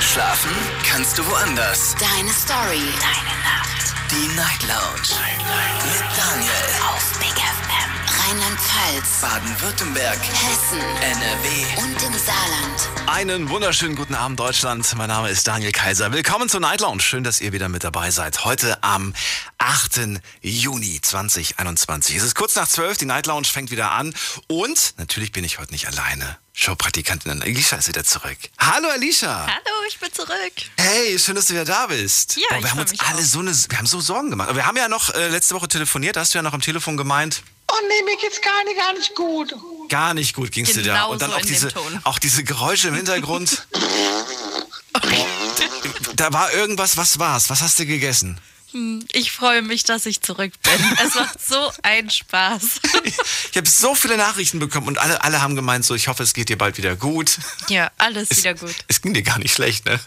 Schlafen kannst du woanders. Deine Story. Deine Nacht. Die Night Lounge. Mit Daniel. Rheinland-Pfalz. Baden-Württemberg. Hessen. NRW. Und im Saarland. Einen wunderschönen guten Abend, Deutschland. Mein Name ist Daniel Kaiser. Willkommen zur Night Lounge. Schön, dass ihr wieder mit dabei seid. Heute am 8. Juni 2021. Es ist kurz nach 12. Die Night Lounge fängt wieder an. Und natürlich bin ich heute nicht alleine. Showpraktikantin Alicia ist wieder zurück. Hallo Alicia. Hallo, ich bin zurück. Hey, schön, dass du wieder da bist. Ja, Boah, ich wir haben uns mich alle auch. so eine, wir haben so Sorgen gemacht. Wir haben ja noch äh, letzte Woche telefoniert. Da hast du ja noch am Telefon gemeint, Oh nee, mir geht's gar nicht, gar nicht gut. gar nicht gut ging's dir da. Genau Und dann so auch diese, Ton. auch diese Geräusche im Hintergrund. da war irgendwas. Was war's? Was hast du gegessen? Ich freue mich, dass ich zurück bin. Es macht so einen Spaß. Ich habe so viele Nachrichten bekommen und alle, alle haben gemeint, so, ich hoffe, es geht dir bald wieder gut. Ja, alles Es, wieder gut. Es ging dir gar nicht schlecht, ne?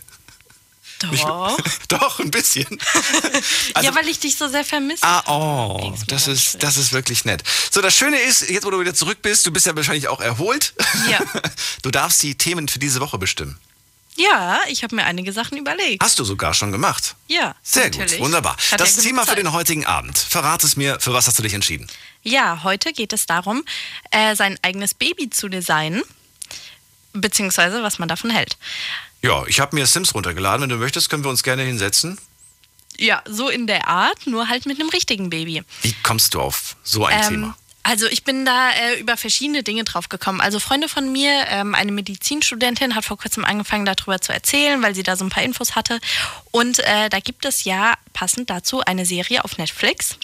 Doch. Doch, ein bisschen. Also- ja, weil ich dich so sehr vermisse. Ah, oh, das ist, das ist wirklich nett. So, das Schöne ist, jetzt wo du wieder zurück bist, du bist ja wahrscheinlich auch erholt. Ja. Du darfst die Themen für diese Woche bestimmen. Ja, ich habe mir einige Sachen überlegt. Hast du sogar schon gemacht. Ja, Sehr natürlich. gut, wunderbar. Hat das Thema für Zeit. den heutigen Abend. Verrat es mir, für was hast du dich entschieden? Ja, heute geht es darum, äh, sein eigenes Baby zu designen, beziehungsweise was man davon hält. Ja, ich habe mir Sims runtergeladen. Wenn du möchtest, können wir uns gerne hinsetzen. Ja, so in der Art, nur halt mit einem richtigen Baby. Wie kommst du auf so ein Ähm, Thema? Also ich bin da äh, über verschiedene Dinge drauf gekommen. Also Freunde von mir, ähm, eine Medizinstudentin, hat vor kurzem angefangen darüber zu erzählen, weil sie da so ein paar Infos hatte. Und äh, da gibt es ja passend dazu eine Serie auf Netflix.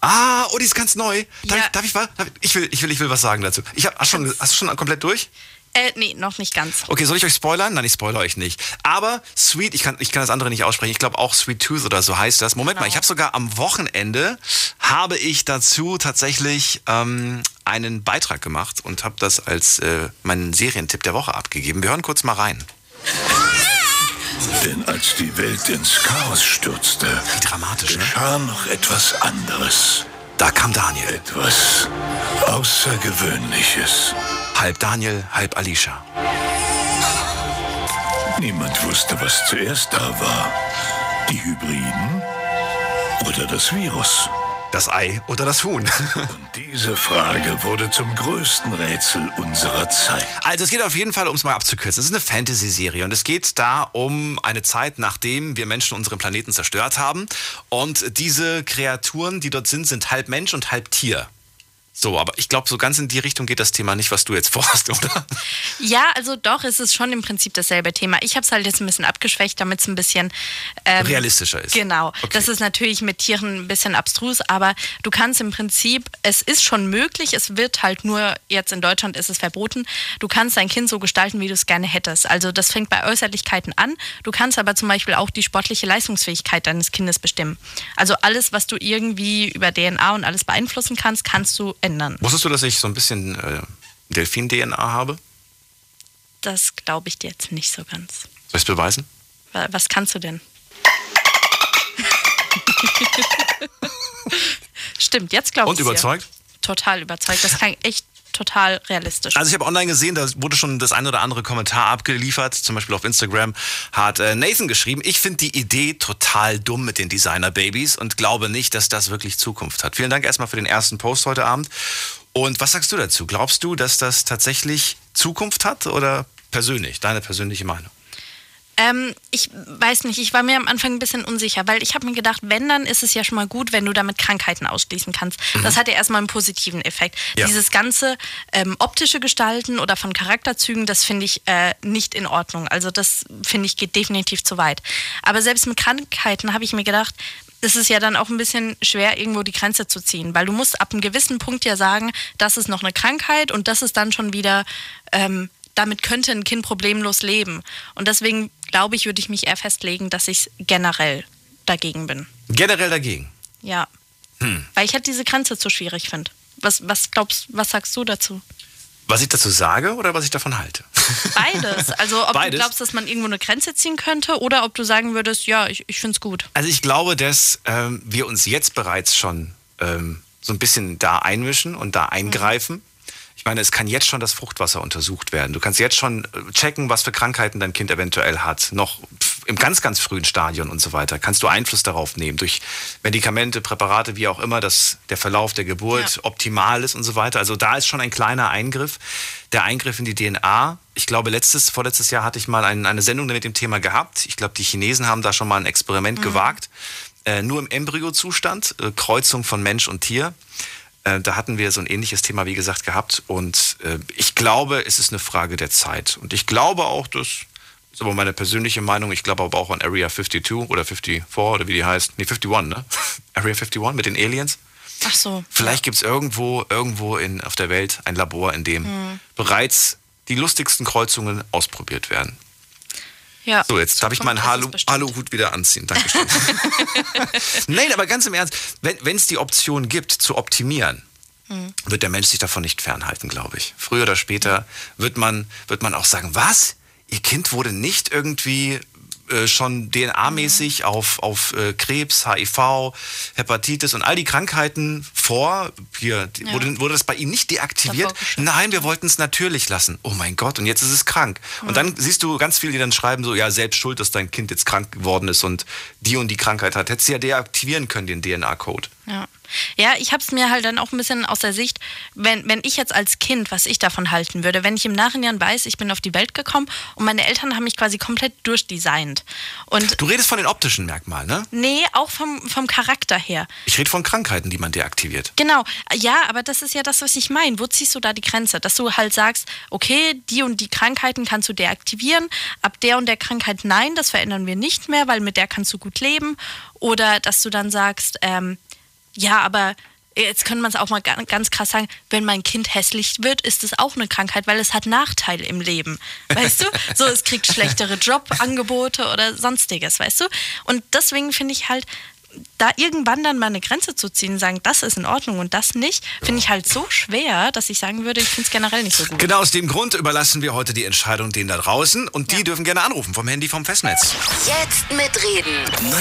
Ah, oh, die ist ganz neu. Darf, Ja. ich, darf ich ich, ich will, ich will, ich will was sagen dazu. Ich hab, hast, schon, hast du schon komplett durch? Äh, nee, noch nicht ganz. Okay, soll ich euch spoilern? Nein, ich spoilere euch nicht. Aber Sweet, ich kann, ich kann das andere nicht aussprechen. Ich glaube auch Sweet Tooth oder so heißt das. Moment mal, Genau. ich habe sogar am Wochenende habe ich dazu tatsächlich ähm, einen Beitrag gemacht und habe das als äh, meinen Serientipp der Woche abgegeben. Wir hören kurz mal rein. Denn als die Welt ins Chaos stürzte, Wie dramatisch, ne? geschah noch etwas anderes. Da kam Daniel. Etwas Außergewöhnliches. Halb Daniel, halb Alicia. Niemand wusste, was zuerst da war. Die Hybriden oder das Virus. Das Ei oder das Huhn. Und diese Frage wurde zum größten Rätsel unserer Zeit. Also es geht auf jeden Fall, um es mal abzukürzen, es ist eine Fantasy-Serie und es geht da um eine Zeit, nachdem wir Menschen unseren Planeten zerstört haben. Und diese Kreaturen, die dort sind, sind halb Mensch und halb Tier. So, aber ich glaube, so ganz in die Richtung geht das Thema nicht, was du jetzt vorhast, oder? Ja, also doch, es ist schon im Prinzip dasselbe Thema. Ich habe es halt jetzt ein bisschen abgeschwächt, damit es ein bisschen ähm, Realistischer ist. Genau. Okay. Das ist natürlich mit Tieren ein bisschen abstrus, aber du kannst im Prinzip, es ist schon möglich, es wird halt nur, jetzt in Deutschland ist es verboten, du kannst dein Kind so gestalten, wie du es gerne hättest. Also das fängt bei Äußerlichkeiten an. Du kannst aber zum Beispiel auch die sportliche Leistungsfähigkeit deines Kindes bestimmen. Also alles, was du irgendwie über DNA und alles beeinflussen kannst, kannst du ändern. Wusstest du, dass ich so ein bisschen äh, Delfin-DNA habe? Das glaube ich dir jetzt nicht so ganz. Soll ich es beweisen? Wa- Was kannst du denn? Stimmt, jetzt glaube ich Und überzeugt? Total überzeugt. Das klang echt total realistisch. Also ich habe online gesehen, da wurde schon das ein oder andere Kommentar abgeliefert. Zum Beispiel auf Instagram hat äh, Nathan geschrieben, ich finde die Idee total dumm mit den Designer-Babys und glaube nicht, dass das wirklich Zukunft hat. Vielen Dank erstmal für den ersten Post heute Abend. Und was sagst du dazu? Glaubst du, dass das tatsächlich Zukunft hat oder persönlich, deine persönliche Meinung? Ähm, ich weiß nicht, ich war mir am Anfang ein bisschen unsicher, weil ich habe mir gedacht, wenn, dann ist es ja schon mal gut, wenn du damit Krankheiten ausschließen kannst. Das hat ja erstmal einen positiven Effekt. Ja. Dieses ganze ähm, optische Gestalten oder von Charakterzügen, das finde ich äh, nicht in Ordnung. Also das finde ich geht definitiv zu weit. Aber selbst mit Krankheiten habe ich mir gedacht, es ist ja dann auch ein bisschen schwer, irgendwo die Grenze zu ziehen, weil du musst ab einem gewissen Punkt ja sagen, das ist noch eine Krankheit und das ist dann schon wieder, ähm, damit könnte ein Kind problemlos leben. Und deswegen glaube ich, würde ich mich eher festlegen, dass ich generell dagegen bin. Generell dagegen. Ja. Weil ich halt diese Grenze zu schwierig finde. Was, was glaubst, was sagst du dazu? Was ich dazu sage oder was ich davon halte? Beides. Also ob Beides? du glaubst, dass man irgendwo eine Grenze ziehen könnte oder ob du sagen würdest, ja, ich, ich finde es gut. Also ich glaube, dass ähm, wir uns jetzt bereits schon ähm, so ein bisschen da einmischen und da eingreifen. Ich meine, es kann jetzt schon das Fruchtwasser untersucht werden. Du kannst jetzt schon äh, checken, was für Krankheiten dein Kind eventuell hat. Noch im ganz, ganz frühen Stadion und so weiter. Kannst du Einfluss darauf nehmen durch Medikamente, Präparate, wie auch immer, dass der Verlauf der Geburt Ja. optimal ist und so weiter. Also da ist schon ein kleiner Eingriff. Der Eingriff in die DNA. Ich glaube, letztes, vorletztes Jahr hatte ich mal ein, eine Sendung mit dem Thema gehabt. Ich glaube, die Chinesen haben da schon mal ein Experiment gewagt. Äh, nur im Embryozustand, äh, Kreuzung von Mensch und Tier. Äh, da hatten wir so ein ähnliches Thema, wie gesagt, gehabt. Und äh, ich glaube, es ist eine Frage der Zeit. Und ich glaube auch, das ist aber meine persönliche Meinung, ich glaube aber auch an Area 52 oder 54 oder wie die heißt. Nee, 51, ne? Area 51 mit den Aliens. Ach so. Vielleicht gibt es irgendwo, irgendwo in, auf der Welt ein Labor, in dem Hm. bereits die lustigsten Kreuzungen ausprobiert werden. Ja. So, jetzt darf ich meinen. Aluhut wieder anziehen. Dankeschön. Nein, aber ganz im Ernst, wenn es die Option gibt, zu optimieren, Hm. wird der Mensch sich davon nicht fernhalten, glaube ich. Früher oder später wird man, wird man auch sagen, was? Ihr Kind wurde nicht irgendwie äh, schon DNA-mäßig auf, auf äh, Krebs, HIV, Hepatitis und all die Krankheiten vor, hier, Ja. wurde, wurde das bei Ihnen nicht deaktiviert? Nein, wir wollten es natürlich lassen. Oh mein Gott, und jetzt ist es krank. Und dann siehst du ganz viele, die dann schreiben so, ja, selbst schuld, dass dein Kind jetzt krank geworden ist und die und die Krankheit hat. Hättest du ja deaktivieren können, den DNA-Code. Ja. Ja, ich habe es mir halt dann auch ein bisschen aus der Sicht, wenn, wenn ich jetzt als Kind, was ich davon halten würde, wenn ich im Nachhinein weiß, ich bin auf die Welt gekommen und meine Eltern haben mich quasi komplett durchdesignt. Und Du redest von den optischen Merkmalen, ne? nee, auch vom, vom Charakter her. Ich rede von Krankheiten, die man deaktiviert. Genau, ja, aber das ist ja das, was ich meine. Wo ziehst du da die Grenze? Dass du halt sagst, okay, die und die Krankheiten kannst du deaktivieren, ab der und der Krankheit nein, das verändern wir nicht mehr, weil mit der kannst du gut leben. Oder dass du dann sagst, ähm, ja, aber jetzt könnte man es auch mal ga- ganz krass sagen, wenn mein Kind hässlich wird, ist es auch eine Krankheit, weil es hat Nachteile im Leben. Weißt du? So, es kriegt schlechtere Jobangebote oder sonstiges, weißt du? Und deswegen finde ich halt, da irgendwann dann mal eine Grenze zu ziehen, sagen, das ist in Ordnung und das nicht, finde ich halt so schwer, dass ich sagen würde, ich finde es generell nicht so gut. Genau aus dem Grund überlassen wir heute die Entscheidung denen da draußen und die dürfen gerne anrufen vom Handy vom Festnetz. Jetzt mitreden.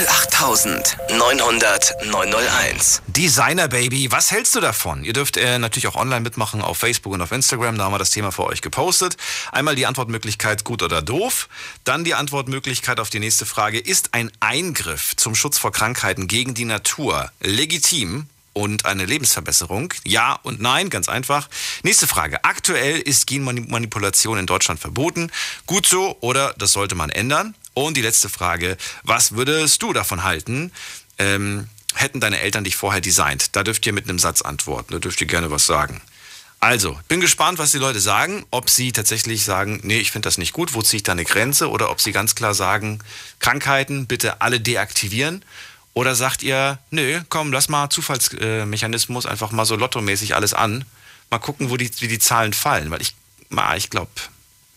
08900 901. Designer Baby, was hältst du davon? Ihr dürft äh, natürlich auch online mitmachen auf Facebook und auf Instagram, da haben wir das Thema für euch gepostet. Einmal die Antwortmöglichkeit gut oder doof, dann die Antwortmöglichkeit auf die nächste Frage, ist ein Eingriff zum Schutz vor Krankheiten gegen die Natur legitim? Und eine Lebensverbesserung? Ja und nein, ganz einfach. Nächste Frage. Aktuell ist Genmanipulation in Deutschland verboten. Gut so oder das sollte man ändern? Und die letzte Frage. Was würdest du davon halten? Ähm, hätten deine Eltern dich vorher designt? Da dürft ihr mit einem Satz antworten. Da dürft ihr gerne was sagen. Also, bin gespannt, was die Leute sagen. Ob sie tatsächlich sagen, nee, ich finde das nicht gut, wo ziehe ich da eine Grenze? Oder ob sie ganz klar sagen, Krankheiten bitte alle deaktivieren. Oder sagt ihr, nö, komm, lass mal Zufallsmechanismus einfach mal so lottomäßig alles an. Mal gucken, wo die, wie die Zahlen fallen. Weil ich, ich glaube,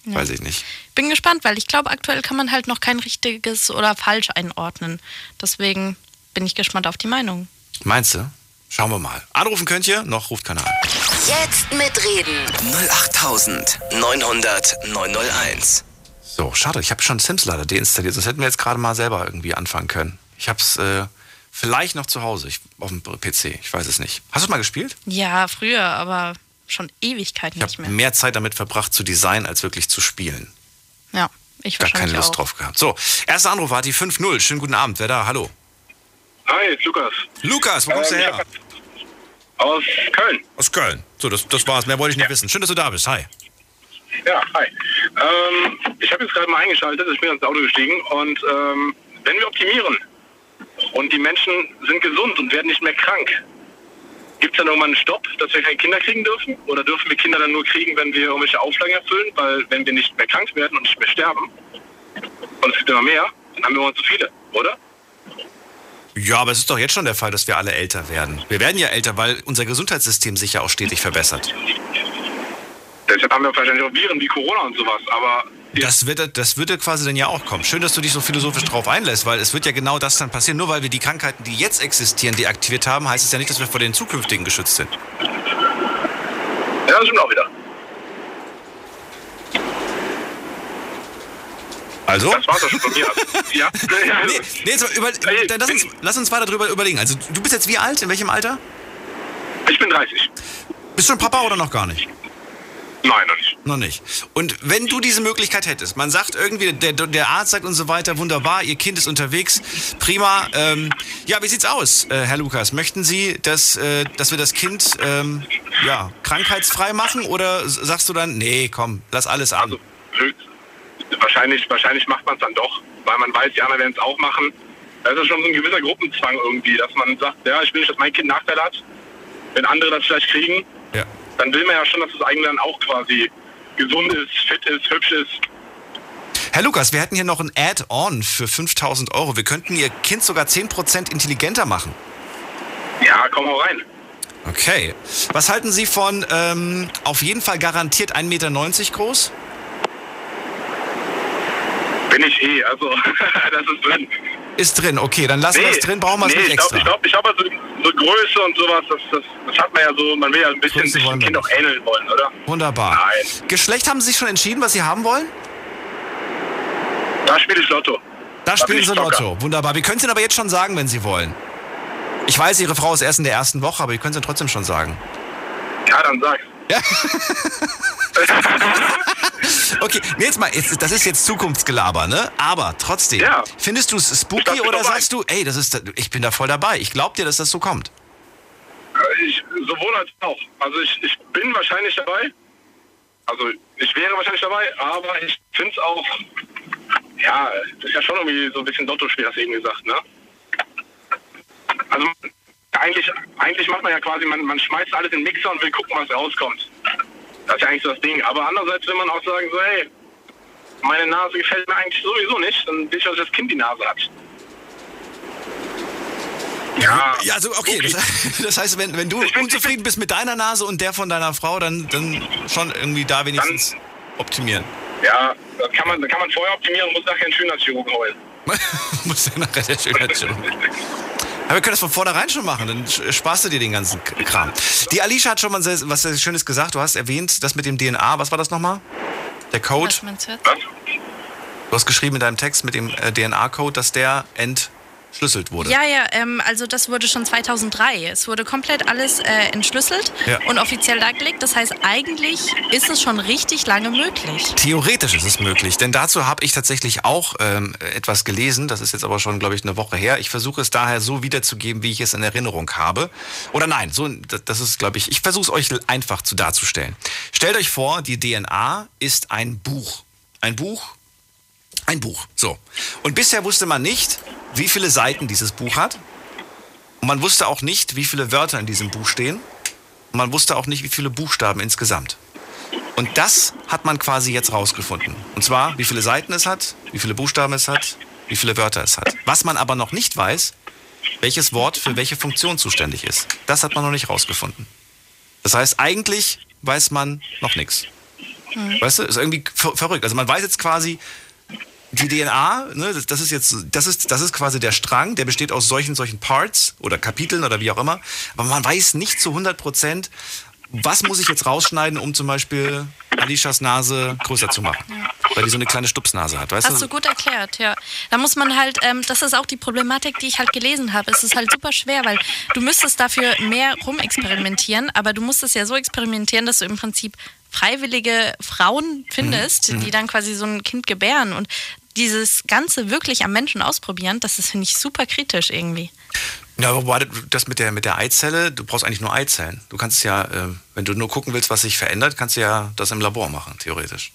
weiß ich nicht. Bin gespannt, weil ich glaube, aktuell kann man halt noch kein richtiges oder falsch einordnen. Deswegen bin ich gespannt auf die Meinung. Meinst du? Schauen wir mal. Anrufen könnt ihr, noch ruft keiner an. Jetzt mitreden. 08900 901. So, schade, ich habe schon Sims leider deinstalliert, sonst hätten wir jetzt gerade mal selber irgendwie anfangen können. Ich habe es äh, vielleicht noch zu Hause, ich, auf dem PC, ich weiß es nicht. Hast du es mal gespielt? Ja, früher, aber schon Ewigkeiten Ich nicht habe mehr. mehr Zeit damit verbracht zu designen, als wirklich zu spielen. Ja, ich Gar keine Lust auch. drauf gehabt. So, erster Anruf war die 5-0. Schönen guten Abend, wer da? Hallo. Hi, ist Lukas. Lukas, wo kommst Ähm, du her? Aus Köln. Aus Köln. So, das, das war's. Mehr wollte ich nicht wissen. Schön, dass du da bist. Hi. Ja, hi. Ähm, ich habe jetzt gerade mal eingeschaltet, ich bin ins Auto gestiegen und ähm, wenn wir optimieren und die Menschen sind gesund und werden nicht mehr krank, gibt es dann irgendwann einen Stopp, dass wir keine Kinder kriegen dürfen? Oder dürfen wir Kinder dann nur kriegen, wenn wir irgendwelche Auflagen erfüllen? Weil wenn wir nicht mehr krank werden und nicht mehr sterben und es gibt immer mehr, dann haben wir immer zu viele, oder? Ja, aber es ist doch jetzt schon der Fall, dass wir alle älter werden. Wir werden ja älter, weil unser Gesundheitssystem sich ja auch stetig verbessert. Deshalb haben wir wahrscheinlich auch Viren wie Corona und sowas, aber Das wird, das würde quasi dann ja auch kommen. Schön, dass du dich so philosophisch drauf einlässt, weil es wird ja genau das dann passieren. Nur weil wir die Krankheiten, die jetzt existieren, deaktiviert haben, heißt es ja nicht, dass wir vor den zukünftigen geschützt sind. ja, das stimmt auch wieder. Also? Das war's doch schon von mir. ja. ja. Nee, nee, jetzt über, dann lass, uns, lass uns weiter drüber überlegen. Also, du bist jetzt wie alt? In welchem Alter? Ich bin 30. Bist du schon Papa oder noch gar nicht? Nein, noch nicht. Noch nicht. Und wenn du diese Möglichkeit hättest, man sagt irgendwie, der, der Arzt sagt und so weiter, wunderbar, Ihr Kind ist unterwegs, prima. Ähm, ja, wie sieht's aus, äh, Herr Lukas? Möchten Sie, dass, äh, dass wir das Kind ähm, ja, krankheitsfrei machen oder sagst du dann, nee, komm, lass alles an? Also wahrscheinlich, wahrscheinlich macht man es dann doch, weil man weiß, die anderen werden es auch machen. Das ist schon so ein gewisser Gruppenzwang irgendwie, dass man sagt, ja, ich will nicht, dass mein Kind Nachteil hat. Wenn andere das vielleicht kriegen, Ja. Dann will man ja schon, dass das eigene dann auch quasi gesund ist, fit ist, hübsch ist. Herr Lukas, wir hätten hier noch ein Add-on für 5000 Euro. Wir könnten Ihr Kind sogar 10% intelligenter machen. Ja, komm auch rein. Okay. Was halten Sie von ähm, auf jeden Fall garantiert 1,90 Meter groß? Bin ich eh, also das ist drin. Ist drin, okay, dann lassen wir es drin, brauchen wir es nee, nicht ich glaube, extra. ich glaube, ich glaube so, so Größe und sowas, das, das, das hat man ja so, man will ja ein bisschen Größe sich dem Kind auch ähneln wollen, oder? Wunderbar. Nein. Geschlecht haben Sie sich schon entschieden, was Sie haben wollen? Da spiele ich Lotto. Da spielen bin Sie. Lotto. Wunderbar. Wir können es Ihnen aber jetzt schon sagen, wenn Sie wollen. Ich weiß, Ihre Frau ist erst in der ersten Woche, aber wir können es Ihnen trotzdem schon sagen. Ja, dann sag's. Okay, nee, jetzt mal, jetzt, das ist jetzt Zukunftsgelaber, ne? Aber trotzdem, Ja. findest du es spooky oder dabei. sagst du, ey, das ist, ich bin da voll dabei. Ich glaub dir, dass das so kommt. Ich, sowohl als auch. Also ich, ich bin wahrscheinlich dabei. Also ich wäre wahrscheinlich dabei, aber ich finde es auch, ja, das ist ja schon irgendwie so ein bisschen Lotto-Spiel, hast du eben gesagt, ne? Also eigentlich, eigentlich macht man ja quasi, man, man schmeißt alles in den Mixer und will gucken, was rauskommt. Das ist ja eigentlich so das Ding. Aber andererseits will man auch sagen, so, hey, meine Nase gefällt mir eigentlich sowieso nicht, dann will ich, dass das Kind die Nase hat. Ja, Ja, also okay, das, das heißt, wenn, wenn du bin- unzufrieden bist mit deiner Nase und der von deiner Frau, dann, dann schon irgendwie da wenigstens optimieren. Ja, das kann man, das kann man vorher optimieren und muss nachher einen Schönheitschirurgen holen. Muss ja nachher der Schönheitschirurg. Aber wir können das von vornherein schon machen, dann sparst du dir den ganzen Kram. Die Alicia hat schon mal was sehr Schönes gesagt. Du hast erwähnt, das mit dem DNA. Was war das nochmal? Der Code. Du hast geschrieben in deinem Text mit dem äh, DNA-Code, dass der entschlüsselt wurde. Ja, ja, ähm, also das wurde schon 2003. Es wurde komplett alles äh, entschlüsselt Ja. und offiziell dargelegt. Das heißt, eigentlich ist es schon richtig lange möglich. Theoretisch ist es möglich, denn dazu habe ich tatsächlich auch ähm, etwas gelesen. Das ist jetzt aber schon, glaube ich, eine Woche her. Ich versuche es daher so wiederzugeben, wie ich es in Erinnerung habe. Oder nein, so, das das ist, glaube ich, ich versuche es euch einfach zu darzustellen. Stellt euch vor, die DNA ist ein Buch. Ein Buch, ein Buch. So. Und bisher wusste man nicht, wie viele Seiten dieses Buch hat. Und man wusste auch nicht, wie viele Wörter in diesem Buch stehen. Und man wusste auch nicht, wie viele Buchstaben insgesamt. Und das hat man quasi jetzt rausgefunden. Und zwar, wie viele Seiten es hat, wie viele Buchstaben es hat, wie viele Wörter es hat. Was man aber noch nicht weiß, welches Wort für welche Funktion zuständig ist. Das hat man noch nicht rausgefunden. Das heißt, eigentlich weiß man noch nichts. Weißt du, ist irgendwie ver verrückt. Also man weiß jetzt quasi, die DNA, ne, das, das ist jetzt, das ist, das ist quasi der Strang, der besteht aus solchen, solchen Parts oder Kapiteln oder wie auch immer. Aber man weiß nicht zu 100 Prozent, was muss ich jetzt rausschneiden, um zum Beispiel Alishas Nase größer zu machen. Weil die so eine kleine Stupsnase hat, weißt Hast du? du gut erklärt, ja. Da muss man halt, ähm, das ist auch die Problematik, die ich halt gelesen habe. Es ist halt super schwer, weil du müsstest dafür mehr rumexperimentieren, aber du musst es ja so experimentieren, dass du im Prinzip freiwillige Frauen findest, Mhm. die dann quasi so ein Kind gebären und dieses Ganze wirklich am Menschen ausprobieren, das ist, finde ich, super kritisch irgendwie. Ja, wobei das mit der, mit der Eizelle, du brauchst eigentlich nur Eizellen. Du kannst ja, äh, wenn du nur gucken willst, was sich verändert, kannst du ja das im Labor machen, theoretisch.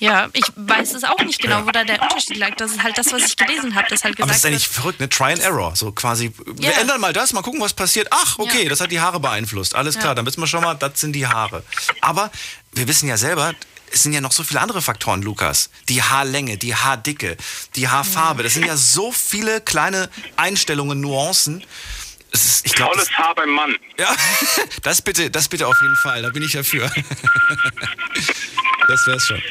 Ja, ich weiß es auch nicht genau, wo da der Unterschied lag. Das ist halt das, was ich gelesen habe, dass halt Aber gesagt das ist eigentlich verrückt, ne? Try and Error. So quasi, wir Ja. ändern mal das, mal gucken, was passiert. Ach, okay, Ja. das hat die Haare beeinflusst. Alles Ja. klar, dann wissen wir schon mal, das sind die Haare. Aber wir wissen ja selber, es sind ja noch so viele andere Faktoren, Lukas. Die Haarlänge, die Haardicke, die Haarfarbe. Das sind ja so viele kleine Einstellungen, Nuancen. Es ist, ich glaube, Volles Haar beim Mann. ja, das bitte, das bitte auf jeden Fall. Da bin ich dafür. Das wär's schon.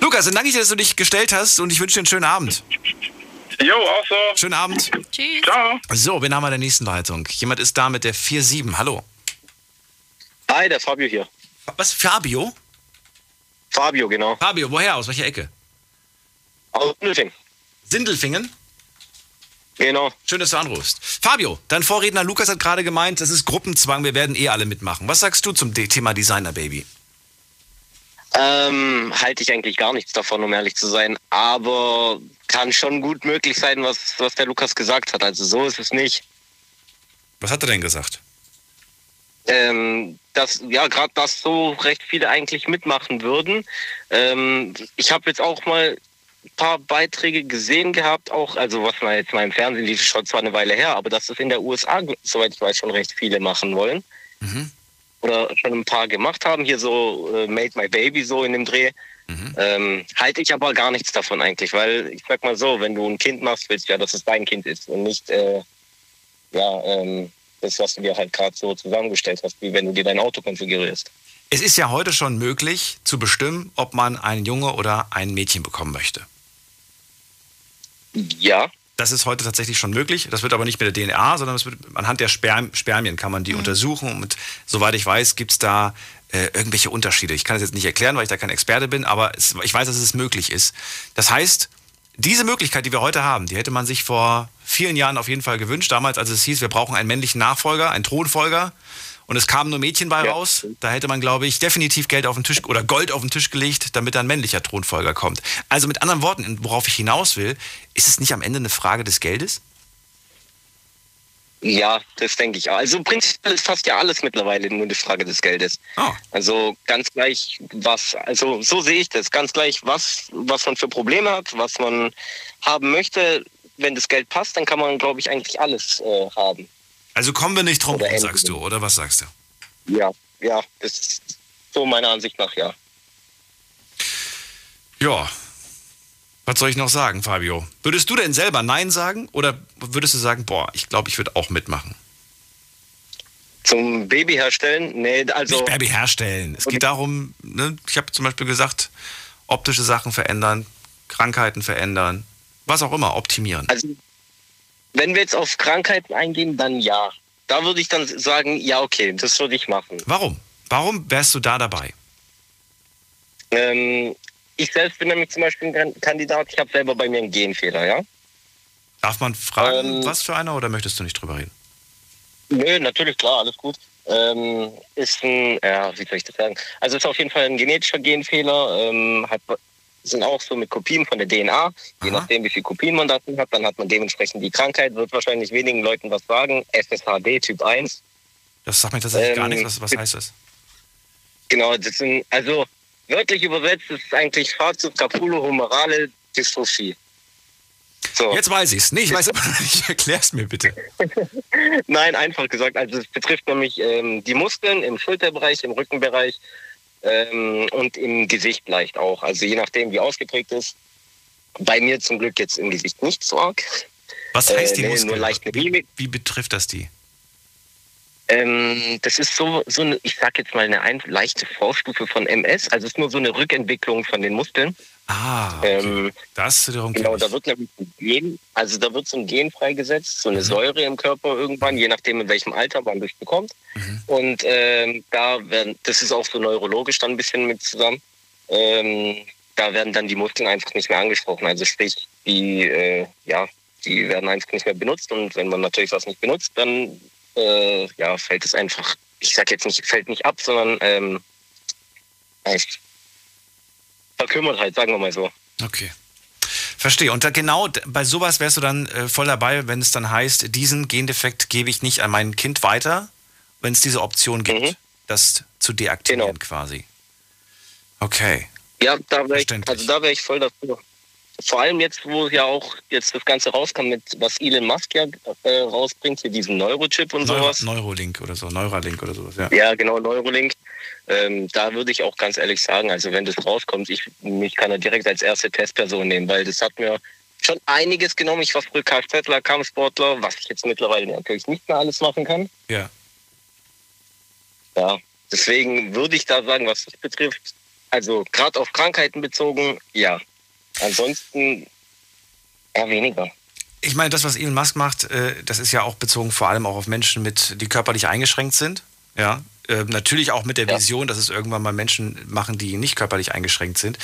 Lukas, dann danke ich dir, dass du dich gestellt hast und ich wünsche dir einen schönen Abend. Jo, auch so. Schönen Abend. tschüss. Ciao. So, wen haben wir in der nächsten Leitung? Jemand ist da mit der 4-7. Hallo. Hi, der Fabio hier. Was? Fabio? Fabio, genau. Fabio, woher? Aus welcher Ecke? Aus Nöting. Sindelfingen? Genau. Schön, dass du anrufst. Fabio, dein Vorredner Lukas hat gerade gemeint, das ist Gruppenzwang, wir werden eh alle mitmachen. Was sagst du zum Thema Designer Baby? Ähm, halte ich eigentlich gar nichts davon, um ehrlich zu sein. Aber kann schon gut möglich sein, was, was der Lukas gesagt hat. Also so ist es nicht. Was hat er denn gesagt? Ähm, dass ja gerade das so recht viele eigentlich mitmachen würden. Ähm, ich habe jetzt auch mal ein paar Beiträge gesehen gehabt, auch also was man jetzt mal im Fernsehen lief, schon zwar eine Weile her, aber dass das in der USA, soweit ich weiß, schon recht viele machen wollen Mhm. oder schon ein paar gemacht haben. Hier so äh, Made My Baby so in dem Dreh. Mhm. Ähm, halte ich aber gar nichts davon eigentlich, weil ich sag mal so, wenn du ein Kind machst, willst du ja, dass es dein Kind ist und nicht äh, ja ähm, das, was du dir halt gerade so zusammengestellt hast, wie wenn du dir dein Auto konfigurierst. Es ist ja heute schon möglich zu bestimmen, ob man einen Junge oder ein Mädchen bekommen möchte. Ja, Das ist heute tatsächlich schon möglich. Das wird aber nicht mit der DNA, sondern es wird anhand der Sperm Spermien kann man die untersuchen. Und soweit ich weiß, gibt es da äh, irgendwelche Unterschiede. Ich kann das jetzt nicht erklären, weil ich da kein Experte bin, aber es, ich weiß, dass es möglich ist. Das heißt, diese Möglichkeit, die wir heute haben, die hätte man sich vor vielen Jahren auf jeden Fall gewünscht. Damals, als es hieß, wir brauchen einen männlichen Nachfolger, einen Thronfolger. Und es kamen nur Mädchen bei Ja. raus. Da hätte man, glaube ich, definitiv Geld auf den Tisch oder Gold auf den Tisch gelegt, damit ein männlicher Thronfolger kommt. Also mit anderen Worten, worauf ich hinaus will, ist es nicht am Ende eine Frage des Geldes? Ja, das denke ich auch. Also prinzipiell ist fast ja alles mittlerweile nur eine Frage des Geldes. Oh. Also ganz gleich, was, also so sehe ich das, ganz gleich, was, was man für Probleme hat, was man haben möchte. Wenn das Geld passt, dann kann man, glaube ich, eigentlich alles äh, haben. Also kommen wir nicht drum rum, sagst du, oder was sagst du? Ja, ja, ist so meiner Ansicht nach, ja. Ja. Was soll ich noch sagen, Fabio? Würdest du denn selber Nein sagen oder würdest du sagen, boah, ich glaube, ich würde auch mitmachen? Zum Baby herstellen, nee, also. Nicht Baby herstellen. Es geht darum, ne, ich habe zum Beispiel gesagt, optische Sachen verändern, Krankheiten verändern, was auch immer, optimieren. Also, wenn wir jetzt auf Krankheiten eingehen, dann ja. Da würde ich dann sagen, ja, okay, das würde ich machen. Warum? Warum wärst du da dabei? Ähm, ich selbst bin nämlich zum Beispiel ein Kan- Kandidat, ich habe selber bei mir einen Genfehler, ja? Darf man fragen, Ähm, was für einer oder möchtest du nicht drüber reden? Nö, natürlich, klar, alles gut. Ähm, ist ein, ja, wie soll ich das sagen? Also ist auf jeden Fall ein genetischer Genfehler, ähm, hat, sind auch so mit Kopien von der DNA. Je Aha. nachdem, wie viel Kopien man dazu hat, dann hat man dementsprechend die Krankheit, wird wahrscheinlich wenigen Leuten was sagen. SSHD Typ 1. Das sagt mir tatsächlich gar ähm, nichts. Was, was heißt das? Genau, das sind, also wörtlich übersetzt ist es eigentlich Fahrzeug-Scapulo-humerale Dystrophie. So. Jetzt weiß ich es. Nee, ich weiß aber nicht. Erklär's mir bitte. Nein, einfach gesagt. Also es betrifft nämlich ähm, die Muskeln im Schulterbereich, im Rückenbereich ähm, und im Gesicht leicht auch. Also je nachdem, wie ausgeprägt ist. Bei mir zum Glück jetzt im Gesicht nicht so arg. Was heißt Äh, die nee, Muskeln? nur leichte wie, wie betrifft das die? Ähm, das ist so, so eine, ich sag jetzt mal eine ein, leichte Vorstufe von MS. Also es ist nur so eine Rückentwicklung von den Muskeln. Ah, okay. Ähm, das wiederum Genau, da wird nämlich ein Gen, also da wird so ein Gen freigesetzt, so eine Mhm. Säure im Körper irgendwann, je nachdem in welchem Alter man das bekommt. Mhm. Und ähm, da werden, das ist auch so neurologisch dann ein bisschen mit zusammen. Ähm, da werden dann die Muskeln einfach nicht mehr angesprochen. Also sprich, die, äh, ja, die werden einfach nicht mehr benutzt. Und wenn man natürlich was nicht benutzt, dann äh, ja, fällt es einfach, ich sag jetzt nicht, fällt nicht ab, sondern ähm, verkümmert halt, sagen wir mal so. Okay. Verstehe. Und da genau bei sowas wärst du dann äh, voll dabei, wenn es dann heißt, diesen Gendefekt gebe ich nicht an mein Kind weiter, wenn es diese Option gibt, Mhm. das zu deaktivieren Genau. quasi. Okay. Ja, da wäre ich, also da wäre ich voll dafür. Vor allem jetzt, wo ja auch jetzt das Ganze rauskam, mit was Elon Musk ja äh, rausbringt, hier diesen Neurochip und Neuro, sowas. Neurolink oder so, Neuralink oder sowas, ja. Ja, genau, Neurolink. Ähm, da würde ich auch ganz ehrlich sagen, also wenn das rauskommt, ich, mich kann er direkt als erste Testperson nehmen, weil das hat mir schon einiges genommen. Ich war früher Kfzler, Kampfsportler, was ich jetzt mittlerweile natürlich nicht mehr alles machen kann. Ja. Ja, deswegen würde ich da sagen, was das betrifft, also gerade auf Krankheiten bezogen, ja. Ansonsten eher weniger. Ich meine, das, was Elon Musk macht, äh, das ist ja auch bezogen vor allem auch auf Menschen, mit, die körperlich eingeschränkt sind. Ja. Äh, natürlich auch mit der. Vision, dass es irgendwann mal Menschen machen, die nicht körperlich eingeschränkt sind.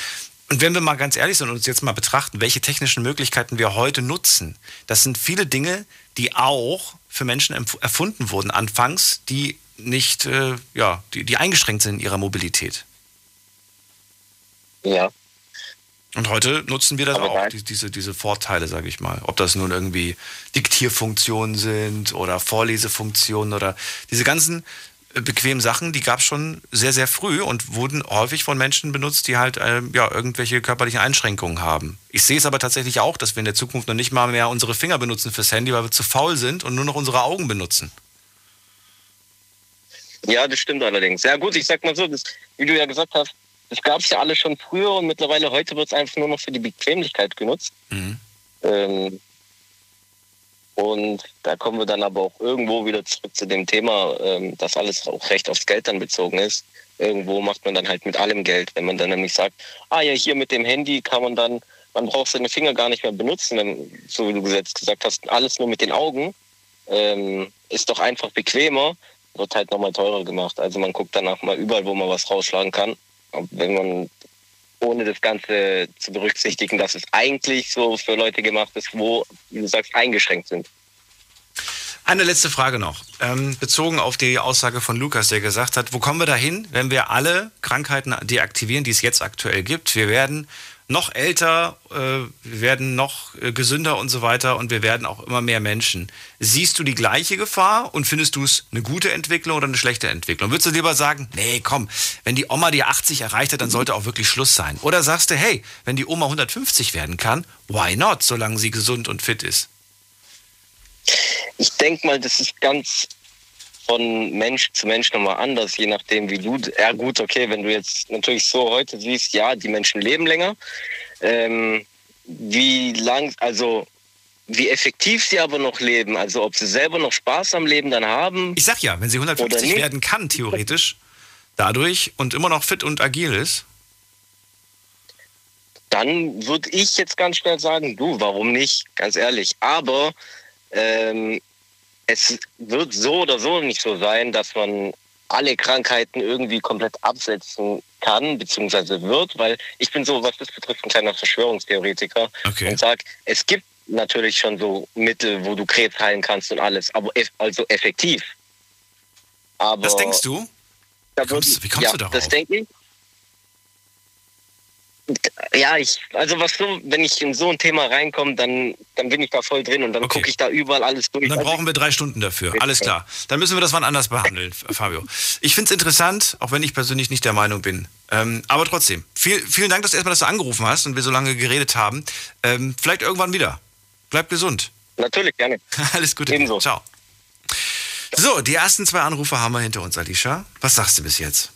Und wenn wir mal ganz ehrlich sind und uns jetzt mal betrachten, welche technischen Möglichkeiten wir heute nutzen, das sind viele Dinge, die auch für Menschen erfunden wurden anfangs, die nicht, äh, ja, die, die eingeschränkt sind in ihrer Mobilität. Ja. Und heute nutzen wir das Aber auch, die, diese, diese Vorteile, sage ich mal. Ob das nun irgendwie Diktierfunktionen sind oder Vorlesefunktionen oder diese ganzen äh, bequemen Sachen, die gab es schon sehr, sehr früh und wurden häufig von Menschen benutzt, die halt ähm, ja, irgendwelche körperlichen Einschränkungen haben. Ich sehe es aber tatsächlich auch, dass wir in der Zukunft noch nicht mal mehr unsere Finger benutzen fürs Handy, weil wir zu faul sind und nur noch unsere Augen benutzen. Ja, das stimmt allerdings. Ja gut, ich sag mal so, das, wie du ja gesagt hast, das gab es ja alle schon früher und mittlerweile heute wird es einfach nur noch für die Bequemlichkeit genutzt. Mhm. Ähm, und da kommen wir dann aber auch irgendwo wieder zurück zu dem Thema, ähm, dass alles auch recht aufs Geld dann bezogen ist. Irgendwo macht man dann halt mit allem Geld. Wenn man dann nämlich sagt, ah ja, hier mit dem Handy kann man dann, man braucht seine Finger gar nicht mehr benutzen, wenn, so wie du jetzt gesagt hast, alles nur mit den Augen, ähm, ist doch einfach bequemer, wird halt nochmal teurer gemacht. Also man guckt danach mal überall, wo man was rausschlagen kann. Wenn man ohne das Ganze zu berücksichtigen, dass es eigentlich so für Leute gemacht ist, wo, wie du sagst, eingeschränkt sind. Eine letzte Frage noch. Ähm, bezogen auf die Aussage von Lukas, der gesagt hat, wo kommen wir dahin, wenn wir alle Krankheiten deaktivieren, die es jetzt aktuell gibt? Wir werden noch älter, äh, wir werden noch äh, gesünder und so weiter und wir werden auch immer mehr Menschen. Siehst du die gleiche Gefahr und findest du es eine gute Entwicklung oder eine schlechte Entwicklung? Würdest du lieber sagen, nee, komm, wenn die Oma die 80 erreicht hat, dann sollte auch wirklich Schluss sein? Oder sagst du, hey, wenn die Oma 150 werden kann, why not, solange sie gesund und fit ist? Ich denke mal, das ist ganz von Mensch zu Mensch nochmal anders, je nachdem, wie du. Ja, gut, okay, wenn du jetzt natürlich so heute siehst, ja, die Menschen leben länger. Ähm, wie lang, also wie effektiv sie aber noch leben, also ob sie selber noch Spaß am Leben dann haben. Ich sag ja, wenn sie Oder 150 nicht. werden kann, theoretisch, dadurch und immer noch fit und agil ist, dann würde ich jetzt ganz schnell sagen, du, warum nicht? Ganz ehrlich. Aber ähm, es wird so oder so nicht so sein, dass man alle Krankheiten irgendwie komplett absetzen kann, beziehungsweise wird, weil ich bin so, was das betrifft, ein kleiner Verschwörungstheoretiker Okay. und sag, es gibt natürlich schon so Mittel, wo du Krebs heilen kannst und alles, aber eff also effektiv. Aber das denkst du? da Wie kommst- wie kommst ja, du darauf? Das denke ich. Ja, ich, also was so, wenn ich in so ein Thema reinkomme, dann, dann bin ich da voll drin und dann Okay. gucke ich da überall alles durch. Und dann Also brauchen wir drei Stunden dafür. Alles klar. Dann müssen wir das wann anders behandeln, Fabio. Ich finde es interessant, auch wenn ich persönlich nicht der Meinung bin. Ähm, aber trotzdem, viel, vielen Dank, dass erstmal, dass du angerufen hast und wir so lange geredet haben. Ähm, vielleicht irgendwann wieder. Bleib gesund. Natürlich, gerne. Alles Gute. Ebenso. Ciao. So, die ersten zwei Anrufe haben wir hinter uns, Alicia. Was sagst du bis jetzt?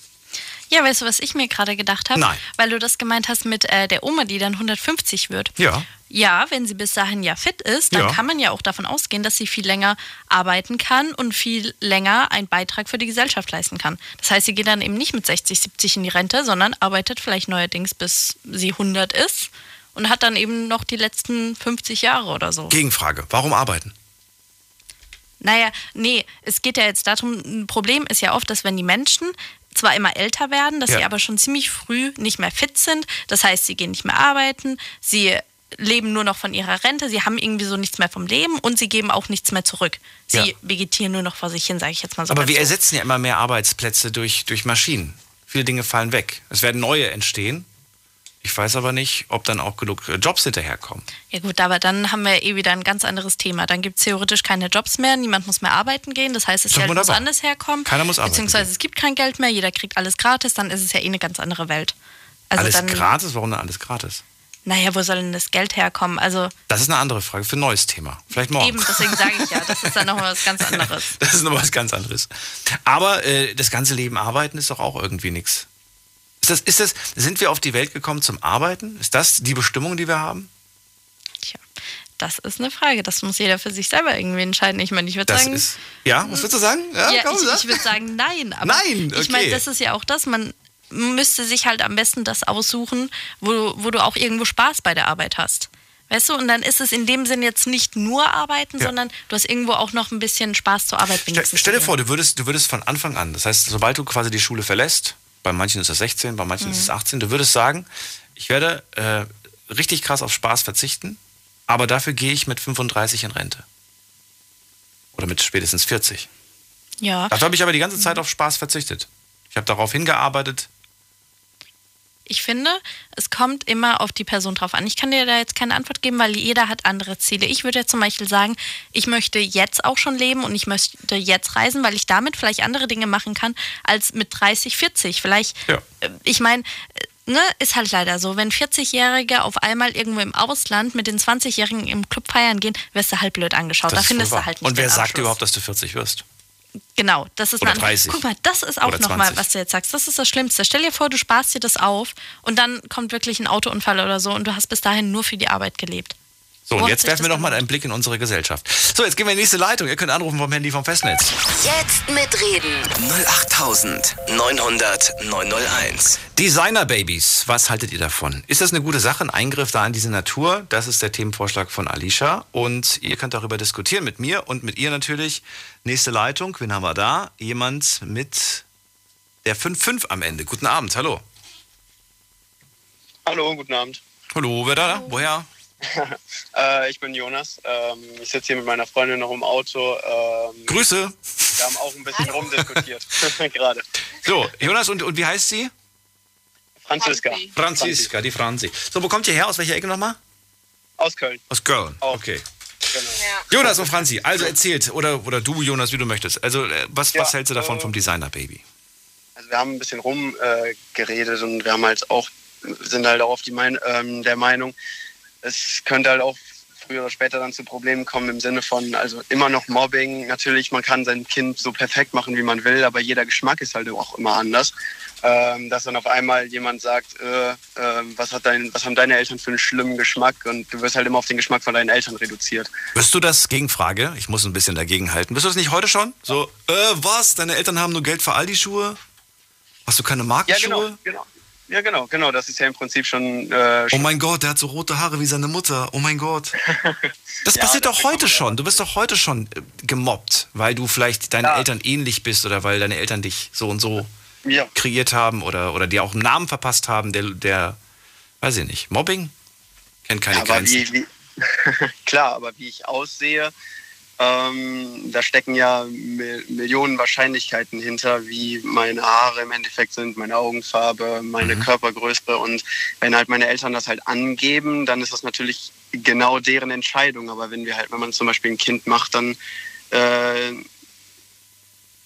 Ja, weißt du, was ich mir gerade gedacht habe? Nein. Weil du das gemeint hast mit äh, der Oma, die dann 150 wird. Ja. Ja, wenn sie bis dahin ja fit ist, dann Ja. kann man ja auch davon ausgehen, dass sie viel länger arbeiten kann und viel länger einen Beitrag für die Gesellschaft leisten kann. Das heißt, sie geht dann eben nicht mit 60, 70 in die Rente, sondern arbeitet vielleicht neuerdings bis sie 100 ist und hat dann eben noch die letzten 50 Jahre oder so. Gegenfrage. Warum arbeiten? Naja, nee, es geht ja jetzt darum, ein Problem ist ja oft, dass wenn die Menschen zwar immer älter werden, dass Ja. sie aber schon ziemlich früh nicht mehr fit sind. Das heißt, sie gehen nicht mehr arbeiten, sie leben nur noch von ihrer Rente, sie haben irgendwie so nichts mehr vom Leben und sie geben auch nichts mehr zurück. Sie Ja. vegetieren nur noch vor sich hin, sage ich jetzt mal so. Aber wir dazu. ersetzen ja immer mehr Arbeitsplätze durch, durch Maschinen. Viele Dinge fallen weg. Es werden neue entstehen. Ich weiß aber nicht, ob dann auch genug äh, Jobs hinterherkommen. Ja gut, aber dann haben wir eh wieder ein ganz anderes Thema. Dann gibt es theoretisch keine Jobs mehr, niemand muss mehr arbeiten gehen. Das heißt, das doch Geld muss anders herkommen. Keiner muss arbeiten Beziehungsweise gehen. es gibt kein Geld mehr, jeder kriegt alles gratis, dann ist es ja eh eine ganz andere Welt. Also alles dann, gratis? Warum denn alles gratis? Naja, wo soll denn das Geld herkommen? Also Das ist eine andere Frage für ein neues Thema. Vielleicht morgen. eben, deswegen sage ich ja, das ist dann nochmal was ganz anderes. Das ist noch was ganz anderes. Aber äh, das ganze Leben arbeiten ist doch auch irgendwie nichts. Ist das, ist das, sind wir auf die Welt gekommen zum Arbeiten? Ist das die Bestimmung, die wir haben? Tja, das ist eine Frage. Das muss jeder für sich selber irgendwie entscheiden. Ich meine, ich würde sagen. ist. Ja, was würdest du sagen? ja, komm, ich, sag. ich würde sagen, nein. Aber Nein, Ich meine, okay. das ist ja auch das, man müsste sich halt am besten das aussuchen, wo, wo du auch irgendwo Spaß bei der Arbeit hast. Weißt du, und dann ist es in dem Sinn jetzt nicht nur Arbeiten, Ja. sondern du hast irgendwo auch noch ein bisschen Spaß zur Arbeit Stell, stell dir vor, du würdest, du würdest von Anfang an, das heißt, sobald du quasi die Schule verlässt, bei manchen ist es 16, bei manchen Mhm. ist es 18, du würdest sagen, ich werde äh, richtig krass auf Spaß verzichten, aber dafür gehe ich mit 35 in Rente. Oder mit spätestens 40. Ja. Dafür habe ich aber die ganze Zeit auf Spaß verzichtet. Ich habe darauf hingearbeitet. Ich finde, es kommt immer auf die Person drauf an. Ich kann dir da jetzt keine Antwort geben, weil jeder hat andere Ziele. Ich würde jetzt zum Beispiel sagen, ich möchte jetzt auch schon leben und ich möchte jetzt reisen, weil ich damit vielleicht andere Dinge machen kann als mit 30, 40. Vielleicht, Ja. äh, ich meine, äh, ne, ist halt leider so. Wenn 40-Jährige auf einmal irgendwo im Ausland mit den 20-Jährigen im Club feiern gehen, wirst du halt blöd angeschaut. Das da findest du halt nicht Und wer sagt Abschluss. überhaupt, dass du 40 wirst? Genau, das ist Oder eine- 30. Guck mal, das ist auch nochmal, 20. was du jetzt sagst. Das ist das Schlimmste. Stell dir vor, du sparst dir das auf und dann kommt wirklich ein Autounfall oder so und du hast bis dahin nur für die Arbeit gelebt. So, und jetzt werfen wir noch mal einen Blick in unsere Gesellschaft. So, jetzt gehen wir in die nächste Leitung. Ihr könnt anrufen vom Handy vom Festnetz. Jetzt mitreden. 08900 901. Designer-Babys, was haltet ihr davon? Ist das eine gute Sache, ein Eingriff da in diese Natur? Das ist der Themenvorschlag von Alicia. Und ihr könnt darüber diskutieren mit mir und mit ihr natürlich. Nächste Leitung, wen haben wir da? Jemand mit der 55 am Ende. Guten Abend, hallo. Hallo, guten Abend. Hallo, wer da? Woher? Äh, ich bin Jonas. Ähm, ich sitze hier mit meiner Freundin noch im Auto. Ähm, Grüße. wir haben auch ein bisschen rumdiskutiert gerade. So, Jonas, und, und wie heißt sie? Franziska. Franziska, die Franzi. So, wo kommt ihr her? Aus welcher Ecke nochmal? Aus Köln. Aus Köln. Auch. Okay. Genau. Jonas und Franzi, also erzählt, oder, oder du, Jonas, wie du möchtest. Also, äh, was, Ja, was hältst du davon äh, vom Designer-Baby? Also wir haben ein bisschen rumgeredet äh, und wir haben halt auch, sind halt auch auf die mein, ähm, der Meinung, es könnte halt auch früher oder später dann zu Problemen kommen im Sinne von, also immer noch Mobbing. Natürlich, man kann sein Kind so perfekt machen, wie man will, aber jeder Geschmack ist halt auch immer anders. Ähm, dass dann auf einmal jemand sagt, äh, äh, was, hat dein, was haben deine Eltern für einen schlimmen Geschmack und du wirst halt immer auf den Geschmack von deinen Eltern reduziert. Wirst du das Gegenfrage? Ich muss ein bisschen dagegen halten. Wirst du das nicht heute schon? So, äh, was? Deine Eltern haben nur Geld für Aldi-Schuhe? Hast du keine Ja, Markenschuhe? genau, genau. Ja, genau, genau. Das ist ja im Prinzip schon. Äh, Oh mein Gott, der hat so rote Haare wie seine Mutter. Oh mein Gott. Das Ja, passiert doch heute schon. Du wirst doch heute schon äh, gemobbt, weil du vielleicht deinen Ja. Eltern ähnlich bist oder weil deine Eltern dich so und so ja, kreiert haben oder, oder dir auch einen Namen verpasst haben, der, der weiß ich nicht, Mobbing? Kennt keine aber Grenzen. wie, wie klar, aber wie ich aussehe, ähm, da stecken ja Mi- Millionen Wahrscheinlichkeiten hinter, wie meine Haare im Endeffekt sind, meine Augenfarbe, meine Mhm. Körpergröße. Und wenn halt meine Eltern das halt angeben, dann ist das natürlich genau deren Entscheidung. Aber wenn wir halt, wenn man zum Beispiel ein Kind macht, dann äh,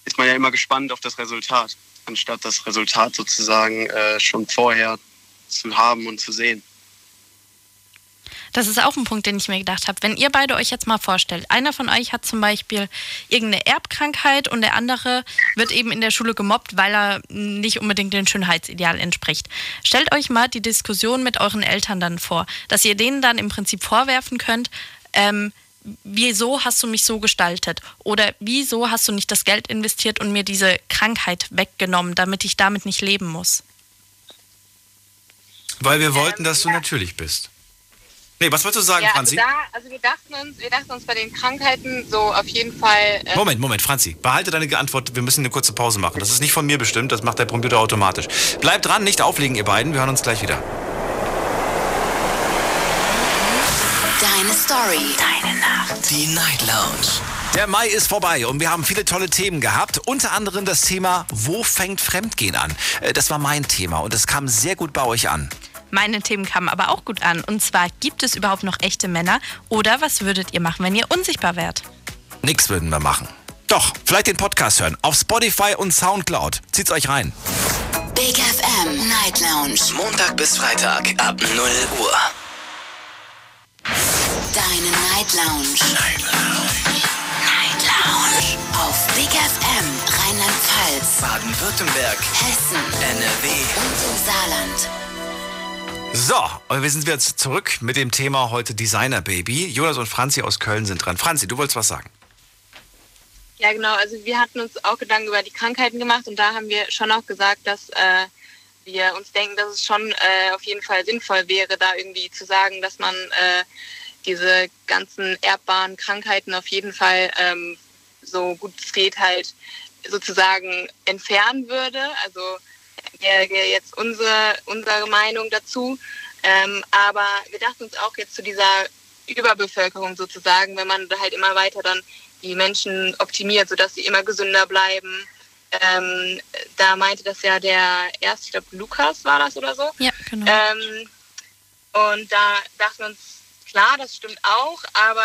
ist man ja immer gespannt auf das Resultat, anstatt das Resultat sozusagen äh, schon vorher zu haben und zu sehen. Das ist auch ein Punkt, den ich mir gedacht habe. Wenn ihr beide euch jetzt mal vorstellt, einer von euch hat zum Beispiel irgendeine Erbkrankheit und der andere wird eben in der Schule gemobbt, weil er nicht unbedingt dem Schönheitsideal entspricht. Stellt euch mal die Diskussion mit euren Eltern dann vor, dass ihr denen dann im Prinzip vorwerfen könnt, ähm, wieso hast du mich so gestaltet? Oder wieso hast du nicht das Geld investiert und mir diese Krankheit weggenommen, damit ich damit nicht leben muss? Weil wir wollten, dass du natürlich bist. Nee, was wolltest du sagen, Ja, also Franzi? da, also wir dachten uns, wir dachten uns bei den Krankheiten so auf jeden Fall. Äh, Moment, Moment, Franzi, behalte deine Antwort. Wir müssen eine kurze Pause machen. Das ist nicht von mir bestimmt, das macht der Computer automatisch. Bleibt dran, nicht auflegen, ihr beiden. Wir hören uns gleich wieder. Deine Story. Deine Nacht. Die Night Lounge. Der Mai ist vorbei und wir haben viele tolle Themen gehabt. Unter anderem das Thema, wo fängt Fremdgehen an? Äh, Das war mein Thema und es kam sehr gut bei euch an. Meine Themen kamen aber auch gut an. Und zwar, gibt es überhaupt noch echte Männer? Oder was würdet ihr machen, wenn ihr unsichtbar wärt? Nix würden wir machen. Doch, vielleicht den Podcast hören. Auf Spotify und Soundcloud. Zieht's euch rein. Big FM Night Lounge. Montag bis Freitag ab 0 Uhr. Deine Night Lounge. Night Lounge. Night Lounge. Auf Big FM Rheinland-Pfalz, Baden-Württemberg, Hessen NRW. und im Saarland. So, und wir sind jetzt zurück mit dem Thema heute Designer Baby. Jonas und Franzi aus Köln sind dran. Franzi, du wolltest was sagen. Ja, genau. Also wir hatten uns auch Gedanken über die Krankheiten gemacht und da haben wir schon auch gesagt, dass äh, wir uns denken, dass es schon äh, auf jeden Fall sinnvoll wäre, da irgendwie zu sagen, dass man äh, diese ganzen erbbaren Krankheiten auf jeden Fall ähm, so gut es geht halt sozusagen entfernen würde. Also jetzt unsere, unsere Meinung dazu. Ähm, aber wir dachten uns auch jetzt zu dieser Überbevölkerung sozusagen, wenn man halt immer weiter dann die Menschen optimiert, sodass sie immer gesünder bleiben, ähm, da meinte das ja der erste, ich glaube Lukas war das oder so. Ja, genau. Ähm, und da dachten wir uns, klar, das stimmt auch, aber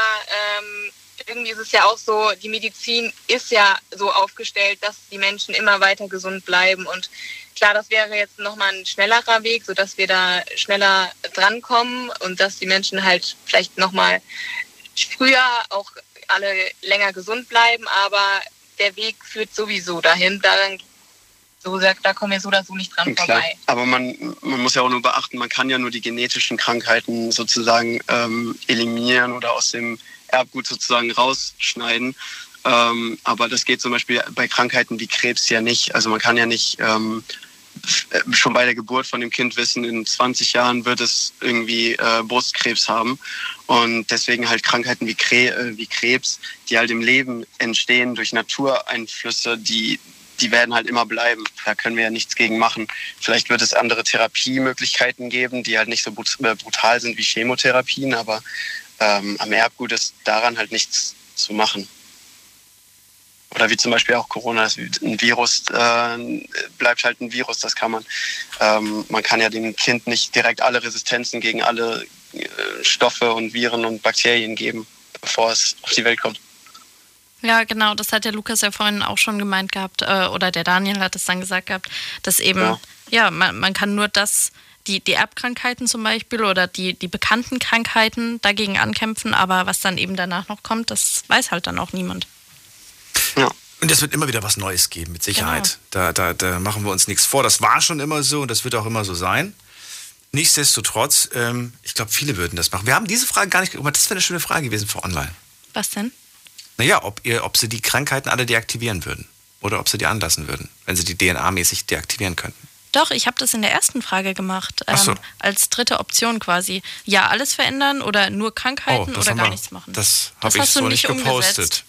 ähm, irgendwie ist es ja auch so, die Medizin ist ja so aufgestellt, dass die Menschen immer weiter gesund bleiben. Und klar, das wäre jetzt nochmal ein schnellerer Weg, sodass wir da schneller drankommen und dass die Menschen halt vielleicht nochmal früher auch alle länger gesund bleiben. Aber der Weg führt sowieso dahin. Daran so, da kommen wir so oder so nicht dran Klar. vorbei. Aber man, man muss ja auch nur beachten, man kann ja nur die genetischen Krankheiten sozusagen ähm, eliminieren oder aus dem Erbgut sozusagen rausschneiden. Ähm, aber das geht zum Beispiel bei Krankheiten wie Krebs ja nicht. Also man kann ja nicht ähm, äh, schon bei der Geburt von dem Kind wissen, in 20 Jahren wird es irgendwie äh, Brustkrebs haben. Und deswegen halt Krankheiten wie, Kre äh, wie Krebs, die halt im Leben entstehen durch Natureinflüsse, die, die werden halt immer bleiben. Da können wir ja nichts gegen machen. Vielleicht wird es andere Therapiemöglichkeiten geben, die halt nicht so äh, brutal sind wie Chemotherapien, aber ähm, am Erbgut ist daran halt nichts zu machen. Oder wie zum Beispiel auch Corona, ein Virus äh, bleibt halt ein Virus, das kann man. Ähm, man kann ja dem Kind nicht direkt alle Resistenzen gegen alle äh, Stoffe und Viren und Bakterien geben, bevor es auf die Welt kommt. Ja, genau, das hat der Lukas ja vorhin auch schon gemeint gehabt, äh, oder der Daniel hat es dann gesagt gehabt, dass eben, ja, Ja. man, man kann nur das, die, die Erbkrankheiten zum Beispiel oder die, die bekannten Krankheiten dagegen ankämpfen, aber was dann eben danach noch kommt, das weiß halt dann auch niemand. Ja. Und es wird immer wieder was Neues geben, mit Sicherheit. Da, da, da machen wir uns nichts vor. Das war schon immer so und das wird auch immer so sein. Nichtsdestotrotz, ähm, ich glaube, viele würden das machen. Wir haben diese Frage gar nicht, aber das wäre eine schöne Frage gewesen für online. Was denn? Naja, ob, ihr, ob sie die Krankheiten alle deaktivieren würden. Oder ob sie die anlassen würden, wenn sie die DNA-mäßig deaktivieren könnten. Doch, ich habe das in der ersten Frage gemacht. Ach so. Ähm, als dritte Option quasi. Ja, alles verändern oder nur Krankheiten oder Oh, haben gar wir- nichts machen. Das Das habe ich hast du so nicht nicht gepostet. umgesetzt.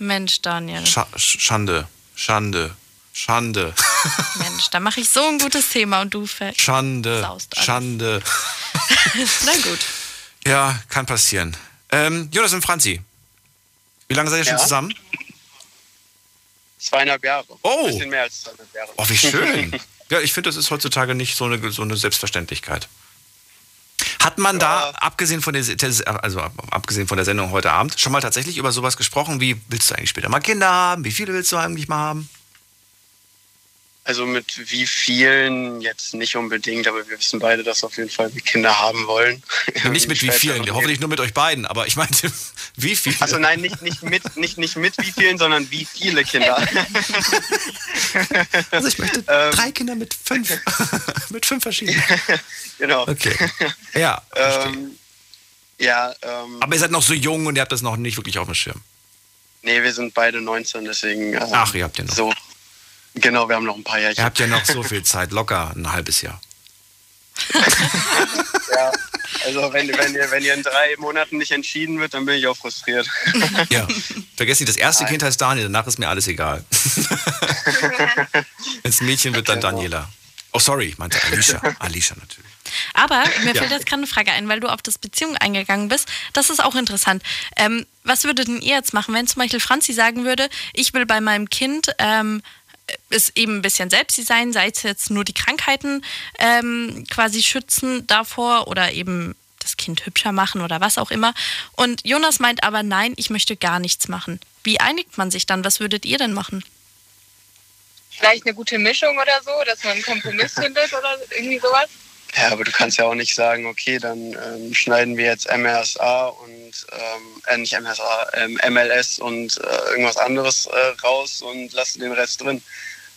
Mensch, Daniel. Scha Schande, Schande, Schande, Mensch, da mache ich so ein gutes Thema und du ver Schande. Schande. Na gut. Ja, kann passieren. Ähm, Jonas und Franzi, wie lange seid ihr schon Ja. zusammen? Zweieinhalb Jahre. Oh. Ein bisschen mehr als zweieinhalb Jahre. Oh, wie schön. ja, ich finde, das ist heutzutage nicht so eine, so eine Selbstverständlichkeit. Hat man da, abgesehen von, der, also abgesehen von der Sendung heute Abend, schon mal tatsächlich über sowas gesprochen, wie willst du eigentlich später mal Kinder haben? Wie viele willst du eigentlich mal haben? Also mit wie vielen jetzt nicht unbedingt, aber wir wissen beide, dass auf jeden Fall wir Kinder haben wollen. Nicht mit wie vielen, hoffentlich nur mit euch beiden, aber ich meinte, wie viele? Also nein, nicht, nicht, mit, nicht, nicht mit wie vielen, sondern wie viele Kinder. Also ich möchte Ähm. drei Kinder mit fünf. mit fünf verschiedenen. genau. Okay. Ja. Ähm, ja, ähm, aber ihr seid noch so jung und ihr habt das noch nicht wirklich auf dem Schirm. nee, wir sind beide 19, deswegen. Ähm, Ach, ihr habt ja noch. So. Genau, wir haben noch ein paar Ihr Jährchen. habt ja noch so viel Zeit, locker ein halbes Jahr. Ja, also wenn, wenn, ihr, wenn ihr in drei Monaten nicht entschieden wird, dann bin ich auch frustriert. Ja. Vergesst nicht, das erste Nein. Kind heißt Daniel, danach ist mir alles egal. Wenn's ein Mädchen wird, dann Daniela. Oh, sorry, ich meinte Alicia. Alicia natürlich. Aber mir Ja. fällt jetzt gerade eine Frage ein, weil du auf das Beziehung eingegangen bist. Das ist auch interessant. Ähm, was würdet denn ihr jetzt machen, wenn zum Beispiel Franzi sagen würde, ich will bei meinem Kind ähm, es eben ein bisschen selbst sein, sei es jetzt nur die Krankheiten ähm, quasi schützen davor oder eben das Kind hübscher machen oder was auch immer. Und Jonas meint aber, nein, ich möchte gar nichts machen. Wie einigt man sich dann? Was würdet ihr denn machen? Vielleicht eine gute Mischung oder so, dass man einen Kompromiss findet oder irgendwie sowas. Ja, aber du kannst ja auch nicht sagen, okay, dann ähm, schneiden wir jetzt MRSA und ähm, äh, nicht MRSA, ähm, MLS und äh, irgendwas anderes äh, raus und lassen den Rest drin.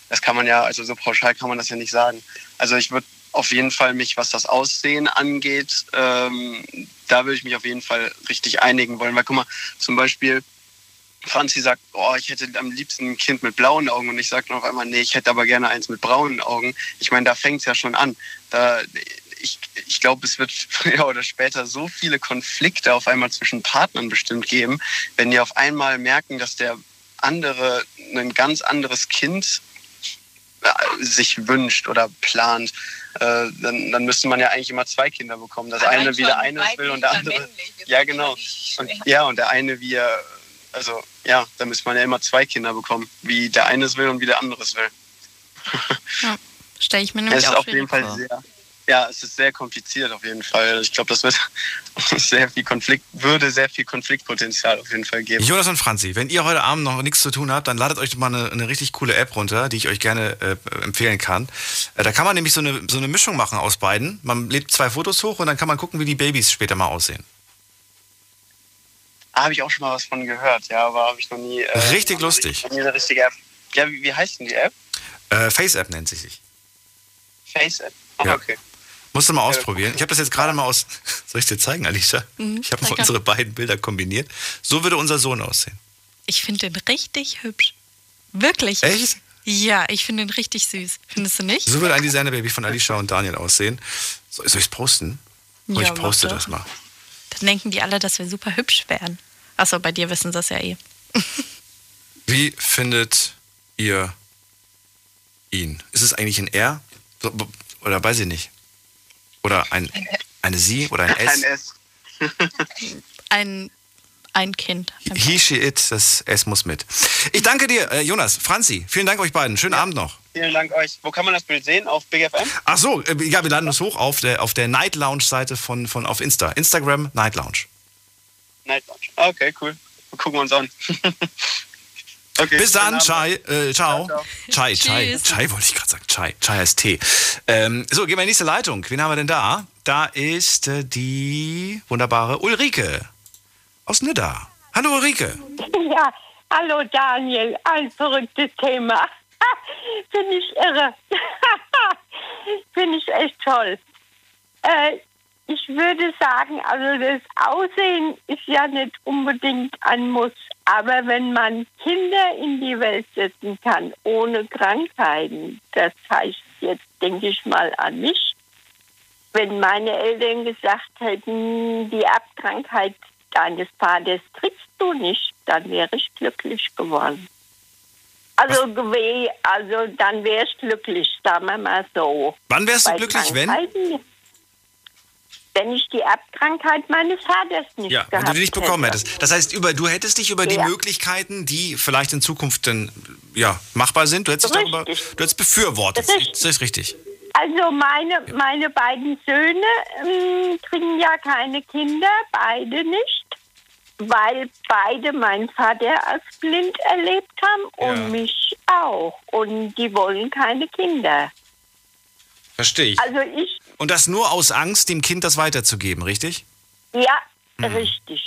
Das kann man ja, also so pauschal kann man das ja nicht sagen. Also ich würde auf jeden Fall mich, was das Aussehen angeht, ähm, da würde ich mich auf jeden Fall richtig einigen wollen. Weil guck mal, zum Beispiel Franzi sagt, oh, ich hätte am liebsten ein Kind mit blauen Augen und ich sage dann auf einmal, nee, ich hätte aber gerne eins mit braunen Augen. Ich meine, da fängt es ja schon an. Da, ich ich glaube, es wird früher oder später so viele Konflikte auf einmal zwischen Partnern bestimmt geben, wenn die auf einmal merken, dass der andere ein ganz anderes Kind äh, sich wünscht oder plant. Äh, dann, dann müsste man ja eigentlich immer zwei Kinder bekommen. Das Allein eine schon wieder eines will und der andere. ist Ja, genau. Und, ja, und der eine wie er Also ja, da müsste man ja immer zwei Kinder bekommen, wie der eine es will und wie der andere es will. Ja, stelle ich mir Es nämlich ist auch auf jeden Fall vor. sehr, ja, es ist sehr kompliziert auf jeden Fall. Ich glaube, das wird sehr viel Konflikt, würde sehr viel Konfliktpotenzial auf jeden Fall geben. Jonas und Franzi, wenn ihr heute Abend noch nichts zu tun habt, dann ladet euch doch mal eine, eine richtig coole App runter, die ich euch gerne äh, empfehlen kann. Äh, da kann man nämlich so eine, so eine Mischung machen aus beiden. Man lädt zwei Fotos hoch und dann kann man gucken, wie die Babys später mal aussehen. Ah, habe ich auch schon mal was von gehört, ja, aber habe ich noch nie. Äh, Richtig lustig. Nie eine richtige App. Ja, wie, wie heißt denn die App? Äh, Face-App nennt sie sich. Face App. Ah, Ja. okay. Musst du mal ausprobieren. Ich habe das jetzt gerade mal aus. Soll ich dir zeigen, Alicia? Mhm, ich habe unsere beiden Bilder kombiniert. So würde unser Sohn aussehen. Ich finde den richtig hübsch. Wirklich. Echt? Ja, ich finde den richtig süß. Findest du nicht? So würde ein Designer-Baby von Alicia und Daniel aussehen. So, soll ich es posten? Ja, ich poste das mal. Dann denken die alle, dass wir super hübsch wären. Achso, bei dir wissen sie das ja eh. Wie findet ihr ihn? Ist es eigentlich ein b- Oder weiß ich nicht. Oder ein, eine Sie oder ein S? Ein S. Ein, ein Kind. He, she, it, das S muss mit. Ich danke dir, äh, Jonas, Franzi. Vielen Dank euch beiden. Schönen Abend noch. Vielen Dank euch. Wo kann man das Bild sehen? Auf Big FM? Ach so, äh, ja, wir laden das hoch auf der, auf der Night Lounge Seite von, von auf Insta. Instagram Night Lounge. Night Lounge. Okay, cool. Gucken wir uns an. okay, Bis dann, Chai. Äh, ciao. Ciao, Chai, Chai. Chai wollte ich gerade sagen. Chai. Chai heißt Tee. Ähm, so, gehen wir in die nächste Leitung. Wen haben wir denn da? Da ist äh, die wunderbare Ulrike aus Nidda. Hallo Ulrike. Ja, hallo Daniel, ein verrücktes Thema. Finde ich irre. Finde ich echt toll. Äh, ich würde sagen, also das Aussehen ist ja nicht unbedingt ein Muss, aber wenn man Kinder in die Welt setzen kann, ohne Krankheiten, das heißt jetzt, denke ich mal an mich, wenn meine Eltern gesagt hätten, die Erbkrankheit deines Vaters kriegst du nicht, dann wäre ich glücklich geworden. Also, also dann wäre ich glücklich, sagen wir mal so. Wann wärst du Bei glücklich, wenn? Wenn ich die Erbkrankheit meines Vaters nicht Ja, wenn gehabt du die nicht bekommen hätte. hättest. Das heißt, über, du hättest dich über die Ja. Möglichkeiten, die vielleicht in Zukunft dann, ja, machbar sind, du hättest dich darüber, du hättest befürwortet. Richtig. Das ist richtig. Also meine, meine beiden Söhne ähm, kriegen ja keine Kinder, beide nicht, weil beide meinen Vater als blind erlebt haben und Ja. mich auch. Und die wollen keine Kinder. Verstehe ich. Also ich, Und das nur aus Angst, dem Kind das weiterzugeben, richtig? ja, Mhm. richtig.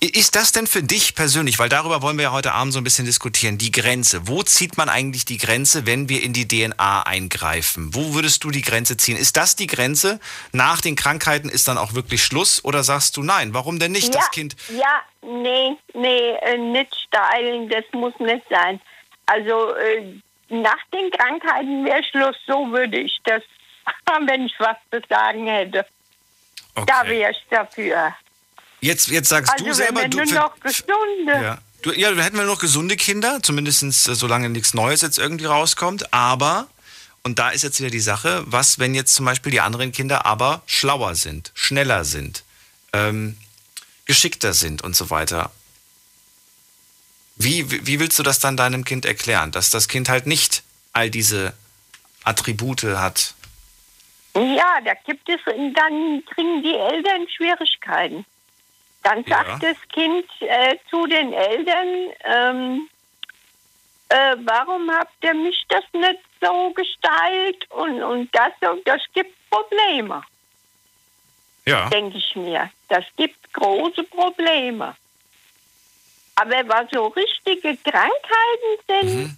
Ist das denn für dich persönlich, weil darüber wollen wir ja heute Abend so ein bisschen diskutieren, die Grenze. Wo zieht man eigentlich die Grenze, wenn wir in die DNA eingreifen? Wo würdest du die Grenze ziehen? Ist das die Grenze? Nach den Krankheiten ist dann auch wirklich Schluss? Oder sagst du nein? Warum denn nicht ja, das Kind? Ja, nee, nee, äh, nicht steilen, das muss nicht sein. Also äh, nach den Krankheiten wäre Schluss, so würde ich das, wenn ich was zu sagen hätte. Da wäre ich dafür. Jetzt, jetzt sagst also du selber, wenn du, nur noch gesunde. Ja. Du, ja, dann hätten wir noch gesunde Kinder, zumindest äh, solange nichts Neues jetzt irgendwie rauskommt. Aber, und da ist jetzt wieder die Sache, was, wenn jetzt zum Beispiel die anderen Kinder aber schlauer sind, schneller sind, ähm, geschickter sind und so weiter. Wie wie willst du das dann deinem Kind erklären, dass das Kind halt nicht all diese Attribute hat? Ja, da gibt es, dann kriegen die Eltern Schwierigkeiten. Dann Ja. sagt das Kind äh, zu den Eltern, ähm, äh, warum habt ihr mich das nicht so gestylt und, und das und das gibt Probleme, Ja. denke ich mir. Das gibt große Probleme. Aber was so richtige Krankheiten sind, Mhm.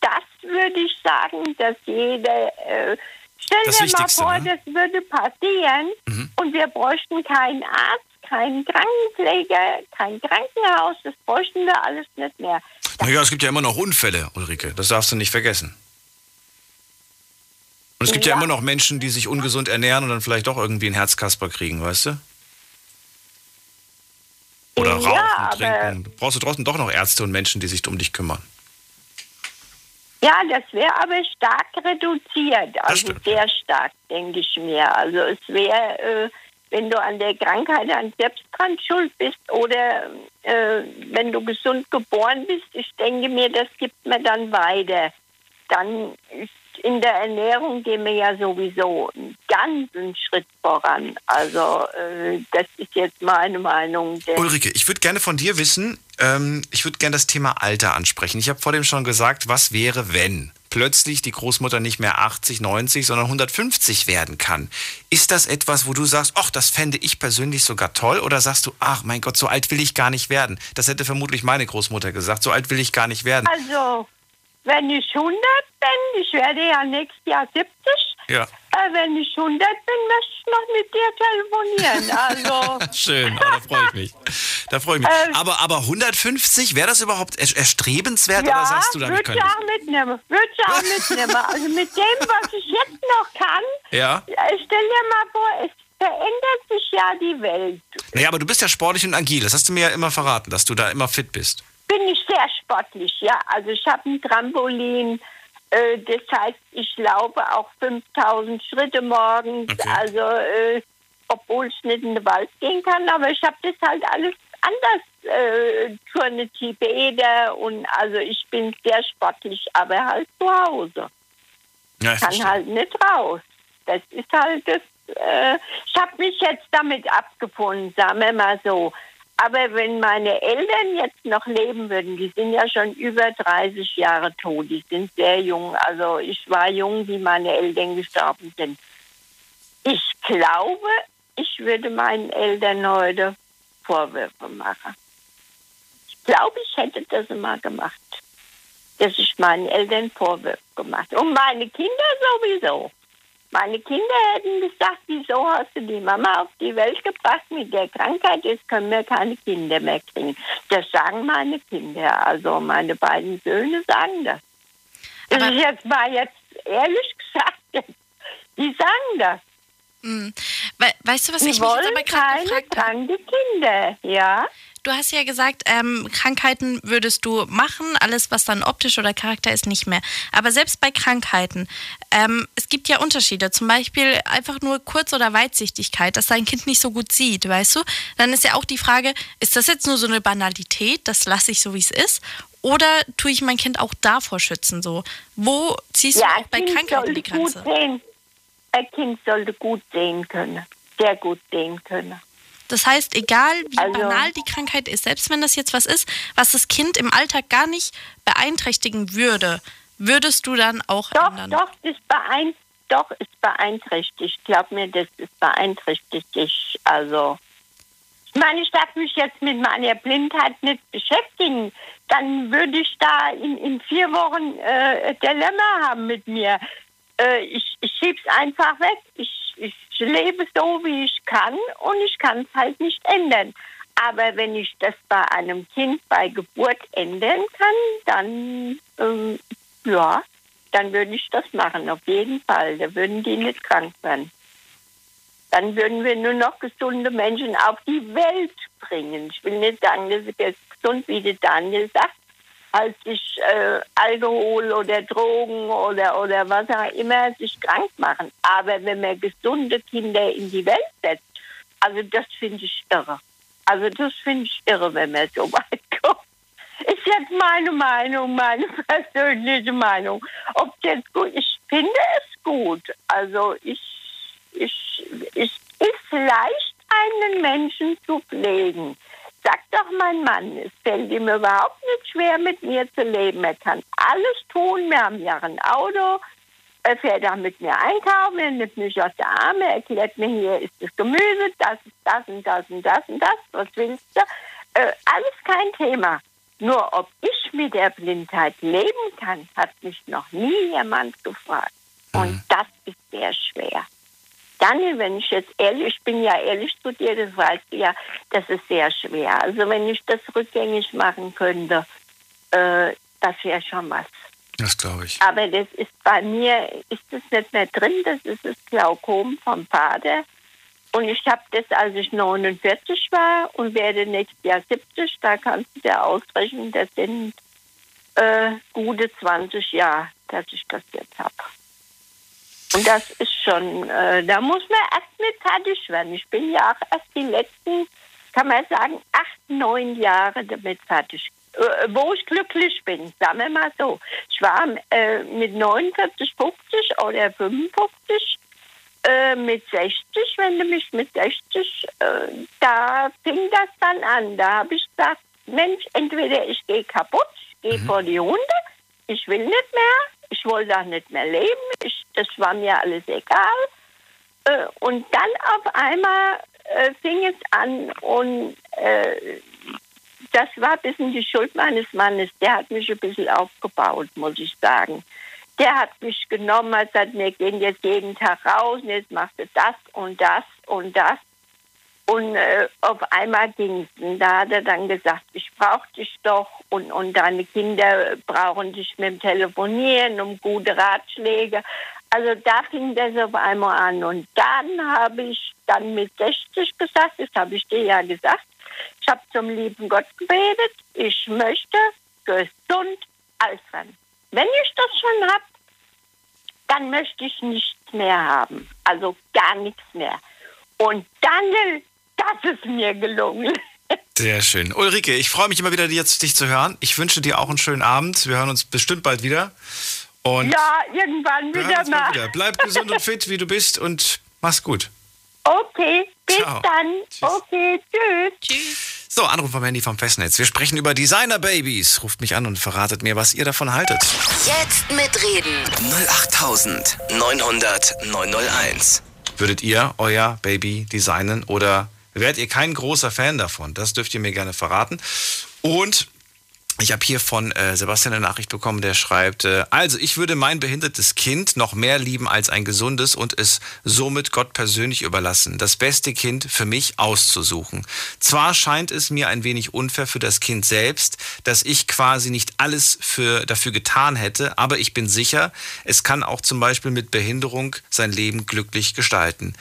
das würde ich sagen, dass jeder. Äh, stell Das dir mal vor, ne? das würde passieren Mhm. und wir bräuchten keinen Arzt, keinen Krankenpfleger, kein Krankenhaus, das bräuchten wir alles nicht mehr. Naja, es gibt ja immer noch Unfälle, Ulrike. Das darfst du nicht vergessen. Und es gibt ja, Ja. immer noch Menschen, die sich ungesund ernähren und dann vielleicht doch irgendwie einen Herzkasper kriegen, weißt du? Oder Ja, rauchen, trinken. Brauchst du trotzdem doch noch Ärzte und Menschen, die sich um dich kümmern. Ja, das wäre aber stark reduziert, also sehr stark, denke ich mir. Also es wäre äh, wenn du an der Krankheit dann selbst dran schuld bist oder äh, wenn du gesund geboren bist, ich denke mir, das gibt mir dann weiter. Dann ist in der Ernährung gehen wir ja sowieso einen ganzen Schritt voran. Also äh, das ist jetzt meine Meinung. Ulrike, ich würde gerne von dir wissen, ähm, ich würde gerne das Thema Alter ansprechen. Ich habe vor dem schon gesagt, was wäre, wenn plötzlich die Großmutter nicht mehr 80, 90, sondern 150 werden kann. Ist das etwas, wo du sagst, ach, das fände ich persönlich sogar toll? Oder sagst du, ach mein Gott, so alt will ich gar nicht werden? Das hätte vermutlich meine Großmutter gesagt, so alt will ich gar nicht werden. Also, wenn ich 100 bin, ich werde ja nächstes Jahr 70, Ja. äh, wenn ich 100 bin, möchte ich noch mit dir telefonieren. Also, Schön, oh, da freue ich mich. Da freue ich mich. Ähm, aber, aber 150, wäre das überhaupt er- erstrebenswert ja, oder sagst du ich würde ich auch mitnehmen. Würde ich auch mitnehmen. Also mit dem, was ich jetzt noch kann, Ja? äh, stell dir mal vor, es verändert sich ja die Welt. Naja, aber du bist ja sportlich und agil. Das hast du mir ja immer verraten, dass du da immer fit bist. Bin ich sehr sportlich, ja. Also ich habe ein Trampolin, äh, das heißt, ich laufe auch 5000 Schritte morgens. Also, äh, obwohl ich nicht in den Wald gehen kann, aber ich habe das halt alles anders. Äh, Turne, Bäder und also ich bin sehr sportlich, aber halt zu Hause. Ja, ich kann verstehe. halt nicht raus. Das ist halt das. Äh, ich habe mich jetzt damit abgefunden, sagen wir mal so. Aber wenn meine Eltern jetzt noch leben würden, die sind ja schon über 30 Jahre tot, die sind sehr jung. Also ich war jung, wie meine Eltern gestorben sind. Ich glaube, ich würde meinen Eltern heute Vorwürfe machen. Ich glaube, ich hätte das immer gemacht dass ich meinen Eltern Vorwürfe gemacht Und meine Kinder sowieso. Meine Kinder hätten gesagt, wieso hast du die Mama auf die Welt gebracht mit der Krankheit, jetzt können wir keine Kinder mehr kriegen. Das sagen meine Kinder, also meine beiden Söhne sagen das. Das ist jetzt mal jetzt ehrlich gesagt, die sagen das. Hm. We weißt du, was Die ich mich jetzt wollen aber gerade keine gefragt habe? Kinder, ja. Du hast ja gesagt, ähm, Krankheiten würdest du machen, alles, was dann optisch oder Charakter ist, nicht mehr. Aber selbst bei Krankheiten, ähm, es gibt ja Unterschiede. Zum Beispiel einfach nur Kurz- oder Weitsichtigkeit, dass dein Kind nicht so gut sieht, weißt du? Dann ist ja auch die Frage, ist das jetzt nur so eine Banalität, das lasse ich so, wie es ist? Oder tue ich mein Kind auch davor schützen? So, wo ziehst ja, du auch bei Krankheiten die Grenze? Ein Kind sollte gut sehen können, sehr gut sehen können. Das heißt, egal wie Also- banal die Krankheit ist, selbst wenn das jetzt was ist, was das Kind im Alltag gar nicht beeinträchtigen würde, würdest du dann auch Doch, ändern? doch, ist beein doch, ist beeinträchtigt. Glaub mir, das ist beeinträchtigt. Ich, also, ich meine, ich darf mich jetzt mit meiner Blindheit nicht beschäftigen. Dann würde ich da in, in vier Wochen äh, Dilemma haben mit mir. Äh, ich ich schieb's einfach weg. Ich, ich lebe so, wie ich kann und ich kann es halt nicht ändern. Aber wenn ich das bei einem Kind bei Geburt ändern kann, dann ähm, ja, dann würde ich das machen, auf jeden Fall. Da würden die nicht krank werden. Dann würden wir nur noch gesunde Menschen auf die Welt bringen. Ich will nicht sagen, dass ich jetzt gesund, wie der Daniel sagt, als sich äh, Alkohol oder Drogen oder, oder was auch immer sich krank machen. Aber wenn man gesunde Kinder in die Welt setzt, also das finde ich irre. Also das finde ich irre, wenn man so weit kommt. Ist jetzt meine Meinung, meine persönliche Meinung. Ob jetzt gut, ich finde es gut. Also ich, ich, ich ist leicht, einen Menschen zu pflegen. Sagt doch mein Mann, es fällt ihm überhaupt nicht schwer, mit mir zu leben. Er kann alles tun. Wir haben ja ein Auto. Er fährt auch mit mir einkaufen, er nimmt mich aus der Arme, erklärt mir, hier ist das Gemüse, das ist das und das und das und das, was willst du? Äh, alles kein Thema. Nur ob ich mit der Blindheit leben kann, hat mich noch nie jemand gefragt. Und das ist sehr schwer. Daniel, wenn ich jetzt ehrlich, ich bin ja ehrlich zu dir, das weißt du ja, das ist sehr schwer. Also wenn ich das rückgängig machen könnte, äh, das wäre schon was. Das glaube ich. Aber das ist bei mir, ist das nicht mehr drin, das ist das Glaukom vom Vater. Und ich habe das, als ich 49 war und werde nächstes Jahr 70, da kannst du dir ausrechnen, das sind äh, gute 20 Jahre, dass ich das jetzt habe. Und das ist schon, äh, da muss man erst mit fertig werden. Ich bin ja auch erst die letzten, kann man sagen, acht, neun Jahre damit fertig. Äh, wo ich glücklich bin, sagen wir mal so. Ich war äh, mit 49, 50 oder 55 äh, mit 60, wenn du mich mit 60, äh, da fing das dann an. Da habe ich gesagt, Mensch, entweder ich gehe kaputt, ich gehe vor die Hunde, ich will nicht mehr, ich wollte auch nicht mehr leben, ich, das war mir alles egal. Äh, und dann auf einmal äh, fing es an und äh, das war ein bisschen die Schuld meines Mannes. Der hat mich ein bisschen aufgebaut, muss ich sagen. Der hat mich genommen, hat gesagt, wir gehen jetzt jeden Tag raus und jetzt machst du das und das und das. Und äh, auf einmal ging es. Da hat er dann gesagt, ich brauche dich doch und, und deine Kinder brauchen dich mit dem Telefonieren, um gute Ratschläge. Also da fing das auf einmal an. Und dann habe ich dann mit 60 gesagt, das habe ich dir ja gesagt, ich habe zum lieben Gott gebetet, ich möchte gesund altern. Wenn ich das schon habe, dann möchte ich nichts mehr haben. Also gar nichts mehr. Und dann, das ist mir gelungen. Sehr schön. Ulrike, ich freue mich immer wieder, jetzt dich zu hören. Ich wünsche dir auch einen schönen Abend. Wir hören uns bestimmt bald wieder. Und ja, irgendwann wieder mal. wieder. Bleib gesund und fit, wie du bist und mach's gut. Okay, bis Ciao. dann. Okay, tschüss. Tschüss. So, Anruf vom Handy vom Festnetz. Wir sprechen über Designer Babys. Ruft mich an und verratet mir, was ihr davon haltet. Jetzt mitreden. 08900 901. Würdet ihr euer Baby designen oder wärt ihr kein großer Fan davon? Das dürft ihr mir gerne verraten. Und ich habe hier von äh, Sebastian eine Nachricht bekommen, der schreibt, äh, also ich würde mein behindertes Kind noch mehr lieben als ein gesundes und es somit Gott persönlich überlassen, das beste Kind für mich auszusuchen. Zwar scheint es mir ein wenig unfair für das Kind selbst, dass ich quasi nicht alles für, dafür getan hätte, aber ich bin sicher, es kann auch zum Beispiel mit Behinderung sein Leben glücklich gestalten.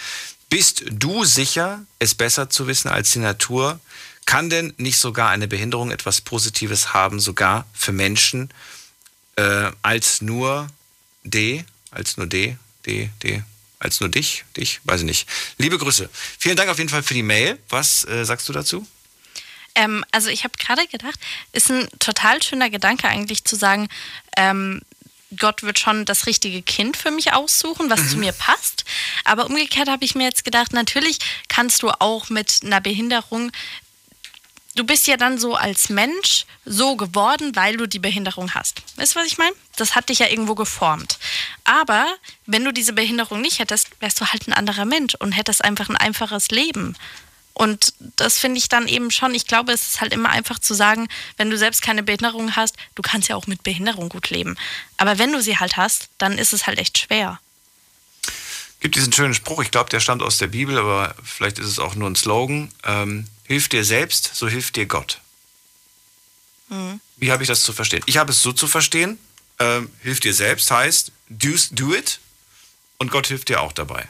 Bist du sicher, es besser zu wissen als die Natur? Kann denn nicht sogar eine Behinderung etwas Positives haben, sogar für Menschen, äh, als nur D, als nur D, D, D, als nur dich, dich, weiß ich nicht. Liebe Grüße. Vielen Dank auf jeden Fall für die Mail. Was äh, sagst du dazu? Ähm, also ich habe gerade gedacht, ist ein total schöner Gedanke eigentlich zu sagen, ähm, Gott wird schon das richtige Kind für mich aussuchen, was zu mir passt. Aber umgekehrt habe ich mir jetzt gedacht, natürlich kannst du auch mit einer Behinderung, du bist ja dann so als Mensch so geworden, weil du die Behinderung hast. Weißt du, was ich meine? Das hat dich ja irgendwo geformt. Aber wenn du diese Behinderung nicht hättest, wärst du halt ein anderer Mensch und hättest einfach ein einfaches Leben. Und das finde ich dann eben schon, ich glaube, es ist halt immer einfach zu sagen, wenn du selbst keine Behinderung hast, du kannst ja auch mit Behinderung gut leben. Aber wenn du sie halt hast, dann ist es halt echt schwer. Gibt diesen schönen Spruch, ich glaube, der stammt aus der Bibel, aber vielleicht ist es auch nur ein Slogan. Ähm, hilf dir selbst, so hilft dir Gott. Mhm. Wie habe ich das zu verstehen? Ich habe es so zu verstehen, ähm, hilf dir selbst heißt, do, do it und Gott hilft dir auch dabei.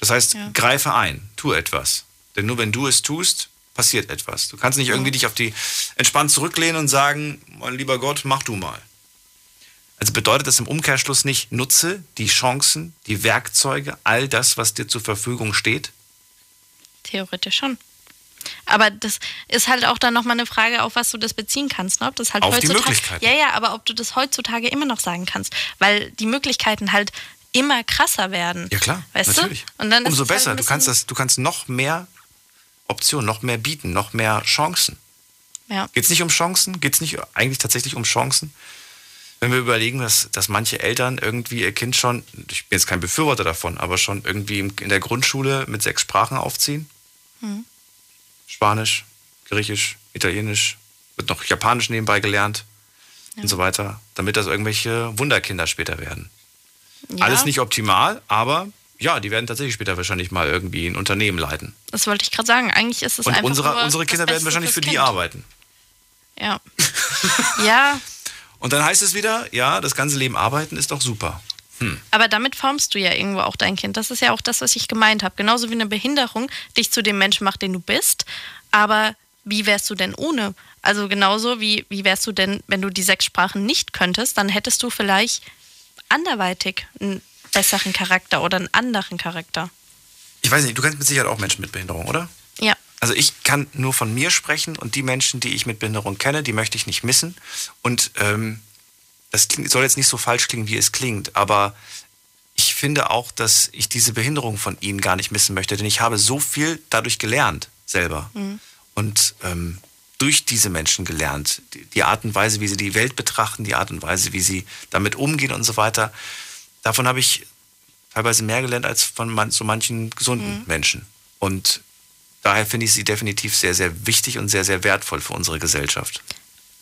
Das heißt, Ja. greife ein, tu etwas. Denn nur wenn du es tust, passiert etwas. Du kannst nicht irgendwie dich auf die entspannt zurücklehnen und sagen, mein lieber Gott, mach du mal. Also bedeutet das im Umkehrschluss nicht, nutze die Chancen, die Werkzeuge, all das, was dir zur Verfügung steht? Theoretisch schon. Aber das ist halt auch dann nochmal eine Frage, auf was du das beziehen kannst. Ne? Ob das halt Auf die heutzutage, Möglichkeiten. Ja, ja, aber ob du das heutzutage immer noch sagen kannst. Weil die Möglichkeiten halt immer krasser werden. Ja klar, Weißt natürlich. du? Und dann Umso halt besser. ein du kannst das, du kannst noch mehr Optionen, noch mehr bieten, noch mehr Chancen. Ja. Geht es nicht um Chancen? Geht es nicht eigentlich tatsächlich um Chancen? Wenn wir überlegen, dass, dass manche Eltern irgendwie ihr Kind schon, ich bin jetzt kein Befürworter davon, aber schon irgendwie in der Grundschule mit sechs Sprachen aufziehen. Hm. Spanisch, Griechisch, Italienisch, wird noch Japanisch nebenbei gelernt und so weiter, damit das irgendwelche Wunderkinder später werden. Ja, Alles nicht optimal, aber ja, die werden tatsächlich später wahrscheinlich mal irgendwie ein Unternehmen leiten. Das wollte ich gerade sagen. Eigentlich ist es Und einfach unsere, unsere Kinder werden wahrscheinlich für die Kind. arbeiten. Ja. ja, Und dann heißt es wieder, ja, das ganze Leben arbeiten ist doch super. Hm. aber damit formst du ja irgendwo auch dein Kind. Das ist ja auch das, was ich gemeint habe. Genauso wie eine Behinderung dich zu dem Menschen macht, den du bist. Aber wie wärst du denn ohne? Also genauso wie, wie wärst du denn, wenn du die sechs Sprachen nicht könntest, dann hättest du vielleicht anderweitig ein besseren Charakter oder einen anderen Charakter. Ich weiß nicht, du kennst mit Sicherheit auch Menschen mit Behinderung, oder? Ja. Also ich kann nur von mir sprechen und die Menschen, die ich mit Behinderung kenne, die möchte ich nicht missen. Und ähm, das klingt, soll jetzt nicht so falsch klingen, wie es klingt, aber ich finde auch, dass ich diese Behinderung von ihnen gar nicht missen möchte, denn ich habe so viel dadurch gelernt selber. Mhm. Und ähm, durch diese Menschen gelernt. Die, die Art und Weise, wie sie die Welt betrachten, die Art und Weise, wie sie damit umgehen und so weiter. Davon habe ich teilweise mehr gelernt als von man, so manchen gesunden Mhm. Menschen. Und daher finde ich sie definitiv sehr, sehr wichtig und sehr, sehr wertvoll für unsere Gesellschaft.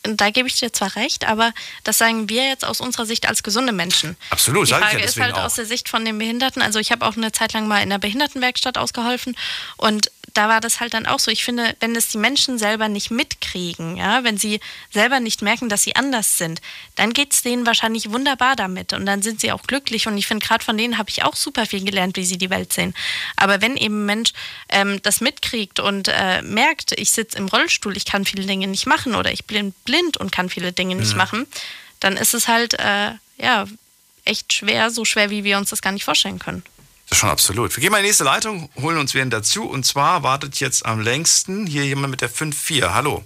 Da gebe ich dir zwar recht, aber das sagen wir jetzt aus unserer Sicht als gesunde Menschen. Absolut, Die sage ich Frage ja ist halt auch. aus der Sicht von den Behinderten. Also ich habe auch eine Zeit lang mal in der Behindertenwerkstatt ausgeholfen und da war das halt dann auch so. Ich finde, wenn es die Menschen selber nicht mitkriegen, ja, wenn sie selber nicht merken, dass sie anders sind, dann geht es denen wahrscheinlich wunderbar damit und dann sind sie auch glücklich. Und ich finde, gerade von denen habe ich auch super viel gelernt, wie sie die Welt sehen. Aber wenn eben ein Mensch ähm, das mitkriegt und äh, merkt, ich sitze im Rollstuhl, ich kann viele Dinge nicht machen oder ich bin blind und kann viele Dinge nicht Mhm. machen, dann ist es halt äh, ja echt schwer, so schwer, wie wir uns das gar nicht vorstellen können. Das schon absolut. Wir gehen mal in die nächste Leitung, holen uns wen dazu. Und zwar wartet jetzt am längsten hier jemand mit der 5-4. Hallo.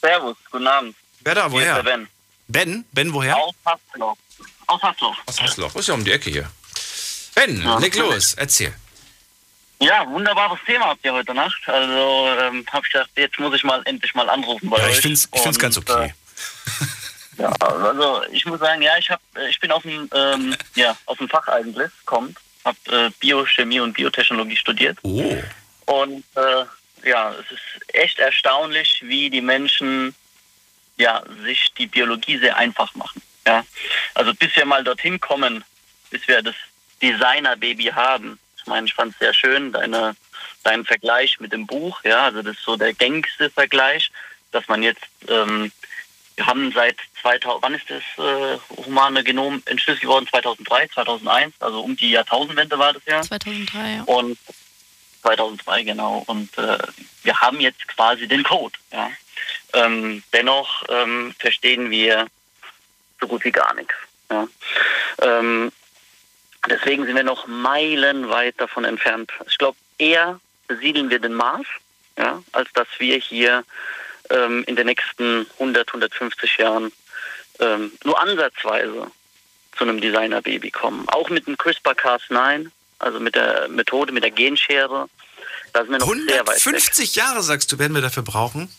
Servus, guten Abend. Wer da, Hier woher? ist der Ben. Ben? Ben, woher? Aus Hasloch. Aus Hasloch. Aus Hasloch. Ist ja um die Ecke hier. Ben, Ja. leg los, erzähl. Ja, wunderbares Thema habt ihr heute Nacht. Also ähm, habe ich gedacht, jetzt muss ich mal endlich mal anrufen bei Ja, euch. ich finde es ich find's Und, ganz okay. Äh, ja, also ich muss sagen, ja, ich hab, äh, ich bin aus dem, ähm, ja, aus dem Fach eigentlich, kommt, habe äh, Biochemie und Biotechnologie studiert. Oh. Und äh, ja, es ist echt erstaunlich, wie die Menschen ja, sich die Biologie sehr einfach machen. Ja? Also bis wir mal dorthin kommen, bis wir das Designer-Baby haben. Ich meine, ich fand es sehr schön, deine, deinen Vergleich mit dem Buch. Ja, also das ist so der gängigste Vergleich, dass man jetzt, ähm, wir haben seit 2000, wann ist das äh, humane Genom entschlüsselt worden? 2003, 2001, also um die Jahrtausendwende war das ja. 2003, ja. Und 2003 genau. Und äh, wir haben jetzt quasi den Code. Ja. Ähm, dennoch ähm, verstehen wir so gut wie gar nichts. Ja. Ähm, deswegen sind wir noch meilenweit davon entfernt. Ich glaube, eher besiedeln wir den Mars, ja, als dass wir hier ähm, in den nächsten 100, 150 Jahren ähm, nur ansatzweise zu einem Designer-Baby kommen. Auch mit dem CRISPR-Cas9, also mit der Methode, mit der Genschere, da sind wir noch sehr weit weg. 150 Jahre, sagst du, werden wir dafür brauchen?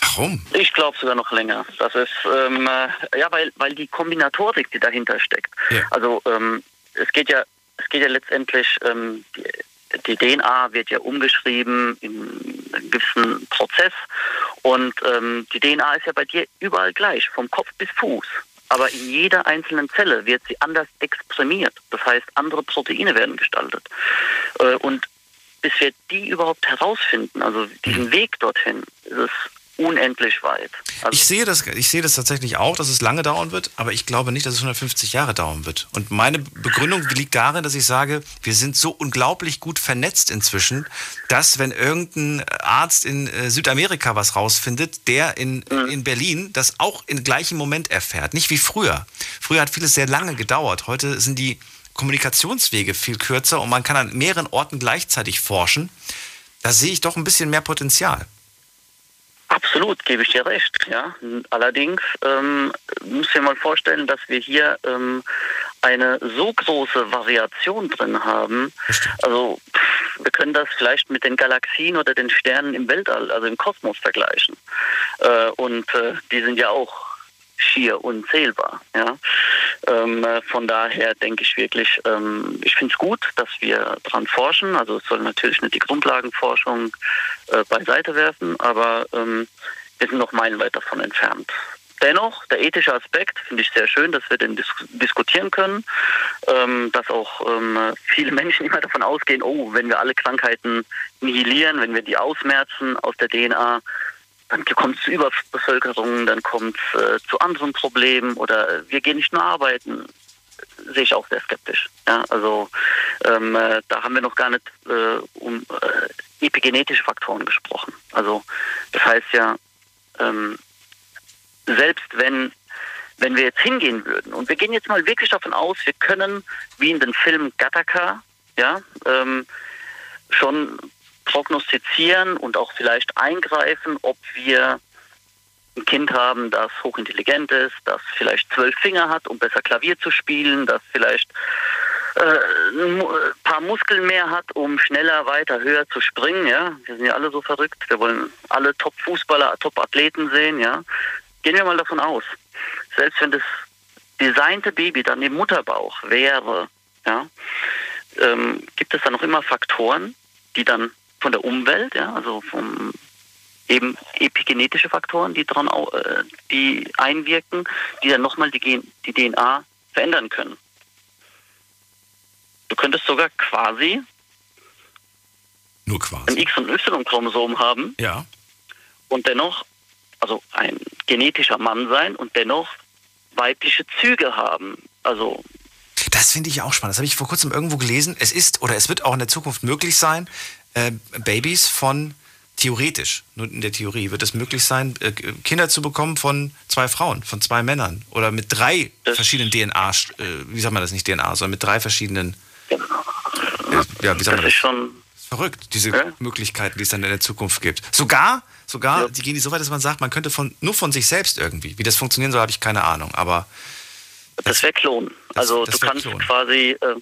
Warum? Ich glaube sogar noch länger. Das ist ähm, äh, ja, weil weil die Kombinatorik, die dahinter steckt. Ja. Also ähm, es geht ja es geht ja letztendlich ähm, die, DNA wird ja umgeschrieben in einen gewissen Prozess und ähm, die DNA ist ja bei dir überall gleich, vom Kopf bis Fuß. Aber in jeder einzelnen Zelle wird sie anders exprimiert. Das heißt, andere Proteine werden gestaltet. Äh, und bis wir die überhaupt herausfinden, also diesen Weg dorthin, ist es unendlich weit. Also Ich sehe, das, ich sehe das tatsächlich auch, dass es lange dauern wird, aber ich glaube nicht, dass es 150 Jahre dauern wird. Und meine Begründung liegt darin, dass ich sage, wir sind so unglaublich gut vernetzt inzwischen, dass wenn irgendein Arzt in äh, Südamerika was rausfindet, der in, in Berlin das auch im gleichen Moment erfährt. Nicht wie früher. Früher hat vieles sehr lange gedauert. Heute sind die Kommunikationswege viel kürzer und man kann an mehreren Orten gleichzeitig forschen. Da sehe ich doch ein bisschen mehr Potenzial. Absolut, gebe ich dir recht. Ja. Allerdings ähm, muss ich mir mal vorstellen, dass wir hier ähm, eine so große Variation drin haben. Also pff, wir können das vielleicht mit den Galaxien oder den Sternen im Weltall, also im Kosmos vergleichen. Äh, und äh, die sind ja auch schier unzählbar. Ja. Ähm, äh, von daher denke ich wirklich, ähm, ich finde es gut, dass wir dran forschen. Also es soll natürlich nicht die Grundlagenforschung äh, beiseite werfen, aber ähm, wir sind noch meilenweit davon entfernt. Dennoch, der ethische Aspekt finde ich sehr schön, dass wir den dis diskutieren können, ähm, dass auch ähm, viele Menschen immer davon ausgehen, oh, wenn wir alle Krankheiten nihilieren, wenn wir die ausmerzen aus der DNA, dann kommt es zu Überbevölkerung, dann kommt es äh, zu anderen Problemen oder wir gehen nicht mehr arbeiten. Sehe ich auch sehr skeptisch. Ja, also ähm, äh, da haben wir noch gar nicht äh, um äh, epigenetische Faktoren gesprochen. Also das heißt ja, ähm, selbst wenn wenn wir jetzt hingehen würden und wir gehen jetzt mal wirklich davon aus, wir können wie in den Film Gattaca, ja, ähm, schon prognostizieren und auch vielleicht eingreifen, ob wir ein Kind haben, das hochintelligent ist, das vielleicht zwölf Finger hat, um besser Klavier zu spielen, das vielleicht äh, ein paar Muskeln mehr hat, um schneller, weiter, höher zu springen. Ja, wir sind ja alle so verrückt. Wir wollen alle Top-Fußballer, Top-Athleten sehen. Ja, gehen wir mal davon aus. Selbst wenn das designte Baby dann im Mutterbauch wäre, ja, ähm, gibt es dann noch immer Faktoren, die dann von der Umwelt, ja, also vom eben epigenetische Faktoren, die dran äh, die einwirken, die dann nochmal die, die DNA verändern können. Du könntest sogar quasi nur quasi ein X- und Y-Chromosom haben. Ja. Und dennoch, also ein genetischer Mann sein und dennoch weibliche Züge haben. Also das finde ich auch spannend. Das habe ich vor kurzem irgendwo gelesen. Es ist oder es wird auch in der Zukunft möglich sein, äh, Babys von theoretisch, nur in der Theorie, wird es möglich sein, äh, Kinder zu bekommen von zwei Frauen, von zwei Männern oder mit drei das verschiedenen DNA, äh, wie sagt man das nicht DNA, sondern mit drei verschiedenen. Äh, ja, wie sagt man das? Ist schon verrückt, diese ja? Möglichkeiten, die es dann in der Zukunft gibt. Sogar, sogar, ja. die gehen so weit, dass man sagt, man könnte von, nur von sich selbst irgendwie. Wie das funktionieren soll, habe ich keine Ahnung, aber. Das, das wäre Klon. Also das du kannst Klon. quasi äh,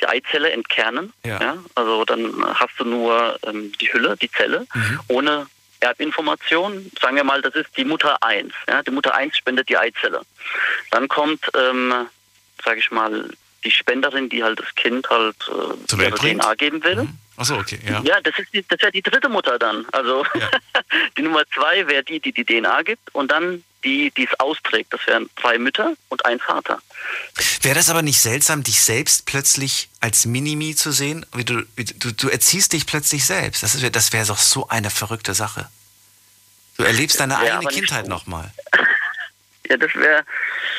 die Eizelle entkernen. Ja. ja. Also dann hast du nur ähm, die Hülle, die Zelle, mhm. ohne Erbinformation. Sagen wir mal, das ist die Mutter 1. Ja. Die Mutter 1 spendet die Eizelle. Dann kommt, ähm, sage ich mal, die Spenderin, die halt das Kind halt äh, ihre DNA geben will. Mhm. Achso, okay, ja. Ja, das, ist die, das wäre die dritte Mutter dann. Also ja. die Nummer zwei wäre die, die die DNA gibt und dann die, die es austrägt. Das wären zwei Mütter und ein Vater. Wäre das aber nicht seltsam, dich selbst plötzlich als Minimi zu sehen? Wie du, du, du erziehst dich plötzlich selbst. Das, ist, das wäre doch so eine verrückte Sache. Du erlebst deine eigene Kindheit nochmal. Ja, das wäre.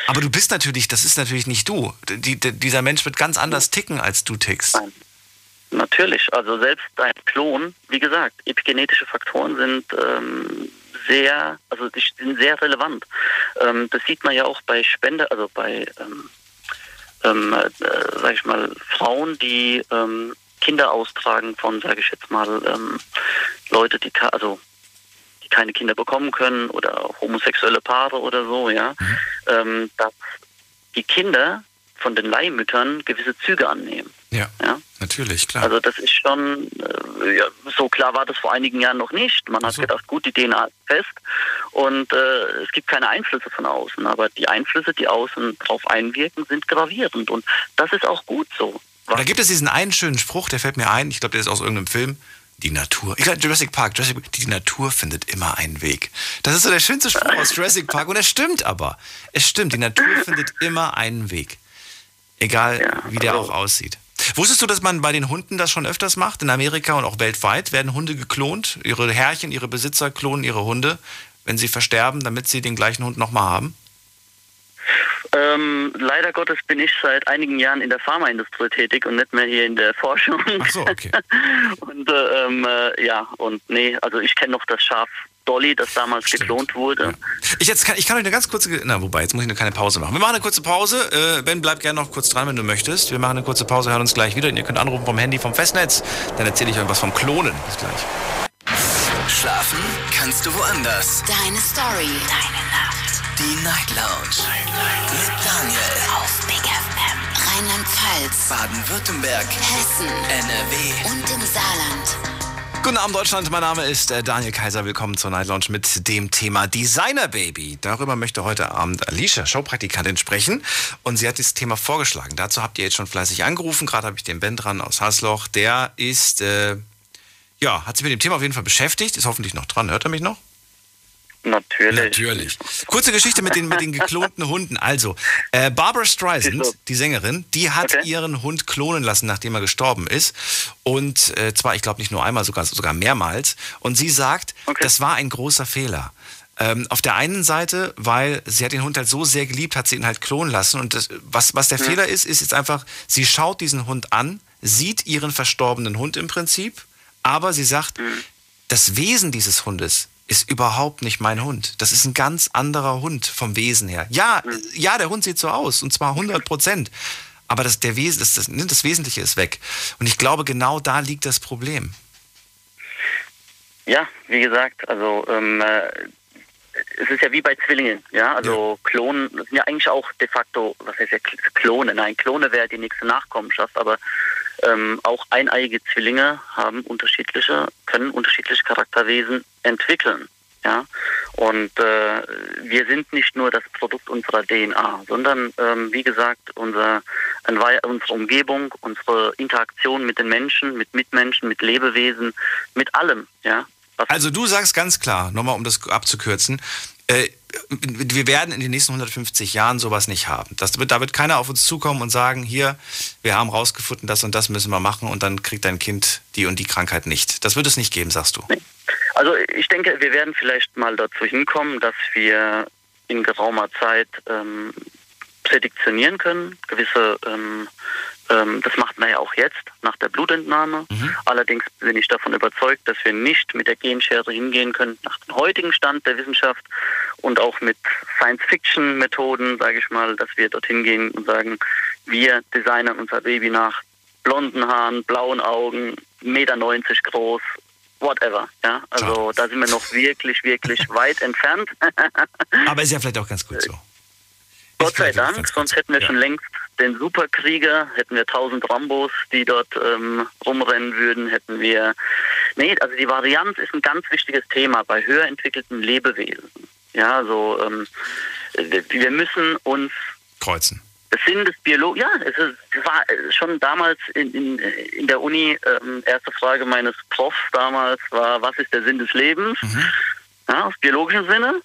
Aber du bist natürlich, das ist natürlich nicht du. Die, die, dieser Mensch wird ganz anders ticken, als du tickst. Nein. Natürlich. Also selbst dein Klon, wie gesagt, epigenetische Faktoren sind ähm, sehr, also die sind sehr relevant. Ähm, das sieht man ja auch bei Spende, also bei, ähm, ähm, äh, sag ich mal, Frauen, die ähm, Kinder austragen von, sage ich jetzt mal, ähm, Leute, die also die keine Kinder bekommen können oder homosexuelle Paare oder so, ja, mhm. ähm, dass die Kinder von den Leihmüttern gewisse Züge annehmen. Ja, ja, natürlich, klar. Also das ist schon, äh, ja, so klar war das vor einigen Jahren noch nicht. Man hat so. gedacht, gut, die DNA ist fest und äh, es gibt keine Einflüsse von außen. Aber die Einflüsse, die außen drauf einwirken, sind gravierend und das ist auch gut so. Da gibt es diesen einen schönen Spruch, der fällt mir ein, ich glaube, der ist aus irgendeinem Film. Die Natur, ich glaube Jurassic Park, Jurassic, die Natur findet immer einen Weg. Das ist so der schönste Spruch aus Jurassic Park und es stimmt aber. Es stimmt, die Natur findet immer einen Weg. Egal, ja, wie der also, auch aussieht. Wusstest du, dass man bei den Hunden das schon öfters macht? In Amerika und auch weltweit werden Hunde geklont. Ihre Herrchen, ihre Besitzer klonen ihre Hunde, wenn sie versterben, damit sie den gleichen Hund nochmal haben? Ähm, leider Gottes bin ich seit einigen Jahren in der Pharmaindustrie tätig und nicht mehr hier in der Forschung. Ach so, okay. und äh, ähm, äh, ja, und nee, also ich kenne noch das Schaf Dolly, das damals Stimmt. geklont wurde. Ja. Ich, jetzt kann, ich kann euch eine ganz kurze, na wobei, jetzt muss ich eine kleine Pause machen. Wir machen eine kurze Pause. Äh, ben, bleib gerne noch kurz dran, wenn du möchtest. Wir machen eine kurze Pause, hören uns gleich wieder. Und ihr könnt anrufen vom Handy, vom Festnetz. Dann erzähle ich euch was vom Klonen. Bis gleich. Schlafen kannst du woanders. Deine Story. Deine. Die Night Lounge. Night. Mit Daniel. Auf Big FM. Rheinland-Pfalz. Baden-Württemberg. Hessen. NRW. Und im Saarland. Guten Abend Deutschland, mein Name ist äh, Daniel Kaiser. Willkommen zur Night Lounge mit dem Thema Designer Baby. Darüber möchte heute Abend Alicia, Showpraktikantin, sprechen. Und sie hat dieses Thema vorgeschlagen. Dazu habt ihr jetzt schon fleißig angerufen. Gerade habe ich den Ben dran aus Hasloch. Der ist, äh, ja, hat sich mit dem Thema auf jeden Fall beschäftigt. Ist hoffentlich noch dran. Hört er mich noch? Natürlich. Natürlich. Kurze Geschichte mit den, mit den geklonten Hunden. Also, äh, Barbara Streisand, die Sängerin, die hat okay. ihren Hund klonen lassen, nachdem er gestorben ist. Und äh, zwar, ich glaube, nicht nur einmal, sogar, sogar mehrmals. Und sie sagt, okay. das war ein großer Fehler. Ähm, auf der einen Seite, weil sie hat den Hund halt so sehr geliebt, hat sie ihn halt klonen lassen. Und das, was, was der ja. Fehler ist, ist jetzt einfach, sie schaut diesen Hund an, sieht ihren verstorbenen Hund im Prinzip, aber sie sagt, mhm. das Wesen dieses Hundes ist überhaupt nicht mein Hund. Das ist ein ganz anderer Hund vom Wesen her. Ja, ja, der Hund sieht so aus und zwar 100 Prozent. Aber das, der Wes das, das, das Wesentliche ist weg. Und ich glaube, genau da liegt das Problem. Ja, wie gesagt, also ähm, äh, es ist ja wie bei Zwillingen, ja, also Klonen das sind ja eigentlich auch de facto, was heißt ja Klone? Nein, Klone wäre die nächste Nachkommenschaft, aber ähm, auch eineiige Zwillinge haben unterschiedliche, können unterschiedliche Charakterwesen entwickeln. Ja, und äh, wir sind nicht nur das Produkt unserer DNA, sondern ähm, wie gesagt, unser, unsere Umgebung, unsere Interaktion mit den Menschen, mit Mitmenschen, mit Lebewesen, mit allem. Ja. Also du sagst ganz klar, nochmal um das abzukürzen, äh, wir werden in den nächsten 150 Jahren sowas nicht haben. Das wird, da wird keiner auf uns zukommen und sagen, hier, wir haben rausgefunden, das und das müssen wir machen und dann kriegt dein Kind die und die Krankheit nicht. Das wird es nicht geben, sagst du. Also ich denke, wir werden vielleicht mal dazu hinkommen, dass wir in geraumer Zeit ähm, prädiktionieren können, gewisse ähm, das macht man ja auch jetzt nach der Blutentnahme. Mhm. Allerdings bin ich davon überzeugt, dass wir nicht mit der Genschere hingehen können nach dem heutigen Stand der Wissenschaft und auch mit Science-Fiction-Methoden, sage ich mal, dass wir dorthin gehen und sagen, wir designen unser Baby nach blonden Haaren, blauen Augen, 1,90 Meter groß, whatever. Ja, also da sind wir noch wirklich, wirklich weit entfernt. Aber ist ja vielleicht auch ganz gut so. Gott sei Dank, sonst hätten wir ja. schon längst den Superkrieger, hätten wir tausend Rambos, die dort ähm, rumrennen würden, hätten wir. Nee, also die Varianz ist ein ganz wichtiges Thema bei höher entwickelten Lebewesen. Ja, also ähm, wir müssen uns kreuzen. Das Sinn des Biologen, ja, es war schon damals in, in, in der Uni, ähm, erste Frage meines Profs damals war, was ist der Sinn des Lebens? Mhm. Ja, aus biologischem Sinne.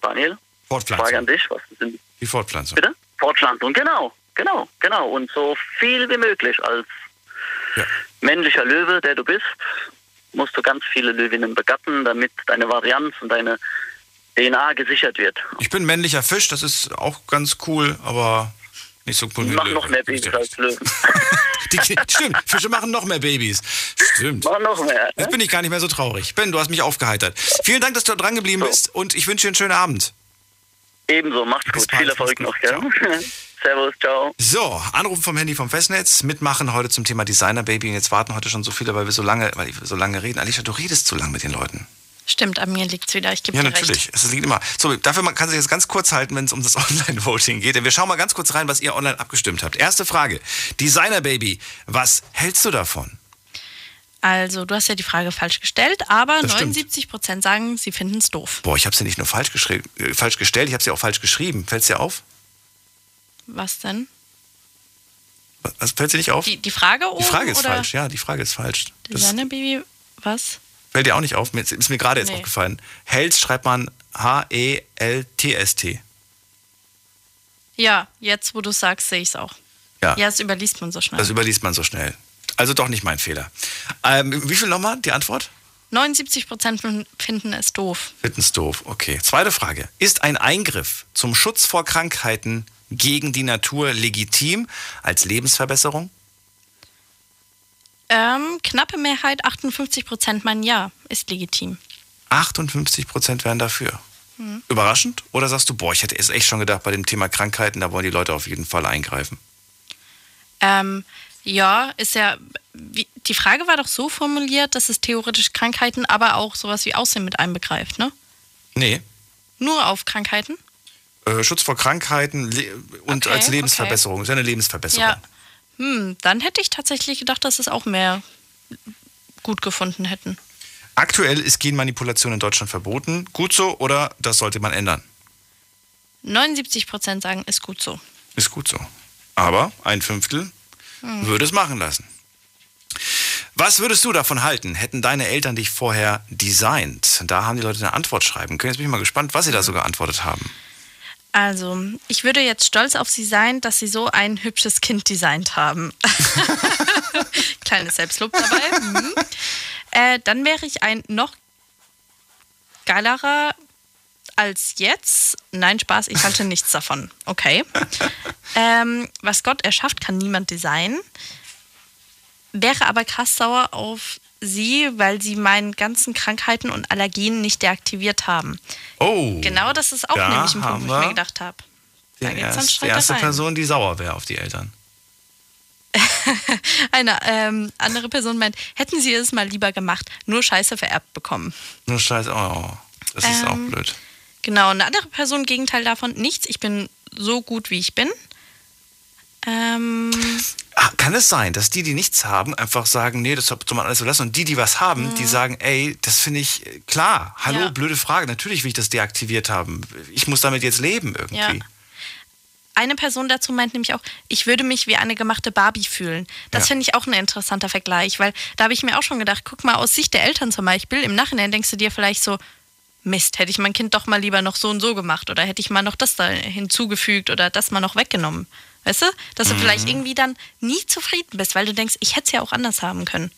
Daniel? Fortpflanzung. Frage an dich, was denn? Die Fortpflanzung. Bitte? Fortpflanzung, genau, genau, genau. Und so viel wie möglich als ja. männlicher Löwe, der du bist, musst du ganz viele Löwinnen begatten, damit deine Varianz und deine DNA gesichert wird. Ich bin männlicher Fisch, das ist auch ganz cool, aber nicht so cool Die machen noch mehr Babys als Löwen. Die, stimmt, Fische machen noch mehr Babys. Stimmt. Machen noch mehr. Ne? Jetzt bin ich gar nicht mehr so traurig. Ben, du hast mich aufgeheitert. Vielen Dank, dass du dran geblieben so. bist und ich wünsche dir einen schönen Abend. Ebenso, macht's Bis gut. Bald, Viel Erfolg noch, gell? Servus, ciao. So, Anrufen vom Handy vom Festnetz, mitmachen heute zum Thema Designer Baby. Und jetzt warten heute schon so viele, weil wir so lange, weil wir so lange reden. Alicia, du redest zu lange mit den Leuten. Stimmt, an mir liegt es wieder. Ich gebe ja, dir natürlich. Recht. Es liegt immer. So, dafür kann sich jetzt ganz kurz halten, wenn es um das Online-Voting geht. Denn wir schauen mal ganz kurz rein, was ihr online abgestimmt habt. Erste Frage. Designer Baby, was hältst du davon? Also, du hast ja die Frage falsch gestellt, aber 79 Prozent sagen, sie finden es doof. Boah, ich habe sie nicht nur falsch, äh, falsch gestellt, ich habe sie auch falsch geschrieben. Fällt es dir auf? Was denn? Was fällt dir nicht auf? Die, die Frage oben, Die Frage ist oder? falsch, ja, die Frage ist falsch. Designer Baby, was? Fällt dir auch nicht auf? Ist mir gerade jetzt Nee. aufgefallen. Helst schreibt man H-E-L-T-S-T. Ja, jetzt, wo du sagst, sehe ich es auch. Ja. Ja, das überliest man so schnell. Das überliest man so schnell. Also doch nicht mein Fehler. Ähm, wie viel nochmal die Antwort? 79 Prozent finden es doof. Finden es doof. Okay. Zweite Frage. Ist ein Eingriff zum Schutz vor Krankheiten gegen die Natur legitim als Lebensverbesserung? Ähm, knappe Mehrheit, 58 Prozent meinen ja, ist legitim. 58 Prozent wären dafür. Mhm. Überraschend? Oder sagst du, boah, ich hätte es echt schon gedacht, bei dem Thema Krankheiten, da wollen die Leute auf jeden Fall eingreifen? Ähm, ja, ist ja. Wie, die Frage war doch so formuliert, dass es theoretisch Krankheiten, aber auch sowas wie Aussehen mit einbegreift, ne? Nee. Nur auf Krankheiten? Äh, Schutz vor Krankheiten und Okay, als Lebensverbesserung. Ist ja eine Lebensverbesserung. Ja. Hm, dann hätte ich tatsächlich gedacht, dass es auch mehr gut gefunden hätten. Aktuell ist Genmanipulation in Deutschland verboten. Gut so oder das sollte man ändern? 79 Prozent sagen, ist gut so. Ist gut so. Aber ein Fünftel Hm. würde es machen lassen. Was würdest du davon halten? Hätten deine Eltern dich vorher designt? Da haben die Leute eine Antwort schreiben können. Jetzt bin ich mal gespannt, was sie da so geantwortet haben. Also, ich würde jetzt stolz auf sie sein, dass sie so ein hübsches Kind designt haben. Kleines Selbstlob dabei. Mhm. Äh, dann wäre ich ein noch geilerer als jetzt. Nein, Spaß, ich halte nichts davon. Okay. Ähm, was Gott erschafft, kann niemand designen. Wäre aber krass sauer auf sie, weil sie meinen ganzen Krankheiten und Allergien nicht deaktiviert haben. Oh. Genau, das ist auch da nämlich ein Punkt, wo ich mir gedacht habe. Die, Da dann erst, die erste Streitereien. Person, die sauer wäre auf die Eltern. Eine ähm, andere Person meint, hätten sie es mal lieber gemacht, nur Scheiße vererbt bekommen. Nur Scheiße, oh, das ist auch Ähm, blöd. Genau, eine andere Person, Gegenteil davon, nichts. Ich bin so gut, wie ich bin. Ähm, Ah, Kann es sein, dass die, die nichts haben, einfach sagen, nee, das soll man alles so lassen. Und die, die was haben, die sagen, ey, das finde ich äh, klar. Hallo, Ja. blöde Frage. Natürlich will ich das deaktiviert haben. Ich muss damit jetzt leben irgendwie. Ja. eine Person dazu meint nämlich auch, ich würde mich wie eine gemachte Barbie fühlen. Das Ja. finde ich auch ein interessanter Vergleich, weil da habe ich mir auch schon gedacht, guck mal, aus Sicht der Eltern zum Beispiel, im Nachhinein denkst du dir vielleicht so, Mist, hätte ich mein Kind doch mal lieber noch so und so gemacht oder hätte ich mal noch das da hinzugefügt oder das mal noch weggenommen. Weißt du? Dass du Mhm. vielleicht irgendwie dann nie zufrieden bist, weil du denkst, ich hätte es ja auch anders haben können.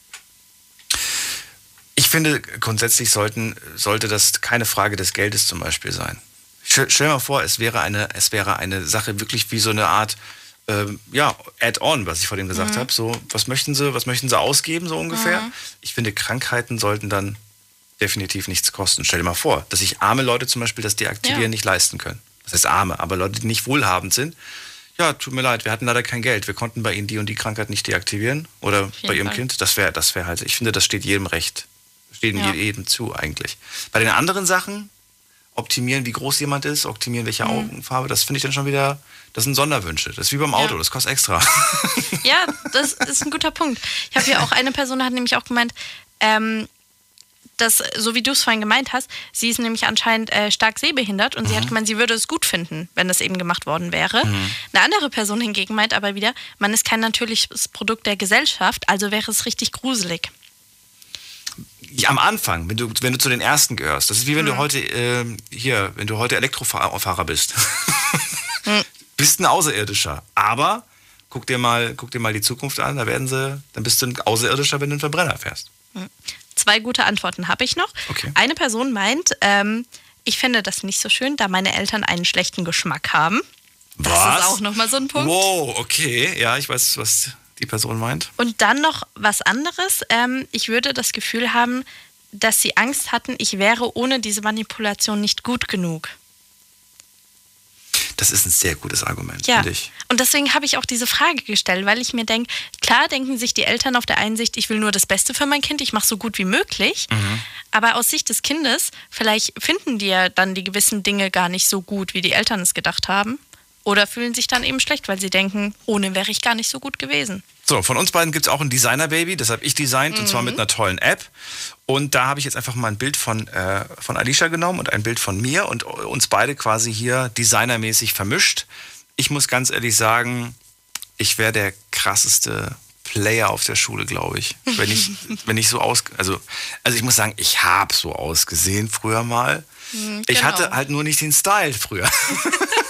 Ich finde, grundsätzlich sollten, sollte das keine Frage des Geldes zum Beispiel sein. Stell, stell dir mal vor, es wäre eine, es wäre eine Sache wirklich wie so eine Art, ähm, ja, Add-on, was ich vor dem gesagt Mhm. habe. So, was möchten sie, was möchten sie ausgeben, so ungefähr? Mhm. Ich finde, Krankheiten sollten dann definitiv nichts kosten. Stell dir mal vor, dass sich arme Leute zum Beispiel das Deaktivieren Ja. nicht leisten können. Das heißt arme, aber Leute, die nicht wohlhabend sind. Ja, tut mir leid, wir hatten leider kein Geld. Wir konnten bei ihnen die und die Krankheit nicht deaktivieren oder bei ihrem Fall. Kind. Das wäre, das wäre halt, ich finde, das steht jedem recht. Steht Ja. jedem zu eigentlich. Bei den anderen Sachen, optimieren, wie groß jemand ist, optimieren, welche Mhm. Augenfarbe, das finde ich dann schon wieder, das sind Sonderwünsche. Das ist wie beim Auto, das kostet extra. Ja, das ist ein guter Punkt. Ich habe ja auch eine Person hat nämlich auch gemeint, ähm, dass, so wie du es vorhin gemeint hast, sie ist nämlich anscheinend äh, stark sehbehindert und sie hat gemeint, sie würde es gut finden, wenn das eben gemacht worden wäre. Mhm. Eine andere Person hingegen meint aber wieder, man ist kein natürliches Produkt der Gesellschaft, also wäre es richtig gruselig. Ja, am Anfang, wenn du, wenn du zu den Ersten gehörst, das ist wie wenn du heute, ähm, hier, wenn du heute Elektrofahrer bist. bist ein Außerirdischer. Aber guck dir mal, guck dir mal die Zukunft an, da werden sie, dann bist du ein Außerirdischer, wenn du einen Verbrenner fährst. Zwei gute Antworten habe ich noch. Okay. Eine Person meint, ähm, ich finde das nicht so schön, da meine Eltern einen schlechten Geschmack haben. Das Was? ist auch nochmal so ein Punkt. Wow, okay. Ja, ich weiß, was die Person meint. Und dann noch was anderes. Ähm, ich würde das Gefühl haben, dass sie Angst hatten, ich wäre ohne diese Manipulation nicht gut genug. Das ist ein sehr gutes Argument, Ja. finde ich. Und deswegen habe ich auch diese Frage gestellt, weil ich mir denke, klar denken sich die Eltern auf der einen Sicht, ich will nur das Beste für mein Kind, ich mache so gut wie möglich. Aber aus Sicht des Kindes, vielleicht finden die ja dann die gewissen Dinge gar nicht so gut, wie die Eltern es gedacht haben. Oder fühlen sich dann eben schlecht, weil sie denken, ohne wäre ich gar nicht so gut gewesen. So, von uns beiden gibt es auch ein Designer-Baby, das habe ich designt und zwar Mhm. mit einer tollen App. Und da habe ich jetzt einfach mal ein Bild von, äh, von Alicia genommen und ein Bild von mir und uns beide quasi hier designermäßig vermischt. Ich muss ganz ehrlich sagen, ich wäre der krasseste Player auf der Schule, glaube ich. Wenn ich, wenn ich so aus. Also, also ich muss sagen, ich habe so ausgesehen früher mal. Mhm, Ich genau. hatte halt nur nicht den Style früher.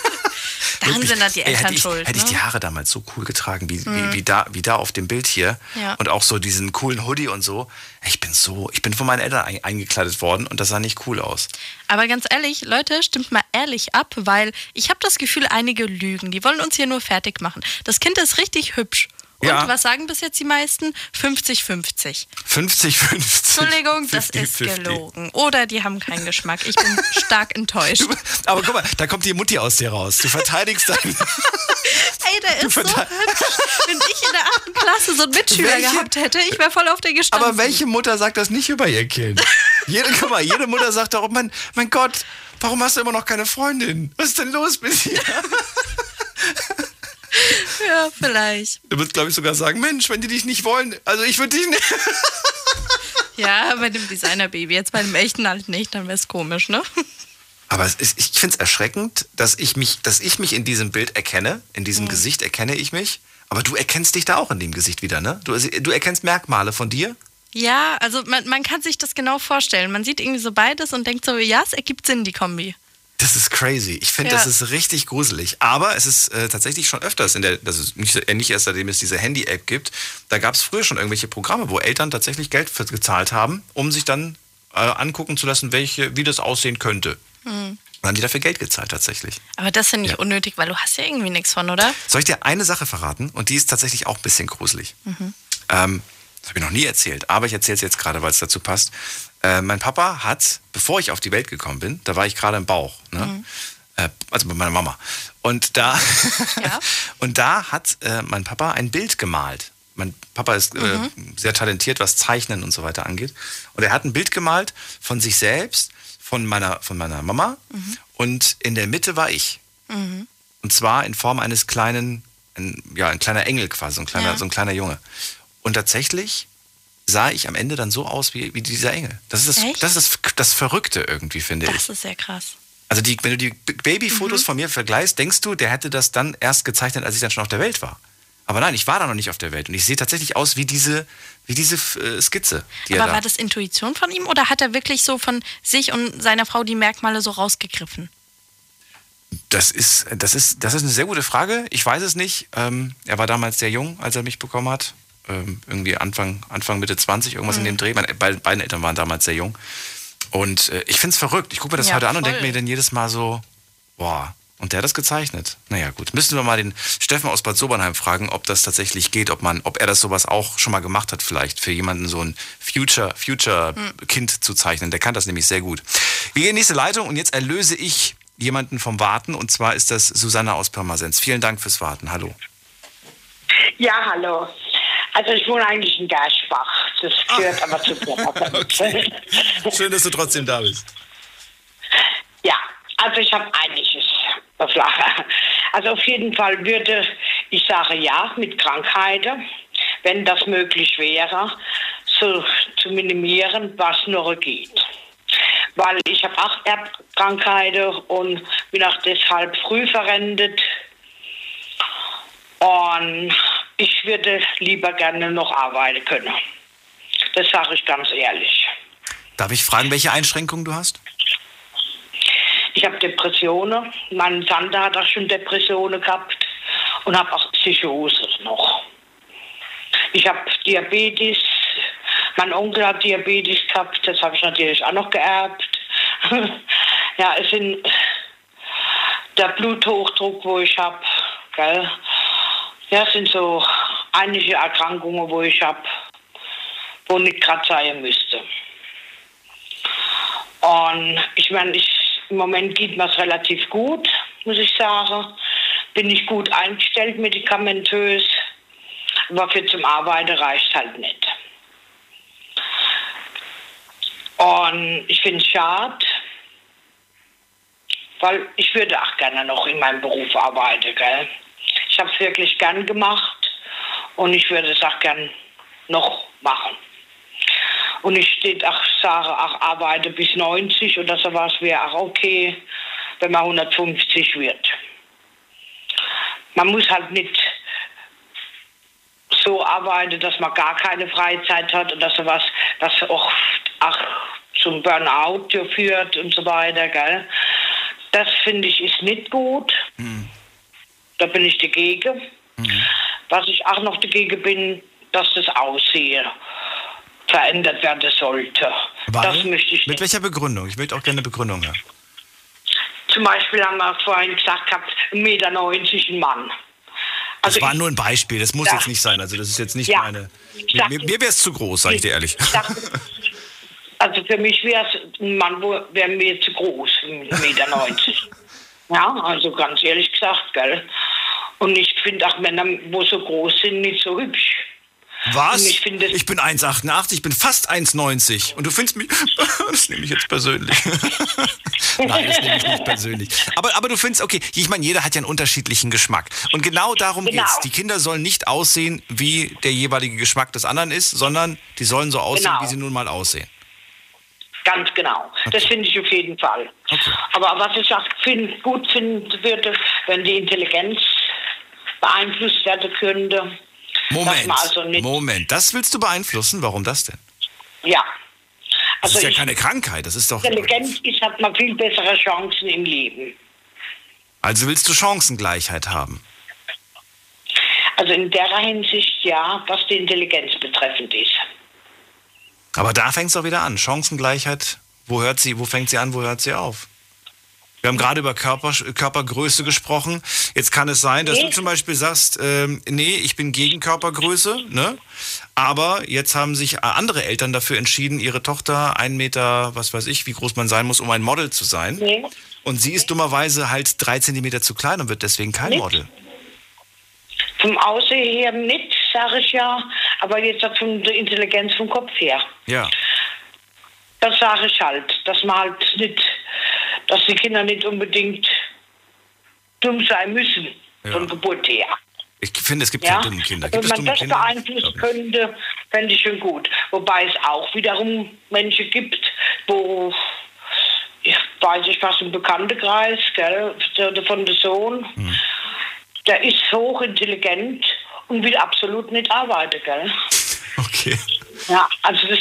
Daran Wirklich. sind dann die Ey, Eltern hätte ich, schuld. Hätte ich ne? die Haare damals so cool getragen, wie, Mhm. wie, wie, da, wie da auf dem Bild hier. Ja. Und auch so diesen coolen Hoodie und so. Ich bin so, ich bin von meinen Eltern ein, eingekleidet worden und das sah nicht cool aus. Aber ganz ehrlich, Leute, stimmt mal ehrlich ab, weil ich habe das Gefühl, einige lügen. Die wollen uns hier nur fertig machen. Das Kind ist richtig hübsch. Und Ja. was sagen bis jetzt die meisten? 50-50. 50-50. Entschuldigung, das ist 50-50. gelogen. Oder die haben keinen Geschmack. Ich bin stark enttäuscht. Aber guck mal, da kommt die Mutti aus dir raus. Du verteidigst deinen. Ey, der ist so hübsch. Wenn ich in der achten Klasse so einen Mitschüler Welche- gehabt hätte, ich wäre voll auf der gestanden. Aber welche Mutter sagt das nicht über ihr Kind? Jede, guck mal, jede Mutter sagt doch, mein, mein Gott, warum hast du immer noch keine Freundin? Was ist denn los mit dir? Ja, vielleicht. Du würdest, glaube ich, sogar sagen, Mensch, wenn die dich nicht wollen, also ich würde dich nicht. Ja, bei dem Designer-Baby. Jetzt bei dem echten halt nicht, dann wäre es komisch, ne? Aber ist, ich finde es erschreckend, dass ich, mich, dass ich mich in diesem Bild erkenne, in diesem Gesicht erkenne ich mich. Aber du erkennst dich da auch in dem Gesicht wieder, ne? Du, du erkennst Merkmale von dir. Ja, also man, man kann sich das genau vorstellen. Man sieht irgendwie so beides und denkt so, ja, es ergibt Sinn, die Kombi. Das ist crazy. Ich finde, Ja. das ist richtig gruselig. Aber es ist äh, tatsächlich schon öfters in der, das ist nicht, äh, nicht erst seitdem es diese Handy-App gibt, da gab es früher schon irgendwelche Programme, wo Eltern tatsächlich Geld für gezahlt haben, um sich dann äh, angucken zu lassen, welche, wie das aussehen könnte. Hm. Und haben die dafür Geld gezahlt tatsächlich. Aber das finde ich unnötig, weil du hast ja irgendwie nichts von, oder? Soll ich dir eine Sache verraten? Und die ist tatsächlich auch ein bisschen gruselig. Mhm. Ähm, Das habe ich noch nie erzählt, aber ich erzähle es jetzt gerade, weil es dazu passt. Äh, mein Papa hat, bevor ich auf die Welt gekommen bin, da war ich gerade im Bauch, ne? Mhm. äh, also bei meiner Mama. Und da, und da hat äh, mein Papa ein Bild gemalt. Mein Papa ist äh, Mhm. sehr talentiert, was Zeichnen und so weiter angeht. Und er hat ein Bild gemalt von sich selbst, von meiner, von meiner Mama. Und in der Mitte war ich. Mhm. Und zwar in Form eines kleinen, ein, ja, ein kleiner Engel quasi, so ein kleiner, Ja. so ein kleiner Junge. Und tatsächlich sah ich am Ende dann so aus wie, wie dieser Engel. Das ist das, das, ist das, das Verrückte irgendwie, finde ich. Das ist sehr krass. Also die, wenn du die Babyfotos Mhm. von mir vergleichst, denkst du, der hätte das dann erst gezeichnet, als ich dann schon auf der Welt war. Aber nein, ich war da noch nicht auf der Welt. Und ich sehe tatsächlich aus wie diese, wie diese äh, Skizze, die er Aber da... war das Intuition von ihm oder hat er wirklich so von sich und seiner Frau die Merkmale so rausgegriffen? Das ist, das, ist, das ist eine sehr gute Frage. Ich weiß es nicht. Ähm, er war damals sehr jung, als er mich bekommen hat. Ähm, irgendwie Anfang, Anfang, Mitte 20, irgendwas in Mhm. dem Dreh. Meine beide, beiden Eltern waren damals sehr jung. Und äh, ich finde es verrückt. Ich gucke mir das Ja, heute an und voll. denke mir dann jedes Mal so, boah, und der hat das gezeichnet. Naja, gut. Müssen wir mal den Steffen aus Bad Sobernheim fragen, ob das tatsächlich geht, ob man, ob er das sowas auch schon mal gemacht hat, vielleicht für jemanden so ein Future, Future Hm. Kind zu zeichnen. Der kann das nämlich sehr gut. Wir gehen in die nächste Leitung und jetzt erlöse ich jemanden vom Warten und zwar ist das Susanne aus Pirmasens. Vielen Dank fürs Warten. Hallo. Ja, hallo. Also ich wohne eigentlich in Gerschbach. Das gehört aber zu okay. Schön, dass du trotzdem da bist. Ja, also ich habe einiges auf Lager. Also auf jeden Fall würde ich sagen, ja, mit Krankheiten, wenn das möglich wäre, so zu minimieren, was nur geht. Weil ich habe auch Erbkrankheiten und bin auch deshalb früh verrentet. Und ich würde lieber gerne noch arbeiten können. Das sage ich ganz ehrlich. Darf ich fragen, welche Einschränkungen du hast? Ich habe Depressionen. Mein Tante hat auch schon Depressionen gehabt und habe auch Psychose noch. Ich habe Diabetes. Mein Onkel hat Diabetes gehabt. Das habe ich natürlich auch noch geerbt. ja, es sind der Bluthochdruck, wo ich habe. Gell? Ja, sind so einige Erkrankungen, wo ich habe, wo nicht gerade sein müsste. Und ich meine, ich, im Moment geht mir es relativ gut, muss ich sagen. Bin ich gut eingestellt medikamentös, aber für zum Arbeiten reicht halt nicht. Und ich finde es schade, weil ich würde auch gerne noch in meinem Beruf arbeiten. Gell? Ich habe es wirklich gern gemacht und ich würde es auch gern noch machen. Und ich steht auch sage, auch arbeite bis 90 oder sowas wäre auch okay, wenn man 150 wird. Man muss halt nicht so arbeiten, dass man gar keine Freizeit hat oder sowas, was auch, auch zum Burnout führt und so weiter. Gell? Das finde ich ist nicht gut. Da bin ich dagegen. Was ich auch noch dagegen bin, dass das Aussehen verändert werden sollte. Das Weil? möchte ich Mit welcher Begründung? Ich will auch gerne eine Begründung hören. Zum Beispiel haben wir vorhin gesagt gehabt, 1,90 Meter ein Mann. Das war nur ein Beispiel, das muss Ja. jetzt nicht sein. Also das ist jetzt nicht Ja. meine. Ich Mir, sag- mir, mir wäre es zu groß, sage ich dir ehrlich. Also für mich wäre es ein Mann, wäre mir zu groß, 1,90 Meter. Ja, also ganz ehrlich gesagt, gell. Und ich finde auch Männer, wo so groß sind, nicht so hübsch. Was? Und ich finde Ich bin 1,88, ich bin fast 1,90 und du findest mich. Das nehme ich jetzt persönlich. Nein, das nehme ich nicht persönlich. Aber, aber du findest, okay, ich meine, jeder hat ja einen unterschiedlichen Geschmack. Und genau darum Genau. geht's. Die Kinder sollen nicht aussehen, wie der jeweilige Geschmack des anderen ist, sondern die sollen so aussehen, Genau. wie sie nun mal aussehen. Ganz genau. Das finde ich auf jeden Fall. Aber was ich auch find, gut finden würde, wenn die Intelligenz beeinflusst werden könnte. Moment, also nicht, Moment, das willst du beeinflussen? Warum das denn? ja. Das Also ist ja ich- keine Krankheit, das ist doch. Intelligenz ist, hat man viel bessere Chancen im Leben. Also willst du Chancengleichheit haben? Also in der Hinsicht ja, was die Intelligenz betreffend ist. Aber da fängt es doch wieder an. Chancengleichheit, wo hört sie, wo fängt sie an, wo hört sie auf? Wir haben gerade über Körper, Körpergröße gesprochen. Jetzt kann es sein, dass Nee. du zum Beispiel sagst, ähm, nee, ich bin gegen Körpergröße, ne? Aber jetzt haben sich andere Eltern dafür entschieden, ihre Tochter ein Meter, was weiß ich, wie groß man sein muss, um ein Model zu sein. Nee. Und sie ist dummerweise halt drei Zentimeter zu klein und wird deswegen kein Nicht? Model. Vom Aussehen her nicht, sage ich ja, aber jetzt von der Intelligenz vom Kopf her. Ja. Das sage ich halt, dass man halt nicht, dass die Kinder nicht unbedingt dumm sein müssen, von Geburt her. Ich finde, es gibt Ja? keine dummen Kinder. Gibt Wenn man das Kinder? beeinflussen könnte, fände ich schon gut. Wobei es auch wiederum Menschen gibt, wo, ich weiß ich was, im Bekanntenkreis, gell, der- von der Sohn, Hm. der ist hochintelligent und will absolut nicht arbeiten, gell. Okay. Ja, also das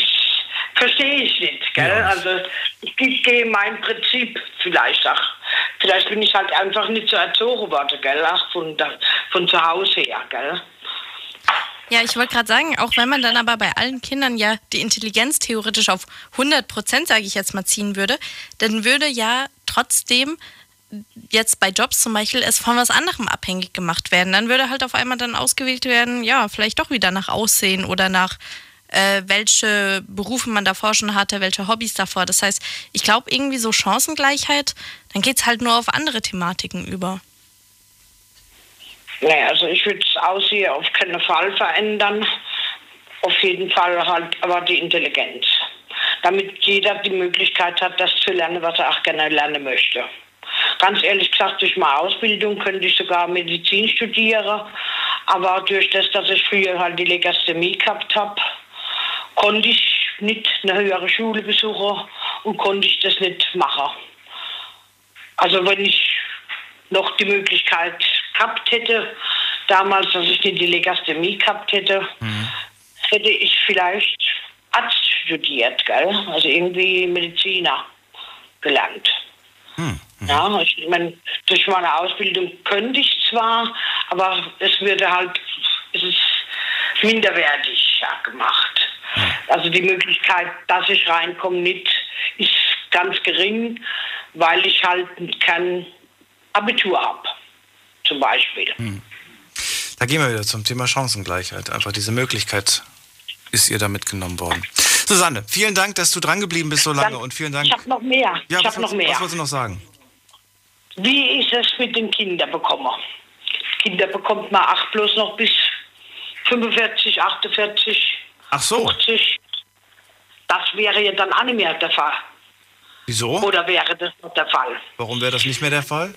verstehe ich nicht, gell? Also ich gehe mein Prinzip vielleicht auch. Vielleicht bin ich halt einfach nicht so erzogen worden, gell? Ach, von, da, von zu Hause her, gell? Ja, ich wollte gerade sagen, auch wenn man dann aber bei allen Kindern ja die Intelligenz theoretisch auf 100 Prozent, sage ich jetzt mal, ziehen würde, dann würde ja trotzdem jetzt bei Jobs zum Beispiel es von was anderem abhängig gemacht werden. Dann würde halt auf einmal dann ausgewählt werden, ja, vielleicht doch wieder nach Aussehen oder nach äh, welche Berufe man davor schon hatte, welche Hobbys davor. Das heißt, ich glaube irgendwie so Chancengleichheit, dann geht es halt nur auf andere Thematiken über. Nee, also ich würde das Aussehen auf keinen Fall verändern. Auf jeden Fall halt aber die Intelligenz. Damit jeder die Möglichkeit hat, das zu lernen, was er auch gerne lernen möchte. Ganz ehrlich gesagt, durch meine Ausbildung könnte ich sogar Medizin studieren. Aber durch das, dass ich früher halt die Legasthemie gehabt habe, konnte ich nicht eine höhere Schule besuchen und konnte ich das nicht machen. Also wenn ich noch die Möglichkeit gehabt hätte, damals, dass ich nicht die Legasthemie gehabt hätte, hätte ich vielleicht Arzt studiert, gell? also irgendwie Mediziner gelernt. Ja, ich meine, durch meine Ausbildung könnte ich zwar, aber es würde halt, es ist minderwertig ja, gemacht. Also die Möglichkeit, dass ich reinkomme, nicht, ist ganz gering, weil ich halt kein Abitur habe, zum Beispiel. Da gehen wir wieder zum Thema Chancengleichheit. Einfach diese Möglichkeit ist ihr da mitgenommen worden. Susanne, vielen Dank, dass du dran geblieben bist so lange und vielen Dank. Ich habe noch mehr. ja, ich was, habe noch mehr. was wolltest du noch sagen? Wie ist es mit den Kindern bekommen? Kinder bekommt man acht bloß noch bis 45, 48, Ach so. 50. Das wäre ja dann auch nicht mehr der Fall. Wieso? Oder wäre das noch der Fall? Warum wäre das nicht mehr der Fall?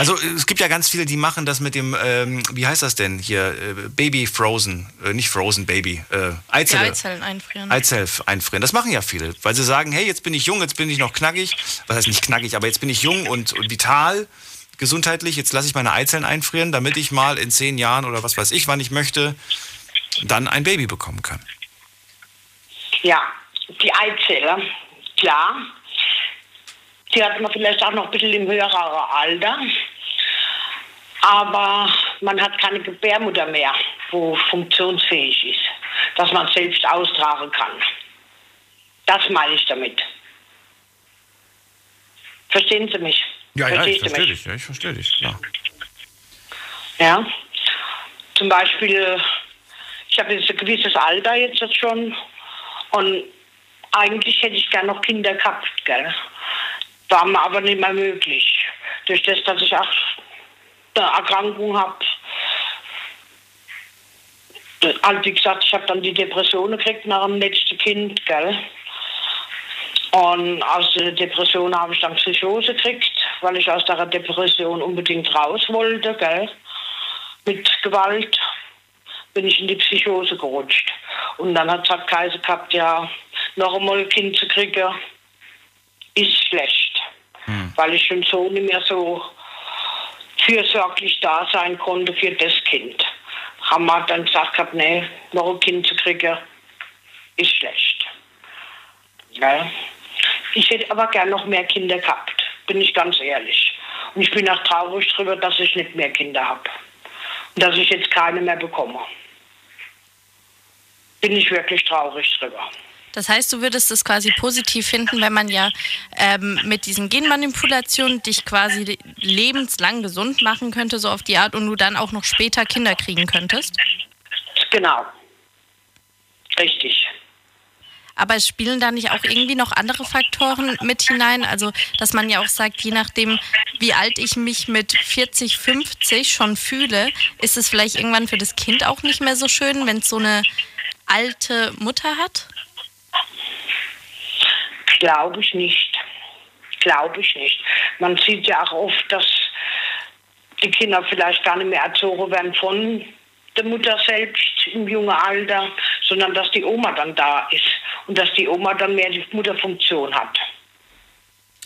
Also es gibt ja ganz viele, die machen das mit dem, ähm, wie heißt das denn hier, äh, Baby Frozen, äh, nicht Frozen Baby, äh, Die Eizelle. Eizellen einfrieren. Eizell einfrieren. Das machen ja viele, weil sie sagen, hey, jetzt bin ich jung, jetzt bin ich noch knackig. Was heißt nicht knackig, aber jetzt bin ich jung und, und vital, gesundheitlich. Jetzt lasse ich meine Eizellen einfrieren, damit ich mal in zehn Jahren oder was weiß ich, wann ich möchte, dann ein Baby bekommen kann. Ja, die Eizelle, klar. Die hat man vielleicht auch noch ein bisschen im höheren Alter. Aber man hat keine Gebärmutter mehr, wo funktionsfähig ist, dass man selbst austragen kann. Das meine ich damit. Verstehen Sie mich? Verstehst du mich? dich, ja, ich verstehe dich, klar. Ja. Zum Beispiel, ich habe jetzt ein gewisses Alter jetzt schon und eigentlich hätte ich gern noch Kinder gehabt, gell. War mir aber nicht mehr möglich. Durch das, dass ich auch eine Erkrankung habe. Also wie gesagt, ich habe dann die Depression gekriegt nach dem letzten Kind, gell. Und aus der Depression habe ich dann Psychose gekriegt, weil ich aus der Depression unbedingt raus wollte, gell. Mit Gewalt bin ich in die Psychose gerutscht. Und dann hat es halt Kaiser gehabt, ja, noch einmal ein Kind zu kriegen, ist schlecht. Weil ich schon so nicht mehr so fürsorglich da sein konnte für das Kind. Haben wir dann gesagt gehabt, nee, noch ein Kind zu kriegen, ist schlecht. Ja. Ich hätte aber gern noch mehr Kinder gehabt, bin ich ganz ehrlich. Und ich bin auch traurig darüber, dass ich nicht mehr Kinder habe. Und dass ich jetzt keine mehr bekomme. Bin ich wirklich traurig drüber. Das heißt, du würdest es quasi positiv finden, wenn man ja ähm, mit diesen Genmanipulationen dich quasi lebenslang gesund machen könnte, so auf die Art, und du dann auch noch später Kinder kriegen könntest? Genau. Richtig. Aber spielen da nicht auch irgendwie noch andere Faktoren mit hinein? Also, dass man ja auch sagt, je nachdem, wie alt ich mich mit 40, 50 schon fühle, ist es vielleicht irgendwann für das Kind auch nicht mehr so schön, wenn es so eine alte Mutter hat? Glaube ich nicht. Glaube ich nicht. Man sieht ja auch oft, dass die Kinder vielleicht gar nicht mehr erzogen werden von der Mutter selbst im jungen Alter, sondern dass die Oma dann da ist und dass die Oma dann mehr die Mutterfunktion hat.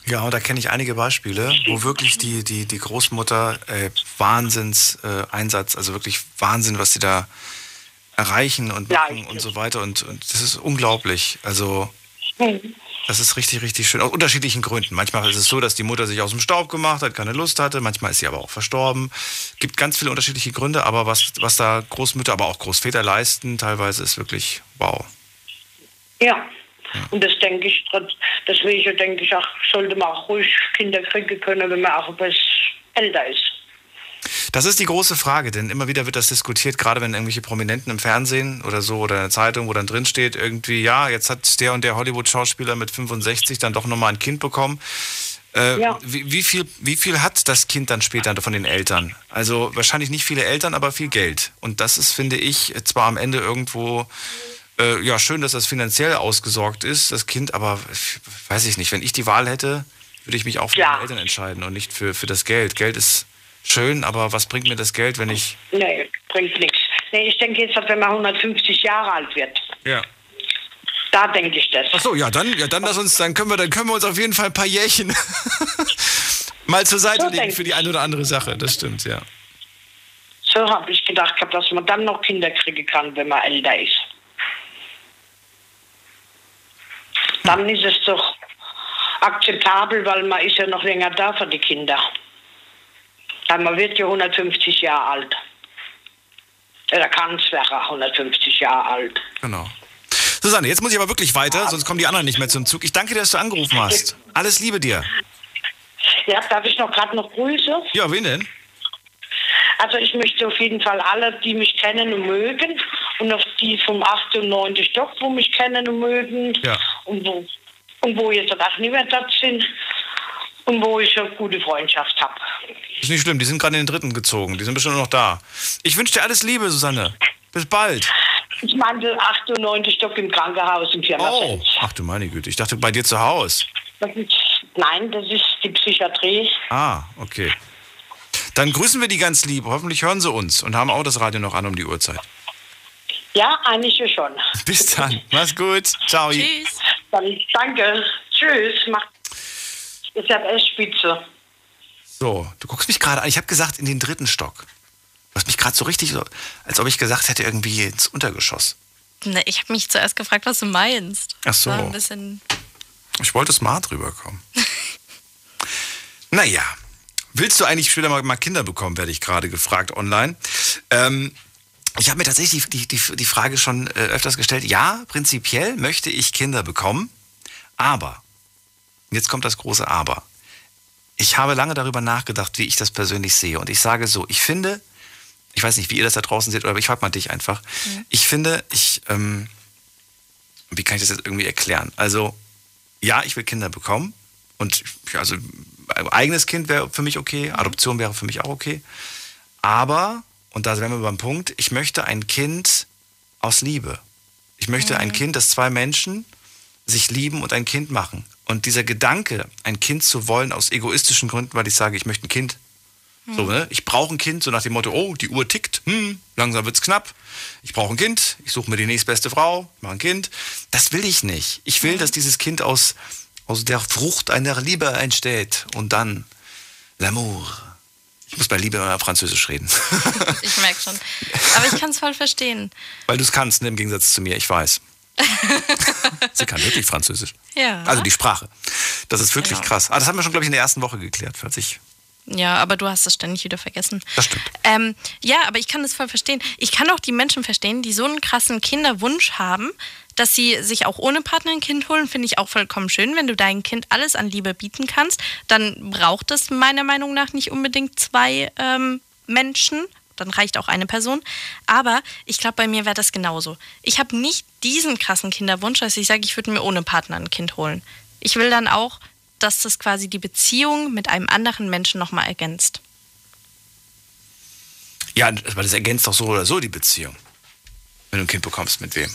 Ja, und da kenne ich einige Beispiele, wo wirklich die, die, die Großmutter äh, Wahnsinns äh, also wirklich Wahnsinn, was sie da erreichen und machen ja, und so weiter. Und, und das ist unglaublich. Also mhm. Das ist richtig, richtig schön. Aus unterschiedlichen Gründen. Manchmal ist es so, dass die Mutter sich aus dem Staub gemacht hat, keine Lust hatte. Manchmal ist sie aber auch verstorben. Gibt ganz viele unterschiedliche Gründe, aber was, was da Großmütter, aber auch Großväter leisten, teilweise ist wirklich wow. Ja. Und das denke ich, deswegen denke ich auch, sollte man auch ruhig Kinder kriegen können, wenn man auch etwas älter ist. Das ist die große Frage, denn immer wieder wird das diskutiert, gerade wenn irgendwelche Prominenten im Fernsehen oder so oder in der Zeitung, wo dann drin steht, irgendwie, ja, jetzt hat der und der Hollywood-Schauspieler mit 65 dann doch nochmal ein Kind bekommen. Äh, ja. wie, wie, viel, wie viel hat das Kind dann später von den Eltern? Also wahrscheinlich nicht viele Eltern, aber viel Geld. Und das ist, finde ich, zwar am Ende irgendwo äh, ja, schön, dass das finanziell ausgesorgt ist, das Kind, aber weiß ich nicht, wenn ich die Wahl hätte, würde ich mich auch für ja. meine Eltern entscheiden und nicht für, für das Geld. Geld ist schön, aber was bringt mir das Geld, wenn ich. Nee, bringt nichts. Nee, ich denke jetzt, wenn man 150 Jahre alt wird. Ja. Da denke ich das. Ach so, ja, dann, ja, dann lass uns, dann können wir, dann können wir uns auf jeden Fall ein paar Jährchen mal zur Seite so legen für die eine oder andere Sache. Das stimmt, ja. So habe ich gedacht, dass man dann noch Kinder kriegen kann, wenn man älter ist. Dann ist es doch akzeptabel, weil man ist ja noch länger da für die Kinder. Weil man wird ja 150 Jahre alt. Es wäre 150 Jahre alt. Genau. Susanne, jetzt muss ich aber wirklich weiter, sonst kommen die anderen nicht mehr zum Zug. Ich danke dir, dass du angerufen hast. Alles Liebe dir. Ja, darf ich noch gerade noch Grüße? Ja, wen denn? Also ich möchte auf jeden Fall alle, die mich kennen und mögen und auf die vom 8. und 9. Stock, wo mich kennen und mögen ja. und, wo, und wo jetzt auch nicht mehr dort sind und wo ich eine gute Freundschaft habe. Ist nicht schlimm, die sind gerade in den dritten gezogen. Die sind bestimmt noch da. Ich wünsche dir alles Liebe, Susanne. Bis bald. Ich meinte 8. und 9. Stock im Krankenhaus im Firma Oh, ach du meine Güte. Ich dachte bei dir zu Hause. nein, das ist die Psychiatrie. Ah, okay. Dann grüßen wir die ganz lieb. Hoffentlich hören sie uns und haben auch das Radio noch an um die Uhrzeit. Ja, eigentlich schon. Bis dann. Mach's gut. Ciao. Tschüss. Dann, danke. Tschüss. Macht. Ist ja echt spitze. So, du guckst mich gerade an. Ich habe gesagt, in den dritten Stock. Du hast mich gerade so richtig, als ob ich gesagt hätte, irgendwie ins Untergeschoss. Ne, ich habe mich zuerst gefragt, was du meinst. Ach so. ein bisschen ich wollte smart rüberkommen. naja, willst du eigentlich später mal, Kinder bekommen, werde ich gerade gefragt online. Ähm, ich habe mir tatsächlich die, die, die Frage schon äh, öfters gestellt. Ja, prinzipiell möchte ich Kinder bekommen, aber, jetzt kommt das große Aber. Ich habe lange darüber nachgedacht, wie ich das persönlich sehe. Und ich sage so, ich finde, ich weiß nicht, wie ihr das da draußen seht, aber ich frage mal dich einfach. Mhm. Ich finde, ich, ähm, wie kann ich das jetzt irgendwie erklären? Also, ja, ich will Kinder bekommen. Und also eigenes Kind wäre für mich okay, mhm. Adoption wäre für mich auch okay. Aber und da wären wir beim Punkt, ich möchte ein Kind aus Liebe. Ich möchte mhm. ein Kind, das zwei Menschen sich lieben und ein Kind machen. Und dieser Gedanke, ein Kind zu wollen aus egoistischen Gründen, weil ich sage, ich möchte ein Kind. So, ne? Ich brauche ein Kind, so nach dem Motto, oh, die Uhr tickt, hm, langsam wird's knapp. Ich brauche ein Kind, ich suche mir die nächstbeste Frau, mache ein Kind. Das will ich nicht. Ich will, mhm. dass dieses Kind aus, aus der Frucht einer Liebe entsteht. Und dann L'amour. Ich muss bei Liebe immer Französisch reden. ich merke schon. Aber ich kann es voll verstehen. Weil du es kannst, ne, im Gegensatz zu mir, ich weiß. Sie kann wirklich Französisch. Ja. Also die Sprache. Das ist wirklich genau. krass. Aber ah, das haben wir schon, glaube ich, in der ersten Woche geklärt, falls ich Ja, aber du hast es ständig wieder vergessen. Das stimmt. Ähm, ja, aber ich kann das voll verstehen. Ich kann auch die Menschen verstehen, die so einen krassen Kinderwunsch haben, dass sie sich auch ohne Partner ein Kind holen, finde ich auch vollkommen schön. Wenn du deinem Kind alles an Liebe bieten kannst, dann braucht es meiner Meinung nach nicht unbedingt zwei ähm, Menschen. Dann reicht auch eine Person. Aber ich glaube, bei mir wäre das genauso. Ich habe nicht diesen krassen Kinderwunsch, dass ich sage, ich würde mir ohne Partner ein Kind holen. Ich will dann auch, dass das quasi die Beziehung mit einem anderen Menschen nochmal ergänzt. Ja, aber das ergänzt doch so oder so die Beziehung. Wenn du ein Kind bekommst, mit wem?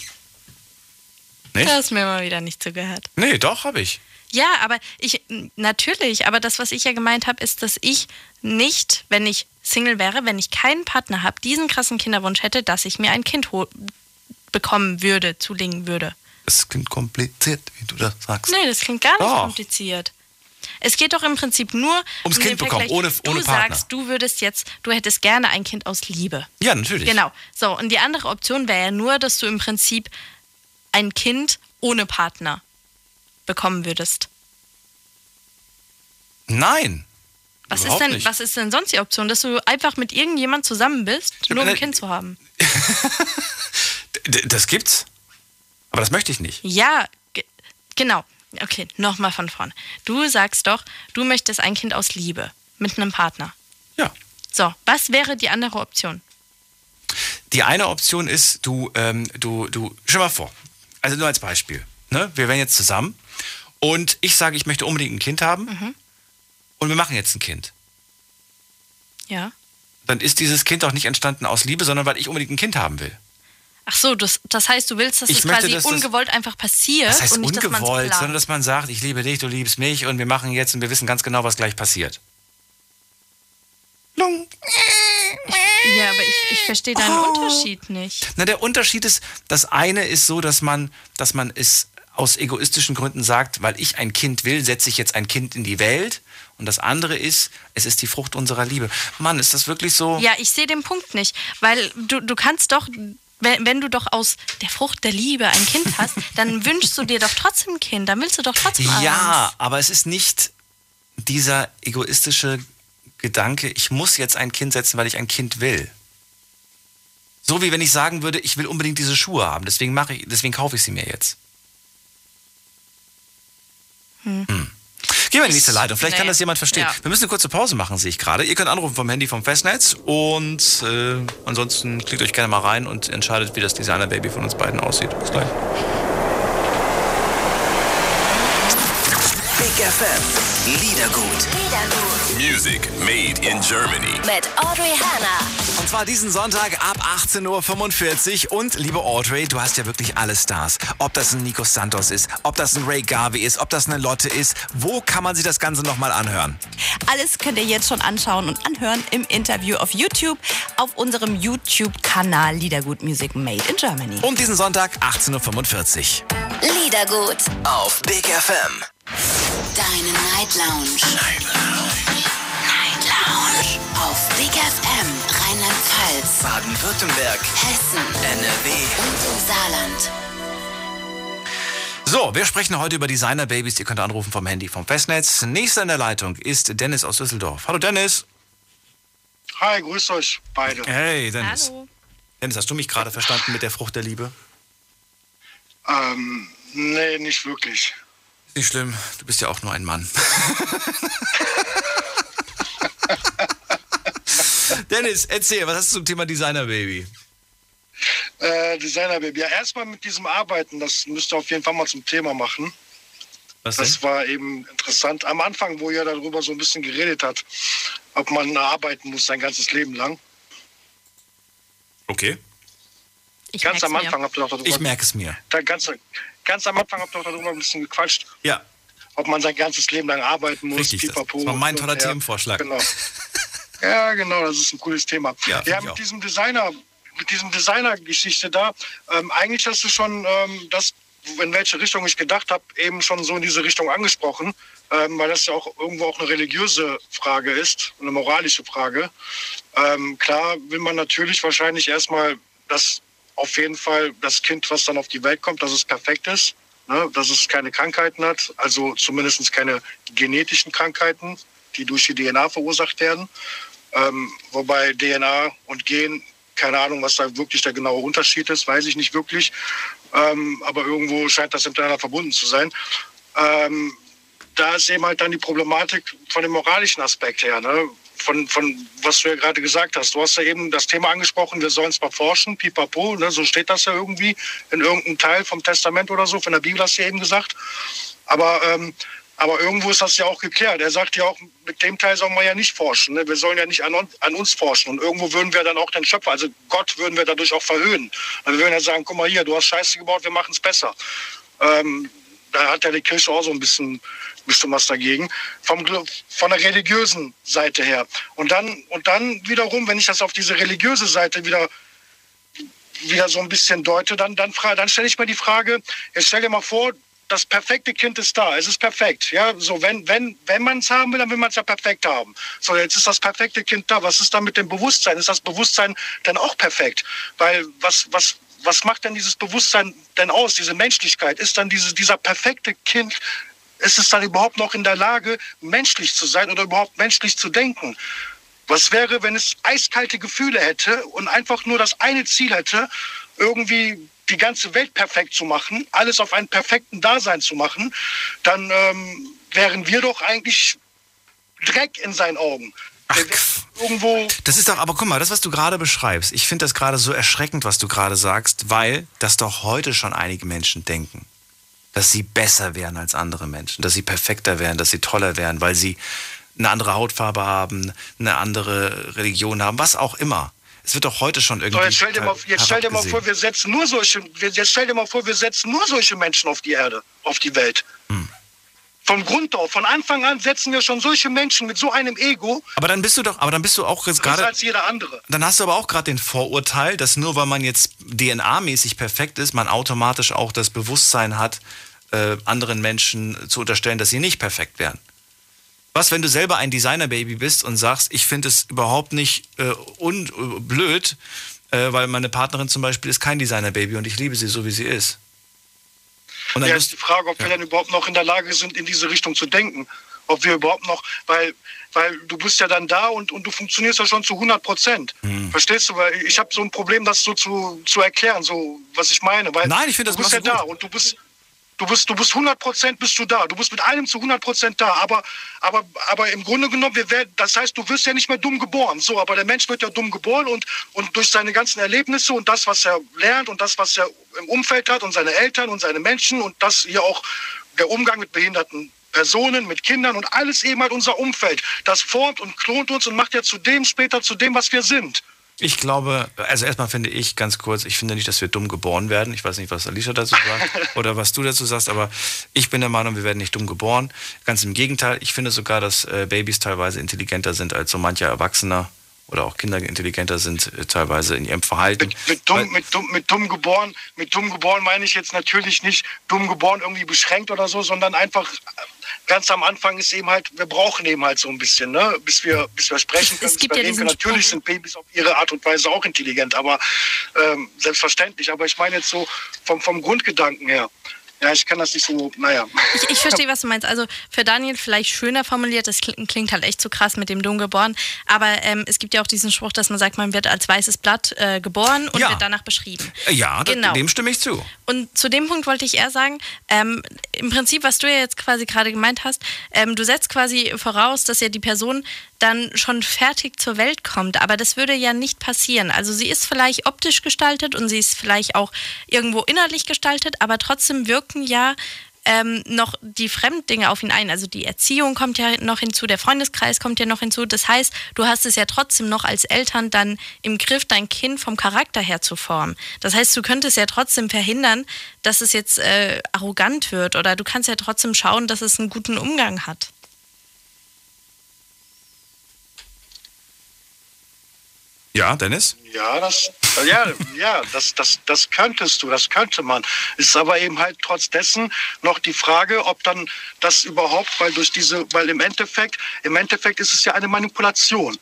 Nicht? Du hast mir mal wieder nicht zugehört. Nee, doch, habe ich. Ja, aber ich, natürlich, aber das, was ich ja gemeint habe, ist, dass ich nicht, wenn ich Single wäre, wenn ich keinen Partner habe, diesen krassen Kinderwunsch hätte, dass ich mir ein Kind bekommen würde, zulegen würde. Das klingt kompliziert, wie du das sagst. Nee, das klingt gar nicht Doch. kompliziert. Es geht doch im Prinzip nur Ums um Kind bekommen, Vergleich. ohne- Du ohne Partner. sagst, du würdest jetzt, du hättest gerne ein Kind aus Liebe. Ja, natürlich. Genau. So, und die andere Option wäre ja nur, dass du im Prinzip ein Kind ohne Partner bekommen würdest. Nein. Was ist, denn, nicht. was ist denn sonst die Option? Dass du einfach mit irgendjemand zusammen bist, nur um ein Kind zu haben? Das gibt's. Aber das möchte ich nicht. Ja, ge genau. Okay, nochmal von vorne. Du sagst doch, du möchtest ein Kind aus Liebe mit einem Partner. Ja. So, was wäre die andere Option? Die eine Option ist, du, ähm, du, du, stell mal vor, also nur als Beispiel, ne? wir wären jetzt zusammen und ich sage, ich möchte unbedingt ein Kind haben Mhm. und wir machen jetzt ein Kind. Ja. Dann ist dieses Kind doch nicht entstanden aus Liebe, sondern weil ich unbedingt ein Kind haben will. Ach so, das, das heißt, du willst, dass Ich es möchte, quasi dass das- ungewollt einfach passiert Das heißt und nicht, dass ungewollt, es sondern dass man sagt, ich liebe dich, du liebst mich und wir machen jetzt und wir wissen ganz genau, was gleich passiert. Ja, aber ich, ich verstehe deinen Oh. Unterschied nicht. Na, der Unterschied ist, das eine ist so, dass man, dass man es aus egoistischen Gründen sagt, weil ich ein Kind will, setze ich jetzt ein Kind in die Welt. Und das andere ist, es ist die Frucht unserer Liebe. Mann, ist das wirklich so? Ja, ich sehe den Punkt nicht, weil du, du kannst doch, wenn, wenn du doch aus der Frucht der Liebe ein Kind hast, dann wünschst du dir doch trotzdem ein Kind, dann willst du doch trotzdem Ja, eins. aber es ist nicht dieser egoistische Gedanke, ich muss jetzt ein Kind setzen, weil ich ein Kind will. So wie wenn ich sagen würde, ich will unbedingt diese Schuhe haben, deswegen mache ich, deswegen kaufe ich sie mir jetzt. Hm. Hm. Gehen wir in die nächste Leitung. Vielleicht kann nee. das jemand verstehen. Ja. Wir müssen eine kurze Pause machen, sehe ich gerade. Ihr könnt anrufen vom Handy vom Festnetz und äh, ansonsten klickt euch gerne mal rein und entscheidet, wie das Designer-Baby von uns beiden aussieht. Bis gleich. Big FM. Liedergut. Music made in Germany. Mit Audrey Hanna. Und zwar diesen Sonntag ab 18.45 Uhr. Und liebe Audrey, du hast ja wirklich alle Stars. Ob das ein Nico Santos ist, ob das ein Ray Garvey ist, ob das eine Lotte ist. Wo kann man sich das Ganze nochmal anhören? Alles könnt ihr jetzt schon anschauen und anhören im Interview auf YouTube, auf unserem YouTube-Kanal Liedergut Music Made in Germany. Und diesen Sonntag 18.45 Uhr. Liedergut. Auf Big FM. Deine Night Lounge. Night Lounge. Night Lounge. Auf Big FM Rheinland-Pfalz, Baden-Württemberg. Hessen, NRW. und im Saarland. So, wir sprechen heute über Designer-Babys. Ihr könnt anrufen vom Handy vom Festnetz. Nächster in der Leitung ist Dennis aus Düsseldorf. Hallo Dennis. Hi, grüßt euch beide. Hey Dennis. Hallo. Dennis, hast du mich gerade verstanden mit der Frucht der Liebe? Ähm, nee, nicht wirklich. Ist nicht schlimm, du bist ja auch nur ein Mann. Dennis, erzähl, was hast du zum Thema Designer-Baby? Äh, Designer Baby. Ja, erstmal mit diesem Arbeiten, das müsst ihr auf jeden Fall mal zum Thema machen. Was Das war eben interessant. Am Anfang, wo ihr darüber so ein bisschen geredet hat, ob man arbeiten muss sein ganzes Leben lang. Okay. Ich ganz am mir. Anfang habt ihr doch darüber, Ich merke es mir. da, ganz, ganz am Anfang habt ihr doch darüber ein bisschen gequatscht, Ja, ob man sein ganzes Leben lang arbeiten muss. Richtig, das- pipapo. das war mein Und, toller ja, Themenvorschlag. Genau. Ja, genau, das ist ein cooles Thema. Ja, Ja, mit auch. diesem Designer, mit diesem Designer-Geschichte da, ähm, eigentlich hast du schon ähm, das, in welche Richtung ich gedacht habe, eben schon so in diese Richtung angesprochen, ähm, weil das ja auch irgendwo auch eine religiöse Frage ist, eine moralische Frage. Ähm, klar will man natürlich wahrscheinlich erstmal, dass auf jeden Fall das Kind, was dann auf die Welt kommt, dass es perfekt ist, ne? dass es keine Krankheiten hat, also zumindest keine genetischen Krankheiten, die durch die DNA verursacht werden. Ähm, wobei DNA und Gen, keine Ahnung, was da wirklich der genaue Unterschied ist, weiß ich nicht wirklich. Ähm, aber irgendwo scheint das miteinander verbunden zu sein. Ähm, da ist eben halt dann die Problematik von dem moralischen Aspekt her. Ne? Von, von was du ja gerade gesagt hast. Du hast ja eben das Thema angesprochen, wir sollen es mal forschen, pipapo, ne? so steht das ja irgendwie in irgendeinem Teil vom Testament oder so, von der Bibel hast du ja eben gesagt. Aber, ähm, aber irgendwo ist das ja auch geklärt. Er sagt ja auch, mit dem Teil sollen wir ja nicht forschen. Ne? Wir sollen ja nicht an, an, uns forschen. Und irgendwo würden wir dann auch den Schöpfer, also Gott würden wir dadurch auch verhöhnen. wir würden ja sagen, guck mal hier, du hast Scheiße gebaut, wir machen es besser. Ähm, da hat ja die Kirche auch so ein bisschen, bisschen was dagegen. Vom, von der religiösen Seite her. Und dann, und dann wiederum, wenn ich das auf diese religiöse Seite wieder, wieder so ein bisschen deute, dann, dann, dann stelle ich mir die Frage, jetzt stell dir mal vor, das perfekte Kind ist da. Es ist perfekt. Ja, so wenn, wenn, wenn man es haben will, dann will man es ja perfekt haben. So, jetzt ist das perfekte Kind da. Was ist da mit dem Bewusstsein? Ist das Bewusstsein dann auch perfekt? Weil was, was, was macht denn dieses Bewusstsein denn aus, diese Menschlichkeit? Ist dann diese, dieser perfekte Kind, ist es dann überhaupt noch in der Lage, menschlich zu sein oder überhaupt menschlich zu denken? Was wäre, wenn es eiskalte Gefühle hätte und einfach nur das eine Ziel hätte, irgendwie die ganze Welt perfekt zu machen, alles auf einen perfekten Dasein zu machen, dann ähm, wären wir doch eigentlich Dreck in seinen Augen. Ach, irgendwo. Das ist doch, aber guck mal, das, was du gerade beschreibst, ich finde das gerade so erschreckend, was du gerade sagst, weil das doch heute schon einige Menschen denken. Dass sie besser wären als andere Menschen, dass sie perfekter wären, dass sie toller wären, weil sie eine andere Hautfarbe haben, eine andere Religion haben, was auch immer. Es wird doch heute schon irgendwie. So, jetzt stell dir mal, jetzt stell dir mal vor, wir setzen nur solche, jetzt stell dir mal vor, wir setzen nur solche Menschen auf die Erde, auf die Welt. Hm. Von Grund auf, von Anfang an setzen wir schon solche Menschen mit so einem Ego. Aber dann bist du doch, aber dann bist du auch jetzt gerade. als jeder andere. Dann hast du aber auch gerade den Vorurteil, dass nur weil man jetzt DNA-mäßig perfekt ist, man automatisch auch das Bewusstsein hat, äh, anderen Menschen zu unterstellen, dass sie nicht perfekt wären. Was, wenn du selber ein Designer-Baby bist und sagst, ich finde es überhaupt nicht äh, blöd, äh, weil meine Partnerin zum Beispiel ist kein Designer-Baby und ich liebe sie so, wie sie ist. Und dann ja, ist die Frage, ob ja. wir dann überhaupt noch in der Lage sind, in diese Richtung zu denken. Ob wir überhaupt noch, weil, weil du bist ja dann da und, und du funktionierst ja schon zu 100 Prozent. Hm. Verstehst du? Weil ich habe so ein Problem, das so zu, zu erklären, so was ich meine. Weil Nein, ich finde das Du bist ja gut. da und du bist, Du bist, du bist 100 Prozent bist du da. Du bist mit allem zu 100 Prozent da. Aber, aber, aber im Grunde genommen, wir werden, das heißt, du wirst ja nicht mehr dumm geboren. So, aber der Mensch wird ja dumm geboren und, und durch seine ganzen Erlebnisse und das, was er lernt und das, was er im Umfeld hat und seine Eltern und seine Menschen und das hier auch der Umgang mit behinderten Personen, mit Kindern und alles eben halt unser Umfeld. Das formt und klont uns und macht ja zu dem später zu dem, was wir sind. Ich glaube, also erstmal finde ich ganz kurz, ich finde nicht, dass wir dumm geboren werden. Ich weiß nicht, was Alicia dazu sagt oder was du dazu sagst, aber ich bin der Meinung, wir werden nicht dumm geboren. Ganz im Gegenteil, ich finde sogar, dass äh, Babys teilweise intelligenter sind als so mancher Erwachsener oder auch Kinder intelligenter sind äh, teilweise in ihrem Verhalten. Mit, mit, dumm, mit, dumm, mit dumm geboren, mit dumm geboren meine ich jetzt natürlich nicht dumm geboren irgendwie beschränkt oder so, sondern einfach ganz am Anfang ist eben halt, wir brauchen eben halt so ein bisschen, ne, bis wir, bis wir sprechen können. Es gibt ja diesen Natürlich sind Babys auf ihre Art und Weise auch intelligent, aber ähm, selbstverständlich. Aber ich meine jetzt so vom, vom Grundgedanken her. Ja, ich kann das nicht so, naja. Ich, ich verstehe, was du meinst. Also für Daniel vielleicht schöner formuliert, das klingt halt echt so krass mit dem Dumm geboren. Aber ähm, es gibt ja auch diesen Spruch, dass man sagt, man wird als weißes Blatt äh, geboren und ja. wird danach beschrieben. Ja, genau. dem stimme ich zu. Und zu dem Punkt wollte ich eher sagen, ähm, im Prinzip, was du ja jetzt quasi gerade gemeint hast, ähm, du setzt quasi voraus, dass ja die Person dann schon fertig zur Welt kommt. Aber das würde ja nicht passieren. Also sie ist vielleicht optisch gestaltet und sie ist vielleicht auch irgendwo innerlich gestaltet, aber trotzdem wirken ja ähm, noch die Fremddinge auf ihn ein. Also die Erziehung kommt ja noch hinzu, der Freundeskreis kommt ja noch hinzu. Das heißt, du hast es ja trotzdem noch als Eltern dann im Griff, dein Kind vom Charakter her zu formen. Das heißt, du könntest ja trotzdem verhindern, dass es jetzt äh, arrogant wird oder du kannst ja trotzdem schauen, dass es einen guten Umgang hat. Ja, Dennis? Ja, das, ja, ja, das, das, das könntest du, das könnte man. Ist aber eben halt trotz dessen noch die Frage, ob dann das überhaupt, weil durch diese, weil im Endeffekt, im Endeffekt ist es ja eine Manipulation.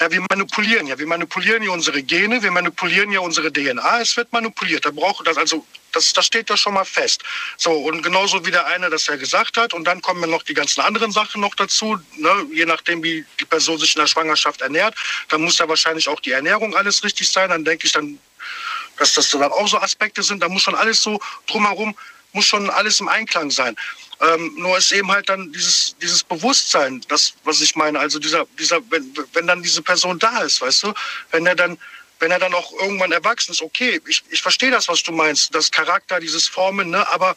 Ja, wir manipulieren ja, wir manipulieren ja unsere Gene, wir manipulieren ja unsere DNA, es wird manipuliert. Da braucht das also Das, das steht ja schon mal fest. So, und genauso wie der eine das ja gesagt hat. Und dann kommen ja noch die ganzen anderen Sachen noch dazu. Ne? Je nachdem, wie die Person sich in der Schwangerschaft ernährt, dann muss ja wahrscheinlich auch die Ernährung alles richtig sein. Dann denke ich dann, dass das dann auch so Aspekte sind. Da muss schon alles so drumherum, muss schon alles im Einklang sein. Ähm, nur ist eben halt dann dieses, dieses Bewusstsein, das, was ich meine. Also dieser, dieser, wenn, wenn dann diese Person da ist, weißt du, wenn er dann, wenn er dann auch irgendwann erwachsen ist, okay, ich, ich verstehe das, was du meinst, das Charakter, dieses Formen, ne, aber,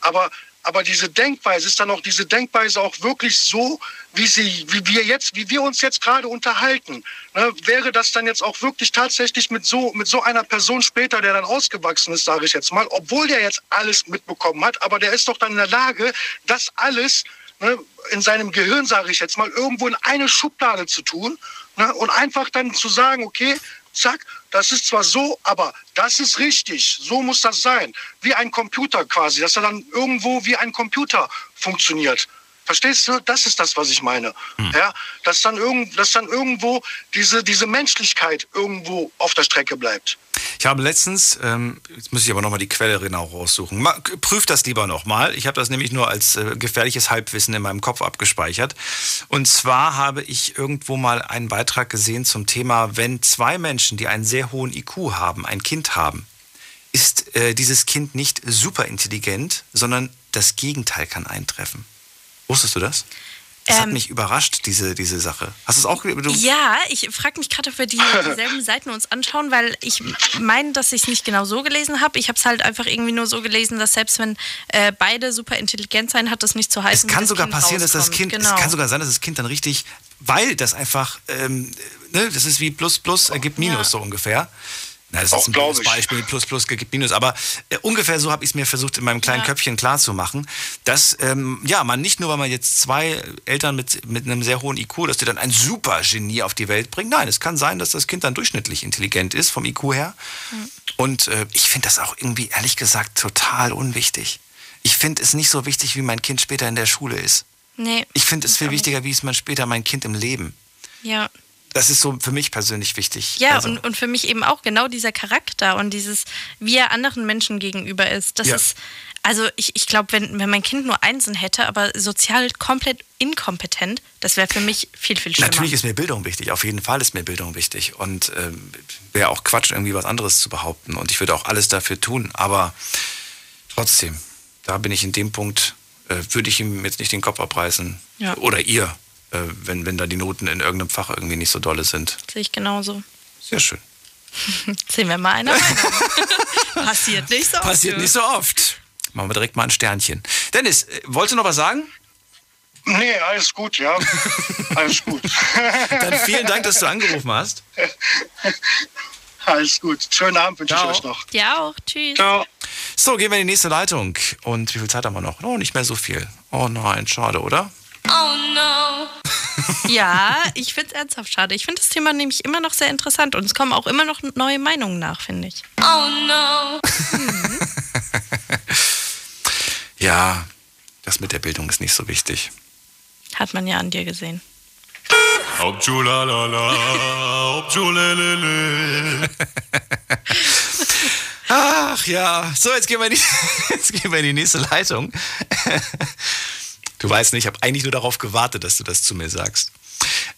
aber aber diese Denkweise ist dann auch diese Denkweise auch wirklich so, wie sie, wie wir jetzt, wie wir uns jetzt gerade unterhalten. Ne, wäre das dann jetzt auch wirklich tatsächlich mit so, mit so einer Person später, der dann ausgewachsen ist, sage ich jetzt mal, obwohl der jetzt alles mitbekommen hat, aber der ist doch dann in der Lage, das alles ne, in seinem Gehirn, sage ich jetzt mal, irgendwo in eine Schublade zu tun ne, und einfach dann zu sagen, okay, zack, das ist zwar so, aber das ist richtig, so muss das sein. Wie ein Computer quasi, dass er dann irgendwo wie ein Computer funktioniert. Verstehst du? Das ist das, was ich meine. Hm. Ja, dass dann, irgend, dass dann irgendwo diese, diese Menschlichkeit irgendwo auf der Strecke bleibt. Ich habe letztens, ähm, jetzt muss ich aber nochmal die Quelle genau raussuchen. Mal, prüf das lieber nochmal. Ich habe das nämlich nur als äh, gefährliches Halbwissen in meinem Kopf abgespeichert. Und zwar habe ich irgendwo mal einen Beitrag gesehen zum Thema, wenn zwei Menschen, die einen sehr hohen IQ haben, ein Kind haben, ist äh, dieses Kind nicht super intelligent, sondern das Gegenteil kann eintreffen. Wusstest du das? Das ähm, hat mich überrascht, diese, diese Sache. Hast du es auch du Ja, ich frage mich gerade, ob wir die, dieselben Seiten uns anschauen, weil ich meine, dass ich es nicht genau so gelesen habe. Ich habe es halt einfach irgendwie nur so gelesen, dass selbst wenn äh, beide super intelligent sein, hat das nicht zu heißen. Es kann sogar kind passieren, rauskommt. dass das Kind, genau. es kann sogar sein, dass das Kind dann richtig, weil das einfach, ähm, ne, das ist wie Plus Plus ergibt Minus ja. so ungefähr. Na, das auch, ist ein gutes Beispiel, Plus Plus gibt Minus. Aber äh, ungefähr so habe ich es mir versucht, in meinem kleinen ja. Köpfchen klarzumachen, dass ähm, ja, man nicht nur, weil man jetzt zwei Eltern mit, mit einem sehr hohen IQ, dass die dann ein super Genie auf die Welt bringen. Nein, es kann sein, dass das Kind dann durchschnittlich intelligent ist, vom IQ her. Mhm. Und äh, ich finde das auch irgendwie, ehrlich gesagt, total unwichtig. Ich finde es nicht so wichtig, wie mein Kind später in der Schule ist. Nee. Ich finde es viel wichtiger, wie ist man später mein Kind im Leben. Ja. Das ist so für mich persönlich wichtig. Ja, also. und, und für mich eben auch genau dieser Charakter und dieses, wie er anderen Menschen gegenüber ist. Das ja. ist, also ich, ich glaube, wenn, wenn mein Kind nur Einsen hätte, aber sozial komplett inkompetent, das wäre für mich viel, viel schlimmer. Natürlich ist mir Bildung wichtig, auf jeden Fall ist mir Bildung wichtig. Und ähm, wäre auch Quatsch, irgendwie was anderes zu behaupten. Und ich würde auch alles dafür tun, aber trotzdem, da bin ich in dem Punkt, äh, würde ich ihm jetzt nicht den Kopf abreißen. Ja. Oder ihr. Äh, wenn, wenn da die Noten in irgendeinem Fach irgendwie nicht so dolle sind. Sehe ich genauso. Sehr schön. Sehen wir mal einer Passiert nicht so oft. Passiert nicht so oft. Machen wir direkt mal ein Sternchen. Dennis, äh, wolltest du noch was sagen? Nee, alles gut, ja. alles gut. Dann vielen Dank, dass du angerufen hast. Alles gut. Schönen Abend wünsche Ciao. ich euch noch. Ja auch. Tschüss. Ciao. So, gehen wir in die nächste Leitung. Und wie viel Zeit haben wir noch? Oh, nicht mehr so viel. Oh nein, schade, oder? Oh no. ja, ich finde es ernsthaft schade. Ich finde das Thema nämlich immer noch sehr interessant und es kommen auch immer noch neue Meinungen nach, finde ich. Oh no. Mhm. ja, das mit der Bildung ist nicht so wichtig. Hat man ja an dir gesehen. Ach ja, so jetzt gehen, wir in die, jetzt gehen wir in die nächste Leitung. Du weißt nicht, ich habe eigentlich nur darauf gewartet, dass du das zu mir sagst.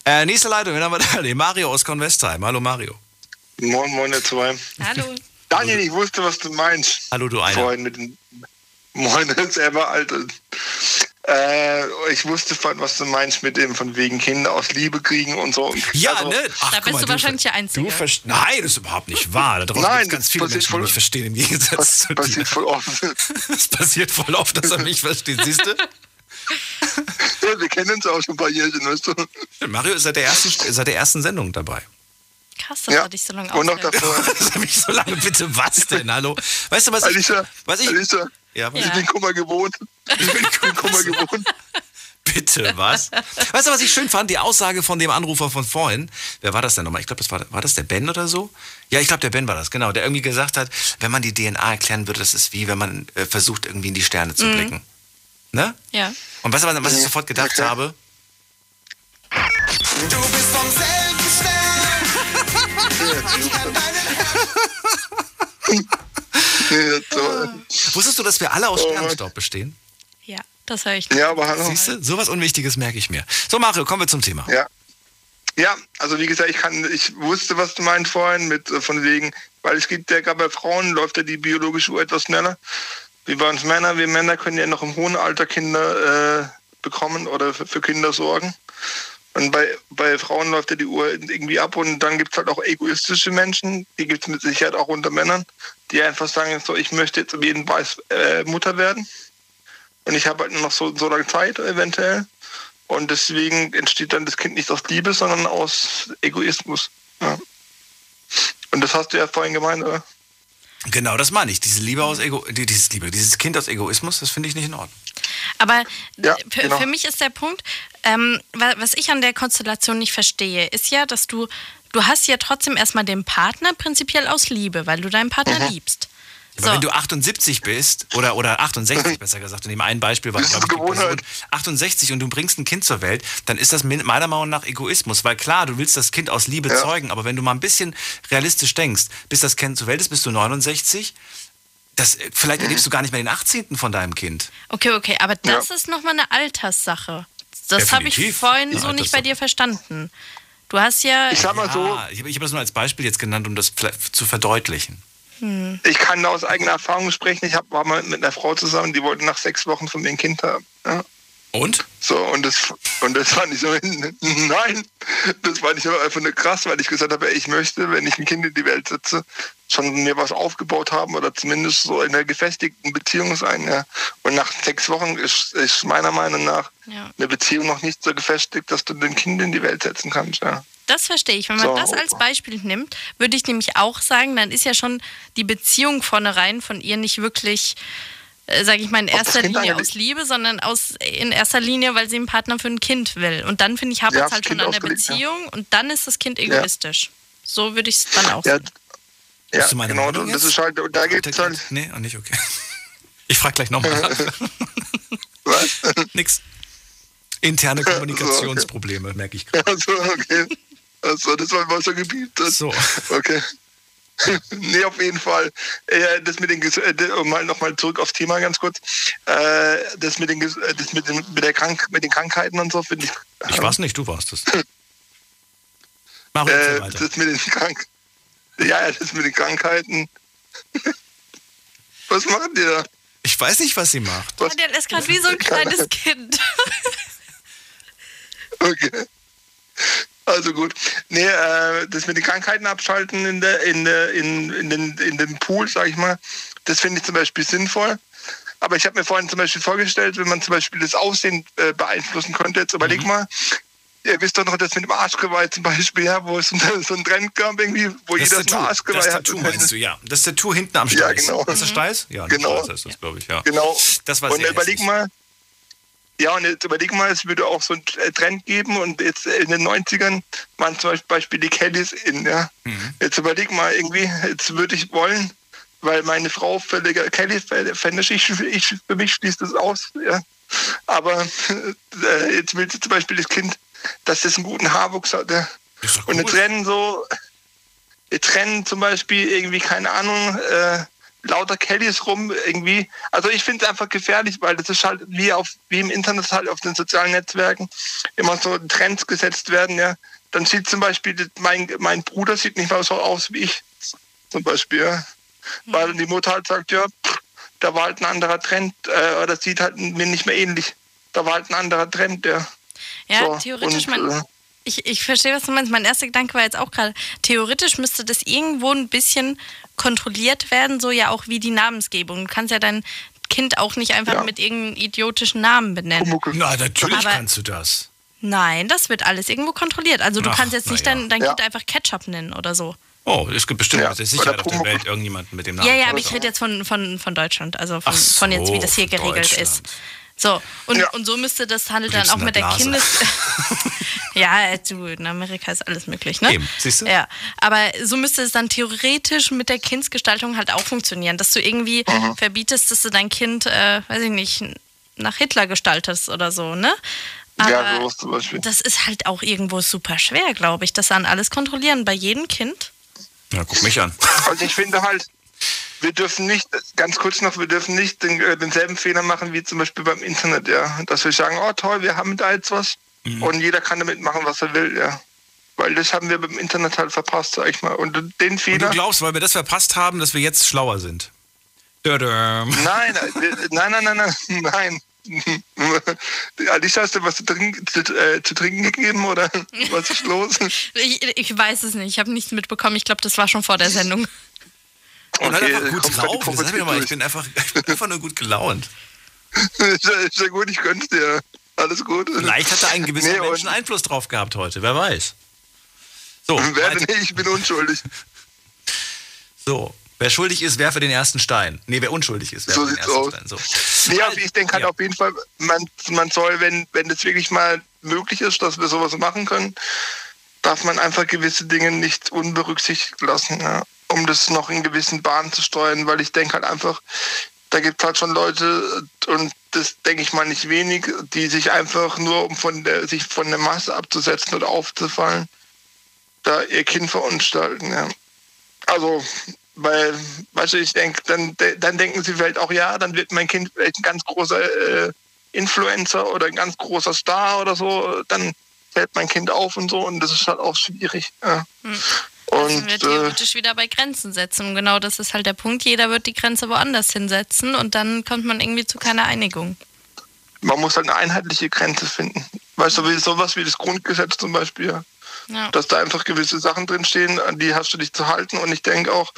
Äh, nächste Leitung, wen haben wir da? Den Mario aus Convestheim. Hallo Mario. Moin, moin, ihr zwei. Hallo. Daniel, ich wusste, was du meinst. Hallo, du einer. Vorhin mit dem Moin, selber, Alter. Äh, ich wusste, was du meinst mit dem von wegen Kinder aus Liebe kriegen und so. Ja, also, ne? Ach, da bist mal, du wahrscheinlich der Einzige. Du Nein, das ist überhaupt nicht wahr. Da draußen gibt ganz viele Menschen, voll, die mich verstehen im Gegensatz pass, zu passiert dir. voll oft. Es passiert voll oft, dass er mich versteht, siehst du? Ja, wir kennen uns auch schon ein paar Jährchen, weißt du. Mario ist seit der ersten, seit der ersten Sendung dabei. Krass, dass ja. er dich so lange Und noch davor. das habe ich so lange, bitte was denn, hallo? Weißt du, was Alicia, ich... Was ich Alicia, ja, was? ich bin Kummer gewohnt. Ich bin Kummer gewohnt. Bitte, was? Weißt du, was ich schön fand? Die Aussage von dem Anrufer von vorhin. Wer war das denn nochmal? Ich glaube, das war, war das der Ben oder so? Ja, ich glaube, der Ben war das, genau. Der irgendwie gesagt hat, wenn man die DNA erklären würde, das ist wie, wenn man äh, versucht, irgendwie in die Sterne zu mhm. Ne? Ja. Und weißt du, was ich sofort gedacht okay. habe? Du bist vom selben Stern. nee, Wusstest du, dass wir alle aus Sternstaub bestehen? Ja, das höre ich. Ja, aber hallo. Siehst du, sowas Unwichtiges merke ich mir. So, Mario, kommen wir zum Thema. Ja. Ja, also wie gesagt, ich kann, ich wusste, was du meinst vorhin mit äh, von wegen, weil es gibt ja gerade bei Frauen läuft ja die biologische Uhr etwas schneller. Wie bei uns Männer, wir Männer können ja noch im hohen Alter Kinder äh, bekommen oder für, für Kinder sorgen. Und bei, bei Frauen läuft ja die Uhr irgendwie ab und dann gibt es halt auch egoistische Menschen, die gibt es mit Sicherheit auch unter Männern, die einfach sagen, so ich möchte jetzt um jeden Preis äh, Mutter werden. Und ich habe halt noch so, so lange Zeit eventuell. Und deswegen entsteht dann das Kind nicht aus Liebe, sondern aus Egoismus. Ja. Und das hast du ja vorhin gemeint, oder? Genau, das meine ich. Diese Liebe aus Ego, die- dieses Liebe, dieses Kind aus Egoismus, das finde ich nicht in Ordnung. Aber Ja, für, genau. für mich ist der Punkt, ähm, wa- was ich an der Konstellation nicht verstehe, ist ja, dass du, du hast ja trotzdem erstmal den Partner prinzipiell aus Liebe, weil du deinen Partner Mhm. liebst. Aber wenn du 78 bist, oder, oder 68 besser gesagt, in dem einen Beispiel war, glaube ich, Person 68 und du bringst ein Kind zur Welt, dann ist das meiner Meinung nach Egoismus. Weil klar, du willst das Kind aus Liebe zeugen, aber wenn du mal ein bisschen realistisch denkst, bis das Kind zur Welt ist, bist du 69, das, vielleicht erlebst du gar nicht mehr den 18. von deinem Kind. Okay, okay, aber das ist nochmal eine Alterssache. Das habe ich vorhin Ja, so nicht bei dir verstanden. Du hast ja. Ich sag mal so, Ja, ich habe das nur als Beispiel jetzt genannt, um das zu verdeutlichen. Hm. Ich kann da aus eigener Erfahrung sprechen. Ich hab, war mal mit einer Frau zusammen, die wollte nach sechs Wochen von mir ein Kind haben. Ja. Und? So, und das, und das fand ich so, nein, das fand ich aber einfach nur krass, weil ich gesagt habe, ich möchte, wenn ich ein Kind in die Welt setze, schon mir was aufgebaut haben oder zumindest so in einer gefestigten Beziehung sein. Ja. Und nach sechs Wochen ist, ist meiner Meinung nach Ja. eine Beziehung noch nicht so gefestigt, dass du dein Kind in die Welt setzen kannst. Ja. Das verstehe ich. Wenn man So. das als Beispiel nimmt, würde ich nämlich auch sagen, dann ist ja schon die Beziehung vornherein von ihr nicht wirklich, äh, sage ich mal, in erster Linie aus Liebe, sondern aus in erster Linie, weil sie einen Partner für ein Kind will. Und dann finde ich, hapert Ja, es halt Kind schon an der ausgelegt, ja. Beziehung und dann ist das Kind egoistisch. So würde ich es dann auch Ja, sehen. ja Bist du meine genau. Und das ist halt, und da gibt es halt. Nee, oh, nicht okay. Ich frage gleich nochmal. Was? Nix. Interne Kommunikationsprobleme, merke ich gerade. Also, okay. Also, das war mal so gebietet. So. Okay. nee, auf jeden Fall. Äh, das mit den, Ges- äh, um mal nochmal zurück aufs Thema ganz kurz. Äh, das mit den, das mit den, mit der Krank mit den Krankheiten und so finde ich. Ich war's nicht, du warst es. Mach Äh, weiter. das mit den Krank ja, ja, das mit den Krankheiten. Was macht ihr da? Ich weiß nicht, was sie macht. Ja, der ist gerade wie so ein kleines Kind. Okay. Also gut. Nee, äh, das mit den Krankheiten abschalten in, der, in, der, in, in, den, in dem Pool, sag ich mal, das finde ich zum Beispiel sinnvoll. Aber ich habe mir vorhin zum Beispiel vorgestellt, wenn man zum Beispiel das Aussehen äh, beeinflussen könnte, jetzt überleg mal, ihr wisst doch noch das mit dem Arschgeweih zum Beispiel, ja, wo es so ein- Trend gab, irgendwie, wo Das jeder so ein Tattoo, Arschgeweih das hat. Tattoo meinst du, ja. Das Tattoo hinten am Ja, Steiß. genau. Ist das Steiß? Ja, Genau. Steiß ist das, glaube ich, ja. Genau. Das war und überleg mal, ja, und jetzt überleg mal, es würde auch so einen äh, Trend geben und jetzt in den 90ern waren zum Beispiel die Kellys in, ja. Mhm. Jetzt überleg mal irgendwie, jetzt würde ich wollen, weil meine Frau völliger Kelly-Fan ist, ich, ich, für mich schließt das aus, ja. Aber äh, jetzt will sie zum Beispiel das Kind, dass das einen guten Haarwuchs hat, ja. Und jetzt rennen so, jetzt rennen zum Beispiel irgendwie, keine Ahnung, äh, lauter Kellys rum irgendwie. Also ich finde es einfach gefährlich, weil das ist halt wie auf wie im Internet halt auf den sozialen Netzwerken immer so Trends gesetzt werden, ja. Dann sieht zum Beispiel mein, mein Bruder sieht nicht mal so aus wie ich, zum Beispiel, ja. Weil die Mutter halt sagt, ja, pff, da war halt ein anderer Trend, äh, oder sieht halt mir nicht mehr ähnlich. Da war halt ein anderer Trend, ja. Ja, So, theoretisch, und, man, äh, ich, ich verstehe, was du meinst. Mein erster Gedanke war jetzt auch gerade, theoretisch müsste das irgendwo ein bisschen kontrolliert werden, so ja auch wie die Namensgebung. Du kannst ja dein Kind auch nicht einfach mit irgendeinem idiotischen Namen benennen. Na, natürlich Aber- kannst du das. Nein, das wird alles irgendwo kontrolliert. Also du Ach, kannst jetzt nicht ja. dein, dein Ja. Kind einfach Ketchup nennen oder so. Oh, es gibt bestimmt Ja, mit der Sicherheit auf der. Welt irgendjemanden mit dem Namen. Ja, ja, aber ich rede jetzt von, von, von Deutschland, also von, Ach so, von jetzt, wie das hier geregelt ist. So, und, und so müsste das halt dann auch mit der. Kindes... ja, du, in Amerika ist alles möglich, ne? Eben, siehst du? Ja, aber so müsste es dann theoretisch mit der Kindsgestaltung halt auch funktionieren, dass du irgendwie Mhm. verbietest, dass du dein Kind, äh, weiß ich nicht, nach Hitler gestaltest oder so, ne? Ja, Aber sowas zum Beispiel. das ist halt auch irgendwo super schwer, glaube ich, das dann alles kontrollieren bei jedem Kind. Ja, guck mich an. Also ich finde halt, wir dürfen nicht, ganz kurz noch, wir dürfen nicht den, äh, denselben Fehler machen wie zum Beispiel beim Internet, ja. Dass wir sagen, oh toll, wir haben da jetzt was Mhm. und jeder kann damit machen, was er will, ja. Weil das haben wir beim Internet halt verpasst, sag ich mal. Und den Und du Fehler. glaubst, weil wir das verpasst haben, dass wir jetzt schlauer sind. Dödöm. Nein, äh, nein, nein, nein, nein, nein. Alicia, hast du was zu trinken, zu, äh, zu trinken gegeben oder was ist los? Ich, ich weiß es nicht, ich habe nichts mitbekommen. Ich glaube, das war schon vor der Sendung. Und Okay, einfach gut die drauf. Das sag mir doch mal, ich bin einfach, ich bin einfach nur gut gelaunt. ist, ja, ist ja gut, ich gönn's dir. Alles gut. Vielleicht hat da ein gewisser Nee, Menschen Einfluss drauf gehabt heute, wer weiß. So, Wer bin ich? Ich bin unschuldig. so. Wer schuldig ist, werfe den ersten Stein. Nee, wer unschuldig ist, werfe So den ersten aus. Stein. So. Nee, aber ich denke halt auf jeden Fall, man, man soll, wenn, wenn das wirklich mal möglich ist, dass wir sowas machen können, darf man einfach gewisse Dinge nicht unberücksichtigt lassen, ja, um das noch in gewissen Bahnen zu steuern, weil ich denke halt einfach, da gibt es halt schon Leute, und das denke ich mal nicht wenig, die sich einfach nur, um von der, sich von der Masse abzusetzen oder aufzufallen, da ihr Kind verunstalten. Ja. Also, weil, weißt du, ich denke, dann, dann denken sie vielleicht auch, ja, dann wird mein Kind vielleicht ein ganz großer äh, Influencer oder ein ganz großer Star oder so, dann fällt mein Kind auf und so und das ist halt auch schwierig. Ja. Also Und wir äh, theoretisch wieder bei Grenzen setzen. Und genau das ist halt der Punkt. Jeder wird die Grenze woanders hinsetzen und dann kommt man irgendwie zu keiner Einigung. man muss halt eine einheitliche Grenze finden. Weißt du, wie sowas wie das Grundgesetz zum Beispiel, Ja. dass da einfach gewisse Sachen drinstehen, an die hast du dich zu halten. Und ich denke auch,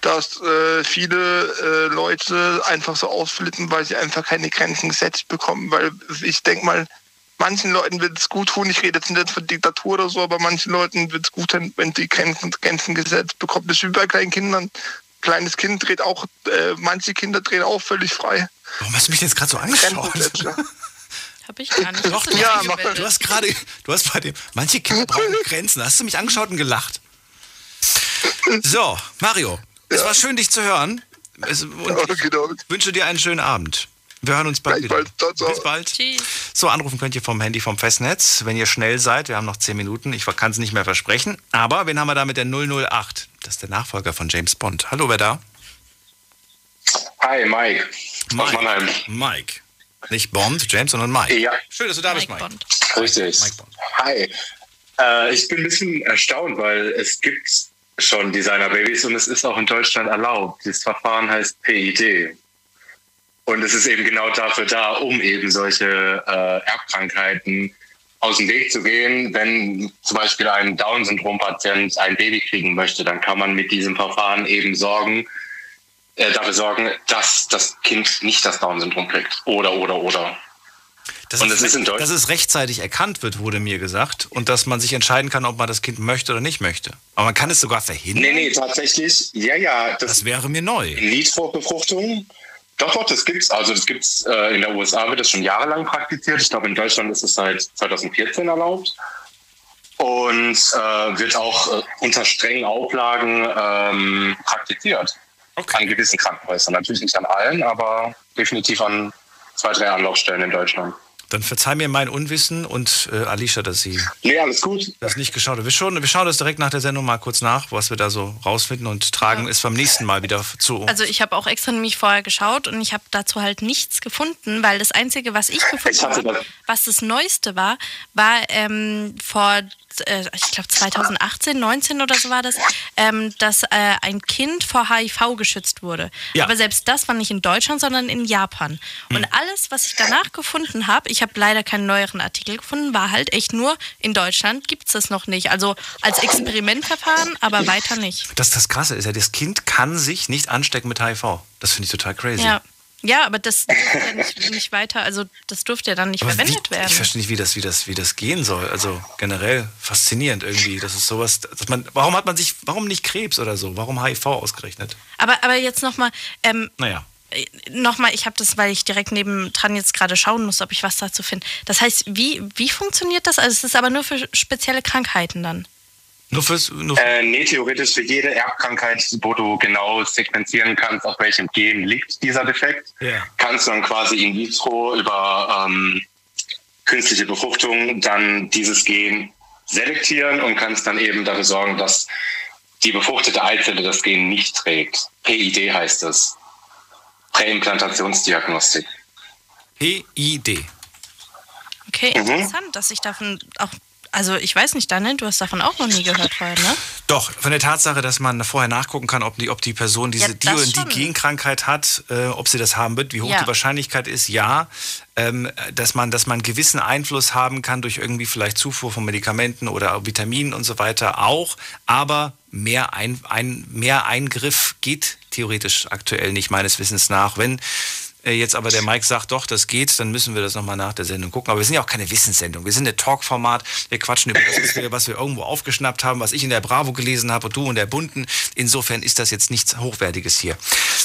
dass äh, viele äh, Leute einfach so ausflippen, weil sie einfach keine Grenzen gesetzt bekommen. Weil ich denke mal, manchen Leuten wird es gut tun, ich rede jetzt nicht von Diktatur oder so, aber manchen Leuten wird es gut tun, wenn sie Grenzen, Grenzen gesetzt bekommen. Das ist wie bei kleinen Kindern. Kleines Kind dreht auch, äh, manche Kinder drehen auch völlig frei. Warum hast du mich jetzt gerade so angeschaut? Hab ich gar nicht. Doch, du ja, du hast gerade, du hast bei dem, manche Kinder brauchen Grenzen. Hast du mich angeschaut und gelacht? So, Mario, es war schön, dich zu hören. Es, und ich wünsche dir einen schönen Abend. Wir hören uns bald wieder. Bis bald. Tschüss. So, anrufen könnt ihr vom Handy vom Festnetz, wenn ihr schnell seid. Wir haben noch 10 Minuten. Ich kann es nicht mehr versprechen. Aber wen haben wir da mit der 008? Das ist der Nachfolger von James Bond. Hallo, wer da? Hi, Mike. Aus Mannheim. Mike. Nicht Bond, James, sondern Mike. Ja. Schön, dass du da bist, Mike. Richtig. Hi. Äh, ich bin ein bisschen erstaunt, weil es gibt schon Designer-Babys und es ist auch in Deutschland erlaubt. Das Verfahren heißt PID. Und es ist eben genau dafür da, um eben solche äh, Erbkrankheiten aus dem Weg zu gehen. Wenn zum Beispiel ein Down-Syndrom-Patient ein Baby kriegen möchte, dann kann man mit diesem Verfahren eben sorgen, äh, dafür sorgen, dass das Kind nicht das Down-Syndrom kriegt. Oder, oder, oder. Dass, Und es, ist in dass es rechtzeitig erkannt wird, wurde mir gesagt. Und dass man sich entscheiden kann, ob man das Kind möchte oder nicht möchte. Aber man kann es sogar verhindern. Nee, nee, tatsächlich, ja, ja. Das, wäre mir neu. In Vitro-Befruchtung. Doch, doch, das gibt's. Also das gibt's äh, in der USA wird das schon jahrelang praktiziert. Ich glaube, in Deutschland ist es seit 2014 erlaubt. Und äh, wird auch äh, unter strengen Auflagen ähm, praktiziert. An gewissen Krankenhäusern. Natürlich nicht an allen, aber definitiv an zwei, drei Anlaufstellen in Deutschland. Dann verzeih mir mein Unwissen und äh, Alicia, dass sie nee, alles gut. das nicht geschaut hat. Wir schauen, wir schauen das direkt nach der Sendung mal kurz nach, was wir da so rausfinden und tragen es beim nächsten Mal wieder zu. Also ich habe auch extra nämlich vorher geschaut und ich habe dazu halt nichts gefunden, weil das Einzige, was ich gefunden habe, was das Neueste war, war ähm, vor, äh, ich glaube 2018, 19 oder so war das, ähm, dass äh, ein Kind vor HIV geschützt wurde. Ja. Aber selbst das war nicht in Deutschland, sondern in Japan. Und alles, was ich danach gefunden habe, ich habe leider keinen neueren Artikel gefunden, war halt echt nur, in Deutschland gibt es das noch nicht. Also als Experimentverfahren, aber weiter nicht. Das, das Krasse ist ja, das Kind kann sich nicht anstecken mit HIV. Das finde ich total crazy. Ja. Ja, aber das durfte ja nicht, nicht weiter, also das durfte ja dann nicht Aber verwendet wie, werden. Ich verstehe nicht, wie das, wie, das, wie das gehen soll. Also generell faszinierend irgendwie. Das ist sowas, dass man, warum hat man sich, warum nicht Krebs oder so? Warum HIV ausgerechnet? Aber, aber jetzt nochmal, ähm, Naja. nochmal, ich habe das, weil ich direkt nebendran jetzt gerade schauen muss, ob ich was dazu finde. Das heißt, wie, wie funktioniert das? Also es ist aber nur für spezielle Krankheiten dann. Nur fürs. Nur Äh, nee, theoretisch für jede Erbkrankheit, wo du genau sequenzieren kannst, auf welchem Gen liegt dieser Defekt, Ja. kannst du dann quasi in vitro über ähm, künstliche Befruchtung dann dieses Gen selektieren und kannst dann eben dafür sorgen, dass die befruchtete Eizelle das Gen nicht trägt. PID heißt es. Präimplantationsdiagnostik. PID. Okay, Mhm. interessant, dass ich davon auch, also ich weiß nicht, Daniel, du hast davon auch noch nie gehört vorher, ne? Doch, von der Tatsache, dass man vorher nachgucken kann, ob die, ob die Person diese Ja, die, und die. Genkrankheit hat, äh, ob sie das haben wird, wie hoch Ja. die Wahrscheinlichkeit ist, ja. Ähm, dass man, dass man gewissen Einfluss haben kann durch irgendwie vielleicht Zufuhr von Medikamenten oder Vitaminen und so weiter auch. Aber mehr, ein, ein, mehr Eingriff geht theoretisch aktuell nicht, meines Wissens nach. Wenn jetzt aber der Mike sagt, doch, das geht, dann müssen wir das nochmal nach der Sendung gucken. Aber wir sind ja auch keine Wissenssendung. Wir sind ein Talkformat. Wir quatschen über das, was wir, irgendwo aufgeschnappt haben, was ich in der Bravo gelesen habe und du in der Bunten. Insofern ist das jetzt nichts Hochwertiges hier.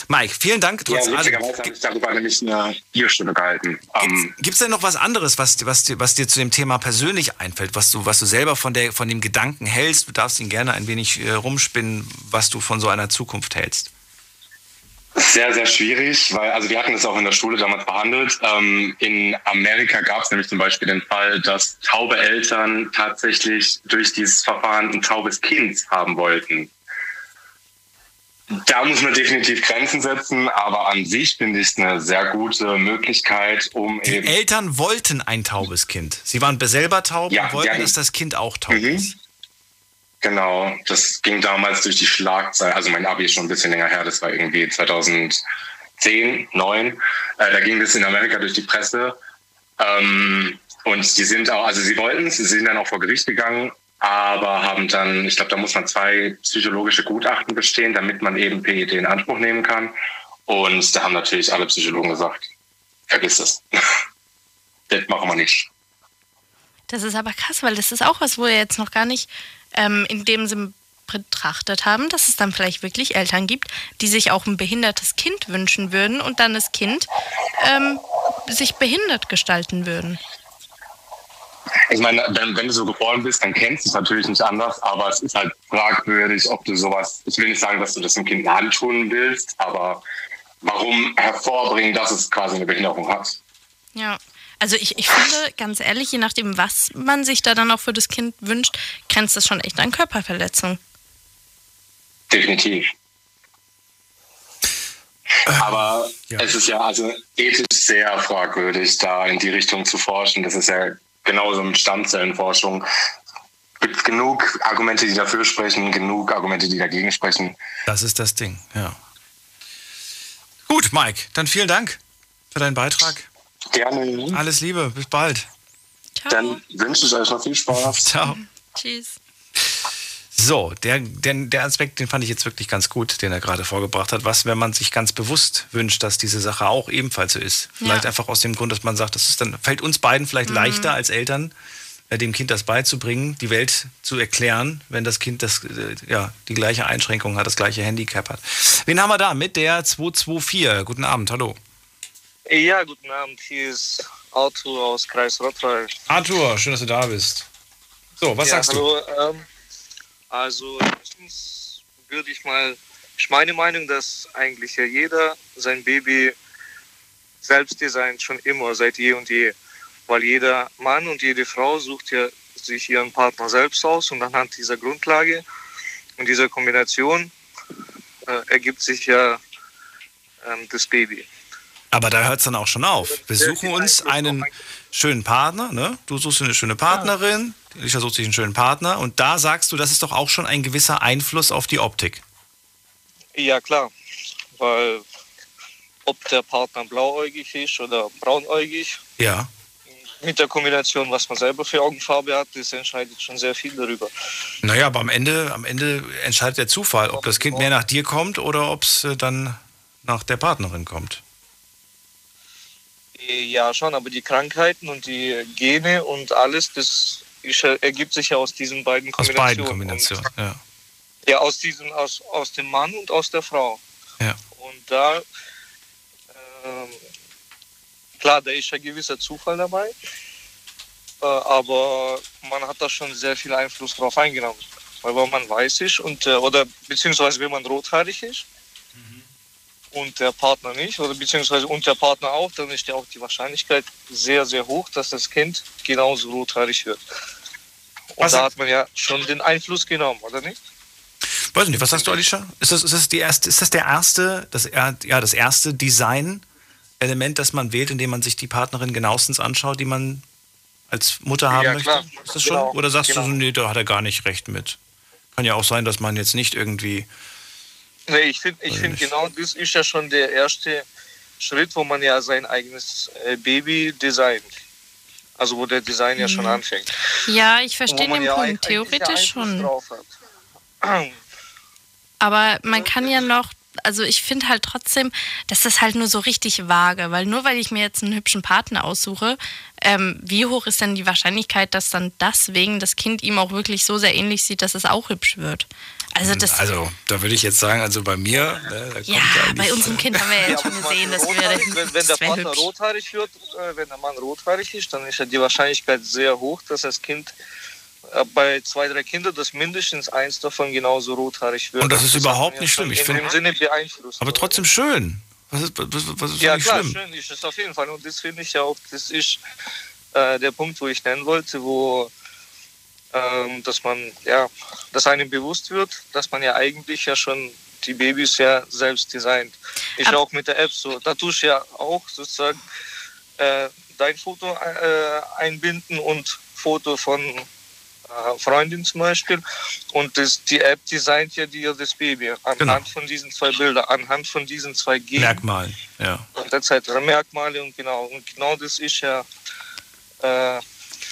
Mike, vielen Dank. Ja, Trotz allem. witzigerweise habe ich darüber nämlich eine Bierstunde gehalten. Ähm, Gibt es denn noch was anderes, was, was, dir- was dir zu dem Thema persönlich einfällt, was du, was du selber von, der, von dem Gedanken hältst? Du darfst ihn gerne ein wenig äh, rumspinnen, was du von so einer Zukunft hältst. Sehr, sehr schwierig, weil, also wir hatten das auch in der Schule damals behandelt. Ähm, in Amerika gab es nämlich zum Beispiel den Fall, dass taube Eltern tatsächlich durch dieses Verfahren ein taubes Kind haben wollten. Da muss man definitiv Grenzen setzen, aber an sich finde ich es eine sehr gute Möglichkeit, um Die. Eltern wollten ein taubes Kind. Sie waren selber taub Ja, und wollten, dass das Kind auch taub Mhm. ist. Genau, das ging damals durch die Schlagzeilen. Also mein Abi ist schon ein bisschen länger her, das war irgendwie 2010, 9. Äh, da ging das in Amerika durch die Presse. Ähm, und die sind auch, also sie wollten es, sie sind dann auch vor Gericht gegangen, aber haben dann, ich glaube, da muss man zwei psychologische Gutachten bestehen, damit man eben PED in Anspruch nehmen kann. Und da haben natürlich alle Psychologen gesagt, vergiss es. das machen wir nicht. Das ist aber krass, weil das ist auch was, wo wir jetzt noch gar nicht ähm, in dem Sinn betrachtet haben, dass es dann vielleicht wirklich Eltern gibt, die sich auch ein behindertes Kind wünschen würden und dann das Kind ähm, sich behindert gestalten würden. Ich meine, wenn, wenn du so geboren bist, dann kennst du es natürlich nicht anders, aber es ist halt fragwürdig, ob du sowas, ich will nicht sagen, dass du das dem Kind antun willst, aber warum hervorbringen, dass es quasi eine Behinderung hat? Ja. Also ich, ich finde, ganz ehrlich, je nachdem, was man sich da dann auch für das Kind wünscht, grenzt das schon echt an Körperverletzung. Definitiv. Aber es ist ja also ethisch sehr fragwürdig, da in die Richtung zu forschen. Das ist ja genauso mit Stammzellenforschung. Es gibt genug Argumente, die dafür sprechen, genug Argumente, die dagegen sprechen. Das ist das Ding, ja. Gut, Mike, dann vielen Dank für deinen Beitrag. Gerne. Alles Liebe, bis bald. Dann wünsche ich euch noch viel Spaß. Ciao. Tschüss. So, der, der, der Aspekt, den fand ich jetzt wirklich ganz gut, den er gerade vorgebracht hat. Was, wenn man sich ganz bewusst wünscht, dass diese Sache auch ebenfalls so ist? Vielleicht Ja. einfach aus dem Grund, dass man sagt, das ist dann, fällt uns beiden vielleicht Mhm. leichter als Eltern, äh, dem Kind das beizubringen, die Welt zu erklären, wenn das Kind das, äh, ja, die gleiche Einschränkung hat, das gleiche Handicap hat. Wen haben wir da? Mit der 224. Guten Abend, hallo. Ja, guten Abend. Hier ist Arthur aus Kreis Rottweil. Arthur, schön, dass du da bist. So, was ja, sagst hallo, Ähm, also, erstens würde ich mal, ich meine Meinung, dass eigentlich ja jeder sein Baby selbst designt, schon immer, seit je und je. Weil jeder Mann und jede Frau sucht ja sich ihren Partner selbst aus und anhand dieser Grundlage und dieser Kombination äh, ergibt sich ja ähm, das Baby. Aber da hört es dann auch schon auf. Wir suchen uns einen schönen Partner, ne? Du suchst eine schöne Partnerin, ich versuche sich einen schönen Partner und da sagst du, das ist doch auch schon ein gewisser Einfluss auf die Optik. Ja, klar. Weil ob der Partner blauäugig ist oder braunäugig, Ja. mit der Kombination, was man selber für Augenfarbe hat, das entscheidet schon sehr viel darüber. Naja, aber am Ende, am Ende entscheidet der Zufall, ob das Kind mehr nach dir kommt oder ob es äh, dann nach der Partnerin kommt. Ja, schon, aber die Krankheiten und die Gene und alles, das ergibt sich ja aus diesen beiden Aus Kombinationen. beiden Kombinationen, ja. Und, ja, aus, diesen, aus, aus dem Mann und aus der Frau. Ja. Und da, ähm, klar, da ist ein gewisser Zufall dabei, äh, aber man hat da schon sehr viel Einfluss drauf eingenommen. Weil wenn man weiß ist und, äh, oder beziehungsweise wenn man rothaarig ist und der Partner nicht, oder beziehungsweise und der Partner auch, dann ist ja auch die Wahrscheinlichkeit sehr, sehr hoch, dass das Kind genauso rothaarig wird. Und Was- da hat man ja schon den Einfluss genommen, oder nicht? Weiß nicht, was sagst du, Alicia? Ist das, ist das, die erste, ist das der erste, das, ja, das erste Design-Element, das man wählt, indem man sich die Partnerin genauestens anschaut, die man als Mutter haben Ja, möchte? klar. Ist das schon? Genau, Oder sagst genau. du, nee, da hat er gar nicht recht mit? Kann ja auch sein, dass man jetzt nicht irgendwie. Nee, ich finde ich find genau, das ist ja schon der erste Schritt, wo man ja sein eigenes äh, Baby designt. Also wo der Design ja schon Mhm. anfängt. Ja, ich verstehe den ja Punkt. Theoretisch schon. Aber man kann ja noch, also ich finde halt trotzdem, das ist halt nur so richtig vage, weil nur weil ich mir jetzt einen hübschen Partner aussuche, ähm, wie hoch ist denn die Wahrscheinlichkeit, dass dann deswegen das Kind ihm auch wirklich so sehr ähnlich sieht, dass es auch hübsch wird? Also das, Also, da würde ich jetzt sagen, also bei mir, ne, da ja, bei unserem Kind haben wir ja jetzt schon gesehen, dass wir, wenn, wenn der das Partner hübsch. rothaarig wird, äh, wenn der Mann rothaarig ist, dann ist ja die Wahrscheinlichkeit sehr hoch, dass das Kind äh, bei zwei, drei Kindern, dass mindestens eins davon genauso rothaarig wird. Und das ist hat überhaupt nicht schlimm. Ich in finde- dem Sinne beeinflusst. Aber trotzdem schön. Was ist, was, was ist Ja, klar, schlimm? schön ist es auf jeden Fall. Und das finde ich ja auch, das ist äh, der Punkt, wo ich nennen wollte, wo ähm, dass man, ja, dass einem bewusst wird, dass man ja eigentlich ja schon die Babys ja selbst designt. Ich auch mit der App so. Da tue ich ja auch sozusagen äh, dein Foto äh, einbinden und Foto von äh, Freundin zum Beispiel. Und das, die App designt ja dir das Baby anhand Genau. von diesen zwei Bildern, anhand von diesen zwei Genen Merkmal, ja. und etc. Merkmale und genau. Und genau das ist ja.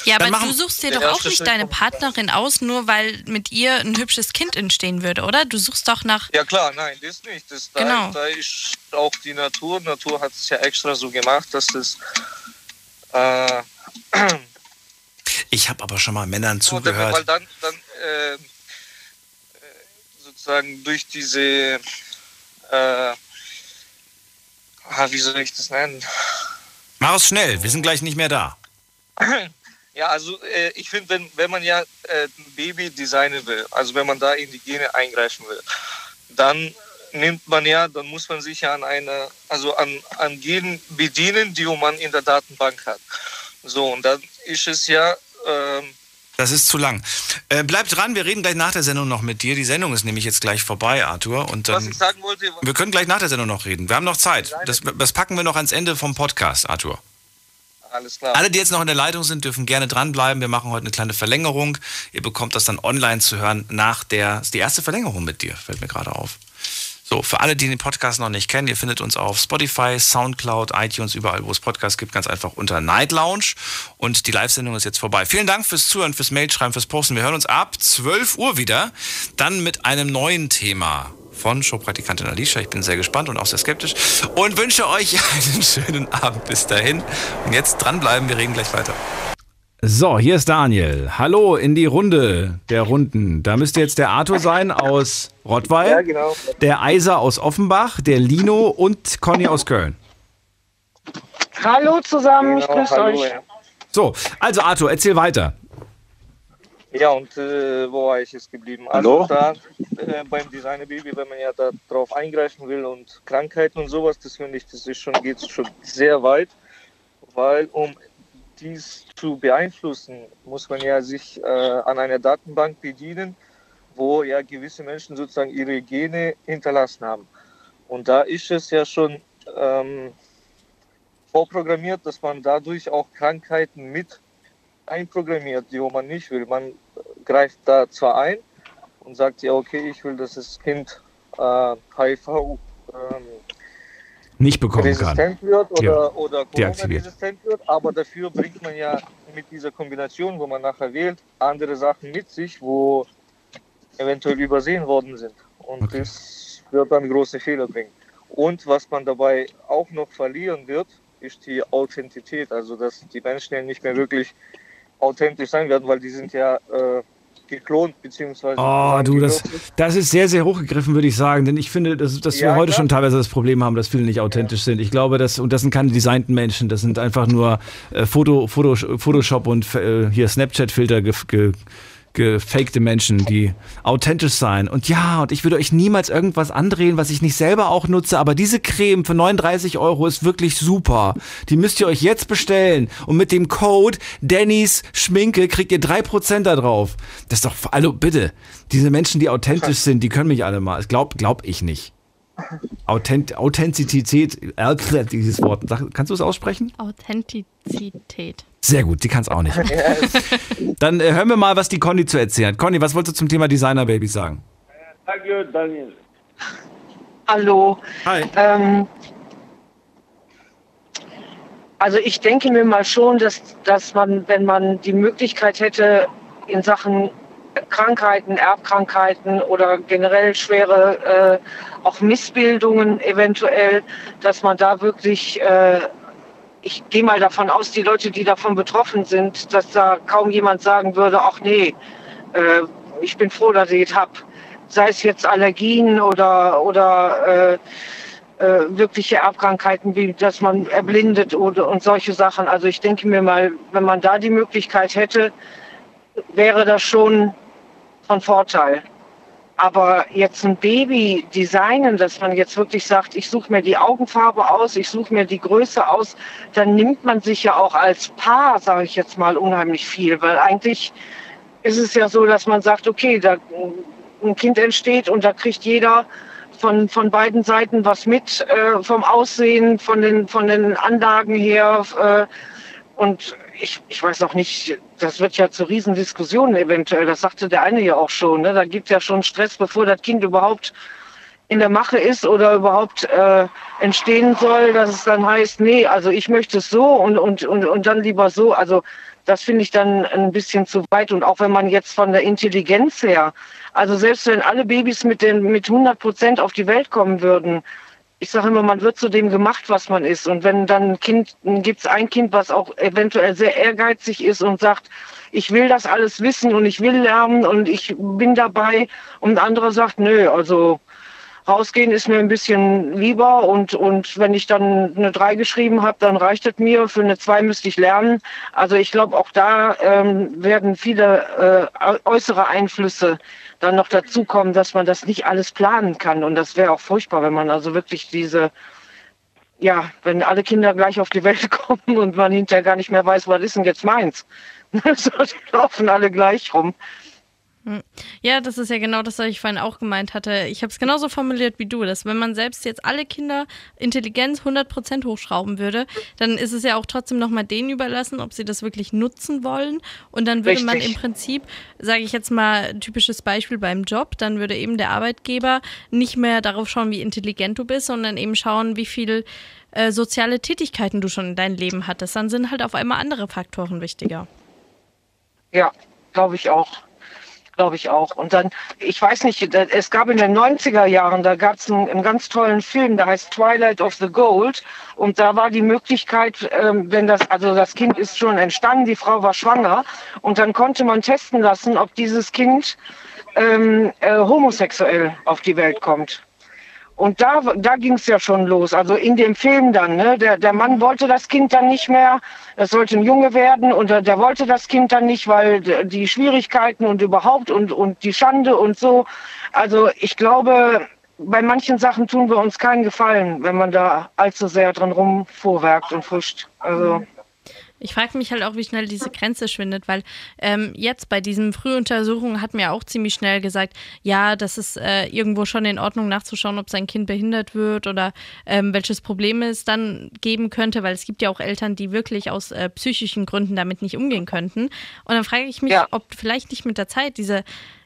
Ja, aber machen- du suchst dir doch auch nicht deine Partnerin aus, nur weil mit ihr ein hübsches Kind entstehen würde, oder? Du suchst doch nach. Ja klar, nein, das nicht. Das, da, Genau. da ist auch die Natur. Natur hat es ja extra so gemacht, dass das. Äh, Ich habe aber schon mal Männern damit- weil zugehört. dann, dann äh, äh, sozusagen durch diese. Äh, ah, wie soll ich das nennen? Mach es schnell, wir sind gleich nicht mehr da. Ja, also äh, ich finde, wenn, wenn man ja äh, ein Baby designen will, also wenn man da in die Gene eingreifen will, dann nimmt man ja, dann muss man sich ja an eine, also an, an Genen bedienen, die man in der Datenbank hat. So, und dann ist es ja, ähm, Das ist zu lang. Äh, bleib dran, wir reden gleich nach der Sendung noch mit dir. Die Sendung ist nämlich jetzt gleich vorbei, Arthur. Und was dann, ich sagen wollte, wir können gleich nach der Sendung noch reden. Wir haben noch Zeit. Das, das packen wir noch ans Ende vom Podcast, Arthur. Alles klar. Alle, die jetzt noch in der Leitung sind, dürfen gerne dranbleiben. Wir machen heute eine kleine Verlängerung. Ihr bekommt das dann online zu hören nach der, ist die erste Verlängerung mit dir, fällt mir gerade auf. So, für alle, die den Podcast noch nicht kennen, ihr findet uns auf Spotify, Soundcloud, iTunes, überall, wo es Podcasts gibt, ganz einfach unter Night Lounge. Und die Live-Sendung ist jetzt vorbei. Vielen Dank fürs Zuhören, fürs Mailschreiben, fürs Posten. Wir hören uns ab 12 Uhr wieder, dann mit einem neuen Thema von Showpraktikantin Alicia. Ich bin sehr gespannt und auch sehr skeptisch und wünsche euch einen schönen Abend bis dahin. Und jetzt dranbleiben, wir reden gleich weiter. So, hier ist Daniel. Hallo in die Runde der Runden. Da müsste jetzt der Arthur sein aus Rottweil, Ja, genau. der Eiser aus Offenbach, der Lino und Conny aus Köln. Hallo zusammen, ich Genau, grüße euch. ja. So, also Arthur, erzähl weiter. Ja, und äh, wo war ich jetzt geblieben? Hallo? Also da äh, beim Designer Baby, wenn man ja da drauf eingreifen will und Krankheiten und sowas, das finde ich, das ist schon, geht schon sehr weit, weil um dies zu beeinflussen, muss man ja sich äh, an einer Datenbank bedienen, wo ja gewisse Menschen sozusagen ihre Gene hinterlassen haben. Und da ist es ja schon ähm, vorprogrammiert, dass man dadurch auch Krankheiten mit einprogrammiert, die man nicht will. Man greift da zwar ein und sagt ja, okay, ich will, dass das Kind äh, HIV ähm, Nicht bekommen kann. resistent wird oder, Ja, oder. Corona-resistent wird, aber dafür bringt man ja mit dieser Kombination, wo man nachher wählt, andere Sachen mit sich, wo eventuell übersehen worden sind. Und das wird dann große Fehler bringen. Und was man dabei auch noch verlieren wird, ist die Authentität. Also dass die Menschen ja nicht mehr wirklich authentisch sein werden, weil die sind ja äh, geklont beziehungsweise Oh, du, das, das ist sehr, sehr hochgegriffen, würde ich sagen. Denn ich finde, dass, dass wir Ja, heute klar. schon teilweise das Problem haben, dass viele nicht authentisch sind. Ich glaube, das, und das sind keine designten Menschen, das sind einfach nur äh, Foto, Foto, Photoshop und äh, hier Snapchat-Filter ge, ge, gefakte Menschen, die authentisch sein. Und ja, und ich würde euch niemals irgendwas andrehen, was ich nicht selber auch nutze, aber diese Creme für 39 Euro ist wirklich super. Die müsst ihr euch jetzt bestellen. Und mit dem Code Dannys Schminke kriegt ihr 3% da drauf. Das ist doch, also bitte, diese Menschen, die authentisch sind, die können mich alle mal. Das glaub, glaub ich nicht. Authent Authentizität, äh, dieses Wort. kannst du es aussprechen? Authentizität. Sehr gut, die kann es auch nicht. Dann äh, hören wir mal, was die Conny zu erzählen hat. Conny, was wolltest du zum Thema Designer Babys sagen? Danke, Daniel. Hallo. Hi. Ähm, also ich denke mir mal schon, dass, dass man, wenn man die Möglichkeit hätte, in Sachen Krankheiten, Erbkrankheiten oder generell schwere äh, auch Missbildungen eventuell, dass man da wirklich, äh, ich gehe mal davon aus, die Leute, die davon betroffen sind, dass da kaum jemand sagen würde, ach nee, äh, ich bin froh, dass ich es habe. Sei es jetzt Allergien oder, oder äh, äh, wirkliche Erbkrankheiten, wie dass man erblindet oder und solche Sachen. Also ich denke mir mal, wenn man da die Möglichkeit hätte, wäre das schon von Vorteil. Aber jetzt ein Baby designen, dass man jetzt wirklich sagt, ich suche mir die Augenfarbe aus, ich suche mir die Größe aus, dann nimmt man sich ja auch als Paar, sage ich jetzt mal, unheimlich viel. Weil eigentlich ist es ja so, dass man sagt, okay, da ein Kind entsteht und da kriegt jeder von, von beiden Seiten was mit, äh, vom Aussehen, von den, von den Anlagen her. Äh, und ich, ich weiß auch nicht, das wird ja zu Riesendiskussionen eventuell. Das sagte der eine ja auch schon. Ne? Da gibt es ja schon Stress, bevor das Kind überhaupt in der Mache ist oder überhaupt äh, entstehen soll, dass es dann heißt, nee, also ich möchte es so und, und, und, und dann lieber so. Also das finde ich dann ein bisschen zu weit. Und auch wenn man jetzt von der Intelligenz her, also selbst wenn alle Babys mit, den, mit 100 Prozent auf die Welt kommen würden, ich sage immer, man wird zu dem gemacht, was man ist. Und wenn dann ein Kind, gibt es ein Kind, was auch eventuell sehr ehrgeizig ist und sagt, ich will das alles wissen und ich will lernen und ich bin dabei. Und ein anderer sagt, nö, also rausgehen ist mir ein bisschen lieber und, und wenn ich dann eine 3 geschrieben habe, dann reicht es mir. Für eine 2 müsste ich lernen. Also ich glaube, auch da ähm, werden viele äh, äußere Einflüsse dann noch dazu kommen, dass man das nicht alles planen kann. Und das wäre auch furchtbar, wenn man also wirklich diese, ja, wenn alle Kinder gleich auf die Welt kommen und man hinterher gar nicht mehr weiß, was ist denn jetzt meins. so, die laufen alle gleich rum. Hm. Ja, das ist ja genau das, was ich vorhin auch gemeint hatte. Ich habe es genauso formuliert wie du, dass wenn man selbst jetzt alle Kinder Intelligenz 100% hochschrauben würde, dann ist es ja auch trotzdem nochmal denen überlassen, ob sie das wirklich nutzen wollen. Und dann würde Richtig. man im Prinzip, sage ich jetzt mal, typisches Beispiel beim Job, dann würde eben der Arbeitgeber nicht mehr darauf schauen, wie intelligent du bist, sondern eben schauen, wie viel äh, soziale Tätigkeiten du schon in deinem Leben hattest. Dann sind halt auf einmal andere Faktoren wichtiger. Ja, glaube ich auch glaube ich auch. Und dann, ich weiß nicht, es gab in den 90er Jahren, da gab es einen, einen, ganz tollen Film, der heißt Twilight of the Gold. Und da war die Möglichkeit, ähm, wenn das, also das Kind ist schon entstanden, die Frau war schwanger. Und dann konnte man testen lassen, ob dieses Kind ähm, äh, homosexuell auf die Welt kommt. Und da, da ging es ja schon los. Also in dem Film dann, ne? der, der Mann wollte das Kind dann nicht mehr. Es sollte ein Junge werden und der, der wollte das Kind dann nicht, weil die Schwierigkeiten und überhaupt und, und die Schande und so. Also ich glaube, bei manchen Sachen tun wir uns keinen Gefallen, wenn man da allzu sehr dran rumvorwerkt und fuscht. Also. Ich frage mich halt auch, wie schnell diese Grenze schwindet, weil ähm, jetzt bei diesen Frühuntersuchungen hat mir auch ziemlich schnell gesagt, ja, das ist äh, irgendwo schon in Ordnung nachzuschauen, ob sein Kind behindert wird oder ähm, welches Problem es dann geben könnte, weil es gibt ja auch Eltern, die wirklich aus äh, psychischen Gründen damit nicht umgehen könnten. Und dann frage ich mich, ja. ob vielleicht nicht mit der Zeit diese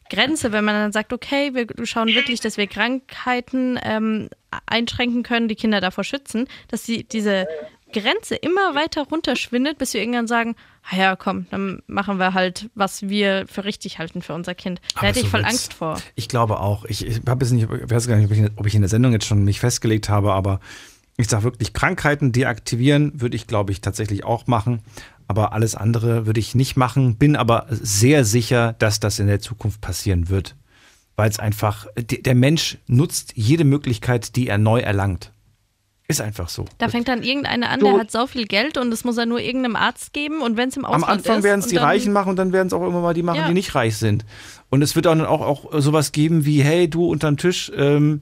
Grenze, wenn man dann sagt, okay, wir schauen wirklich, dass wir Krankheiten ähm, einschränken können, die Kinder davor schützen, dass sie diese Grenze immer weiter runterschwindet, bis wir irgendwann sagen, ah ja, komm, dann machen wir halt, was wir für richtig halten für unser Kind. Da Aber hätte ich voll willst, Angst vor. Ich glaube auch. Ich, ich habe jetzt nicht, ich weiß gar nicht, ob ich, ob ich in der Sendung jetzt schon mich festgelegt habe, aber ich sage wirklich, Krankheiten deaktivieren würde ich, glaube ich, tatsächlich auch machen. Aber alles andere würde ich nicht machen. Bin aber sehr sicher, dass das in der Zukunft passieren wird. Weil es einfach, der Mensch nutzt jede Möglichkeit, die er neu erlangt. Ist einfach so. Da fängt dann irgendeiner an, der hat so viel Geld und das muss er nur irgendeinem Arzt geben und wenn es im Ausland Am Anfang werden es die Reichen machen und dann werden es auch immer mal die machen, Ja. die nicht reich sind. Und es wird dann auch, auch sowas geben wie, hey, du unterm Tisch, ähm,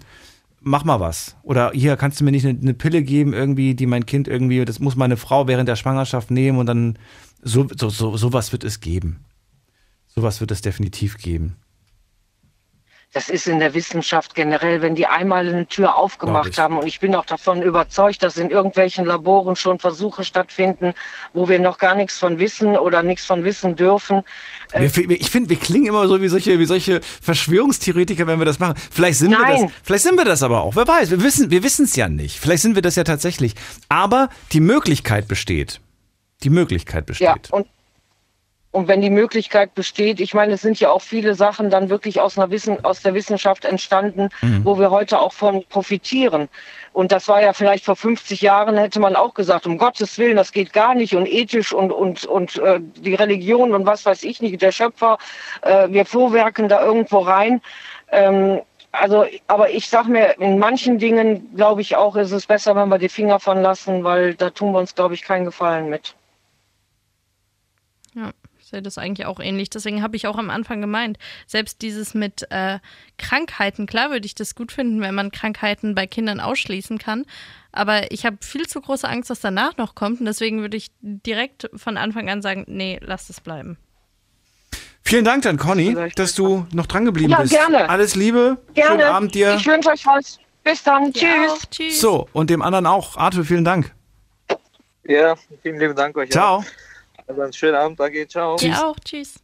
mach mal was. Oder hier kannst du mir nicht eine, eine Pille geben, irgendwie, die mein Kind irgendwie, das muss meine Frau während der Schwangerschaft nehmen und dann so, so, so sowas wird es geben. Sowas wird es definitiv geben. Das ist in der Wissenschaft generell, wenn die einmal eine Tür aufgemacht haben. Und ich bin auch davon überzeugt, dass in irgendwelchen Laboren schon Versuche stattfinden, wo wir noch gar nichts von wissen oder nichts von wissen dürfen. Äh, ich finde, wir klingen immer so wie solche, wie solche Verschwörungstheoretiker, wenn wir das machen. Vielleicht sind wir das. Vielleicht sind wir das aber auch. Wer weiß? Wir wissen, wir wissen es ja nicht. Vielleicht sind wir das ja tatsächlich. Aber die Möglichkeit besteht. Die Möglichkeit besteht. Ja, und, und wenn die Möglichkeit besteht, ich meine, es sind ja auch viele Sachen dann wirklich aus, einer Wissen, aus der Wissenschaft entstanden, Mhm. wo wir heute auch von profitieren. Und das war ja vielleicht vor 50 Jahren, hätte man auch gesagt, um Gottes Willen, das geht gar nicht und ethisch und, und, und äh, die Religion und was weiß ich nicht, der Schöpfer, äh, wir fuhrwerken da irgendwo rein. Ähm, also, aber ich sag mir, in manchen Dingen, glaube ich auch, ist es besser, wenn wir die Finger von lassen, weil da tun wir uns, glaube ich, keinen Gefallen mit. Ja, ich sehe das eigentlich auch ähnlich. Deswegen habe ich auch am Anfang gemeint, selbst dieses mit äh, Krankheiten, klar würde ich das gut finden, wenn man Krankheiten bei Kindern ausschließen kann. Aber ich habe viel zu große Angst, was danach noch kommt. Und deswegen würde ich direkt von Anfang an sagen, nee, lass es bleiben. Vielen Dank dann, Conny, dass du noch dran geblieben Ja, bist. gerne. Alles Liebe. Gerne. Schönen Abend dir. Ich wünsche euch was. Bis dann. Tschüss. Tschüss. So, und dem anderen auch. Arthur, vielen Dank. Ja, vielen lieben Dank euch. Ciao. auch. Also einen schönen Abend, danke, ciao. Dir auch, tschüss.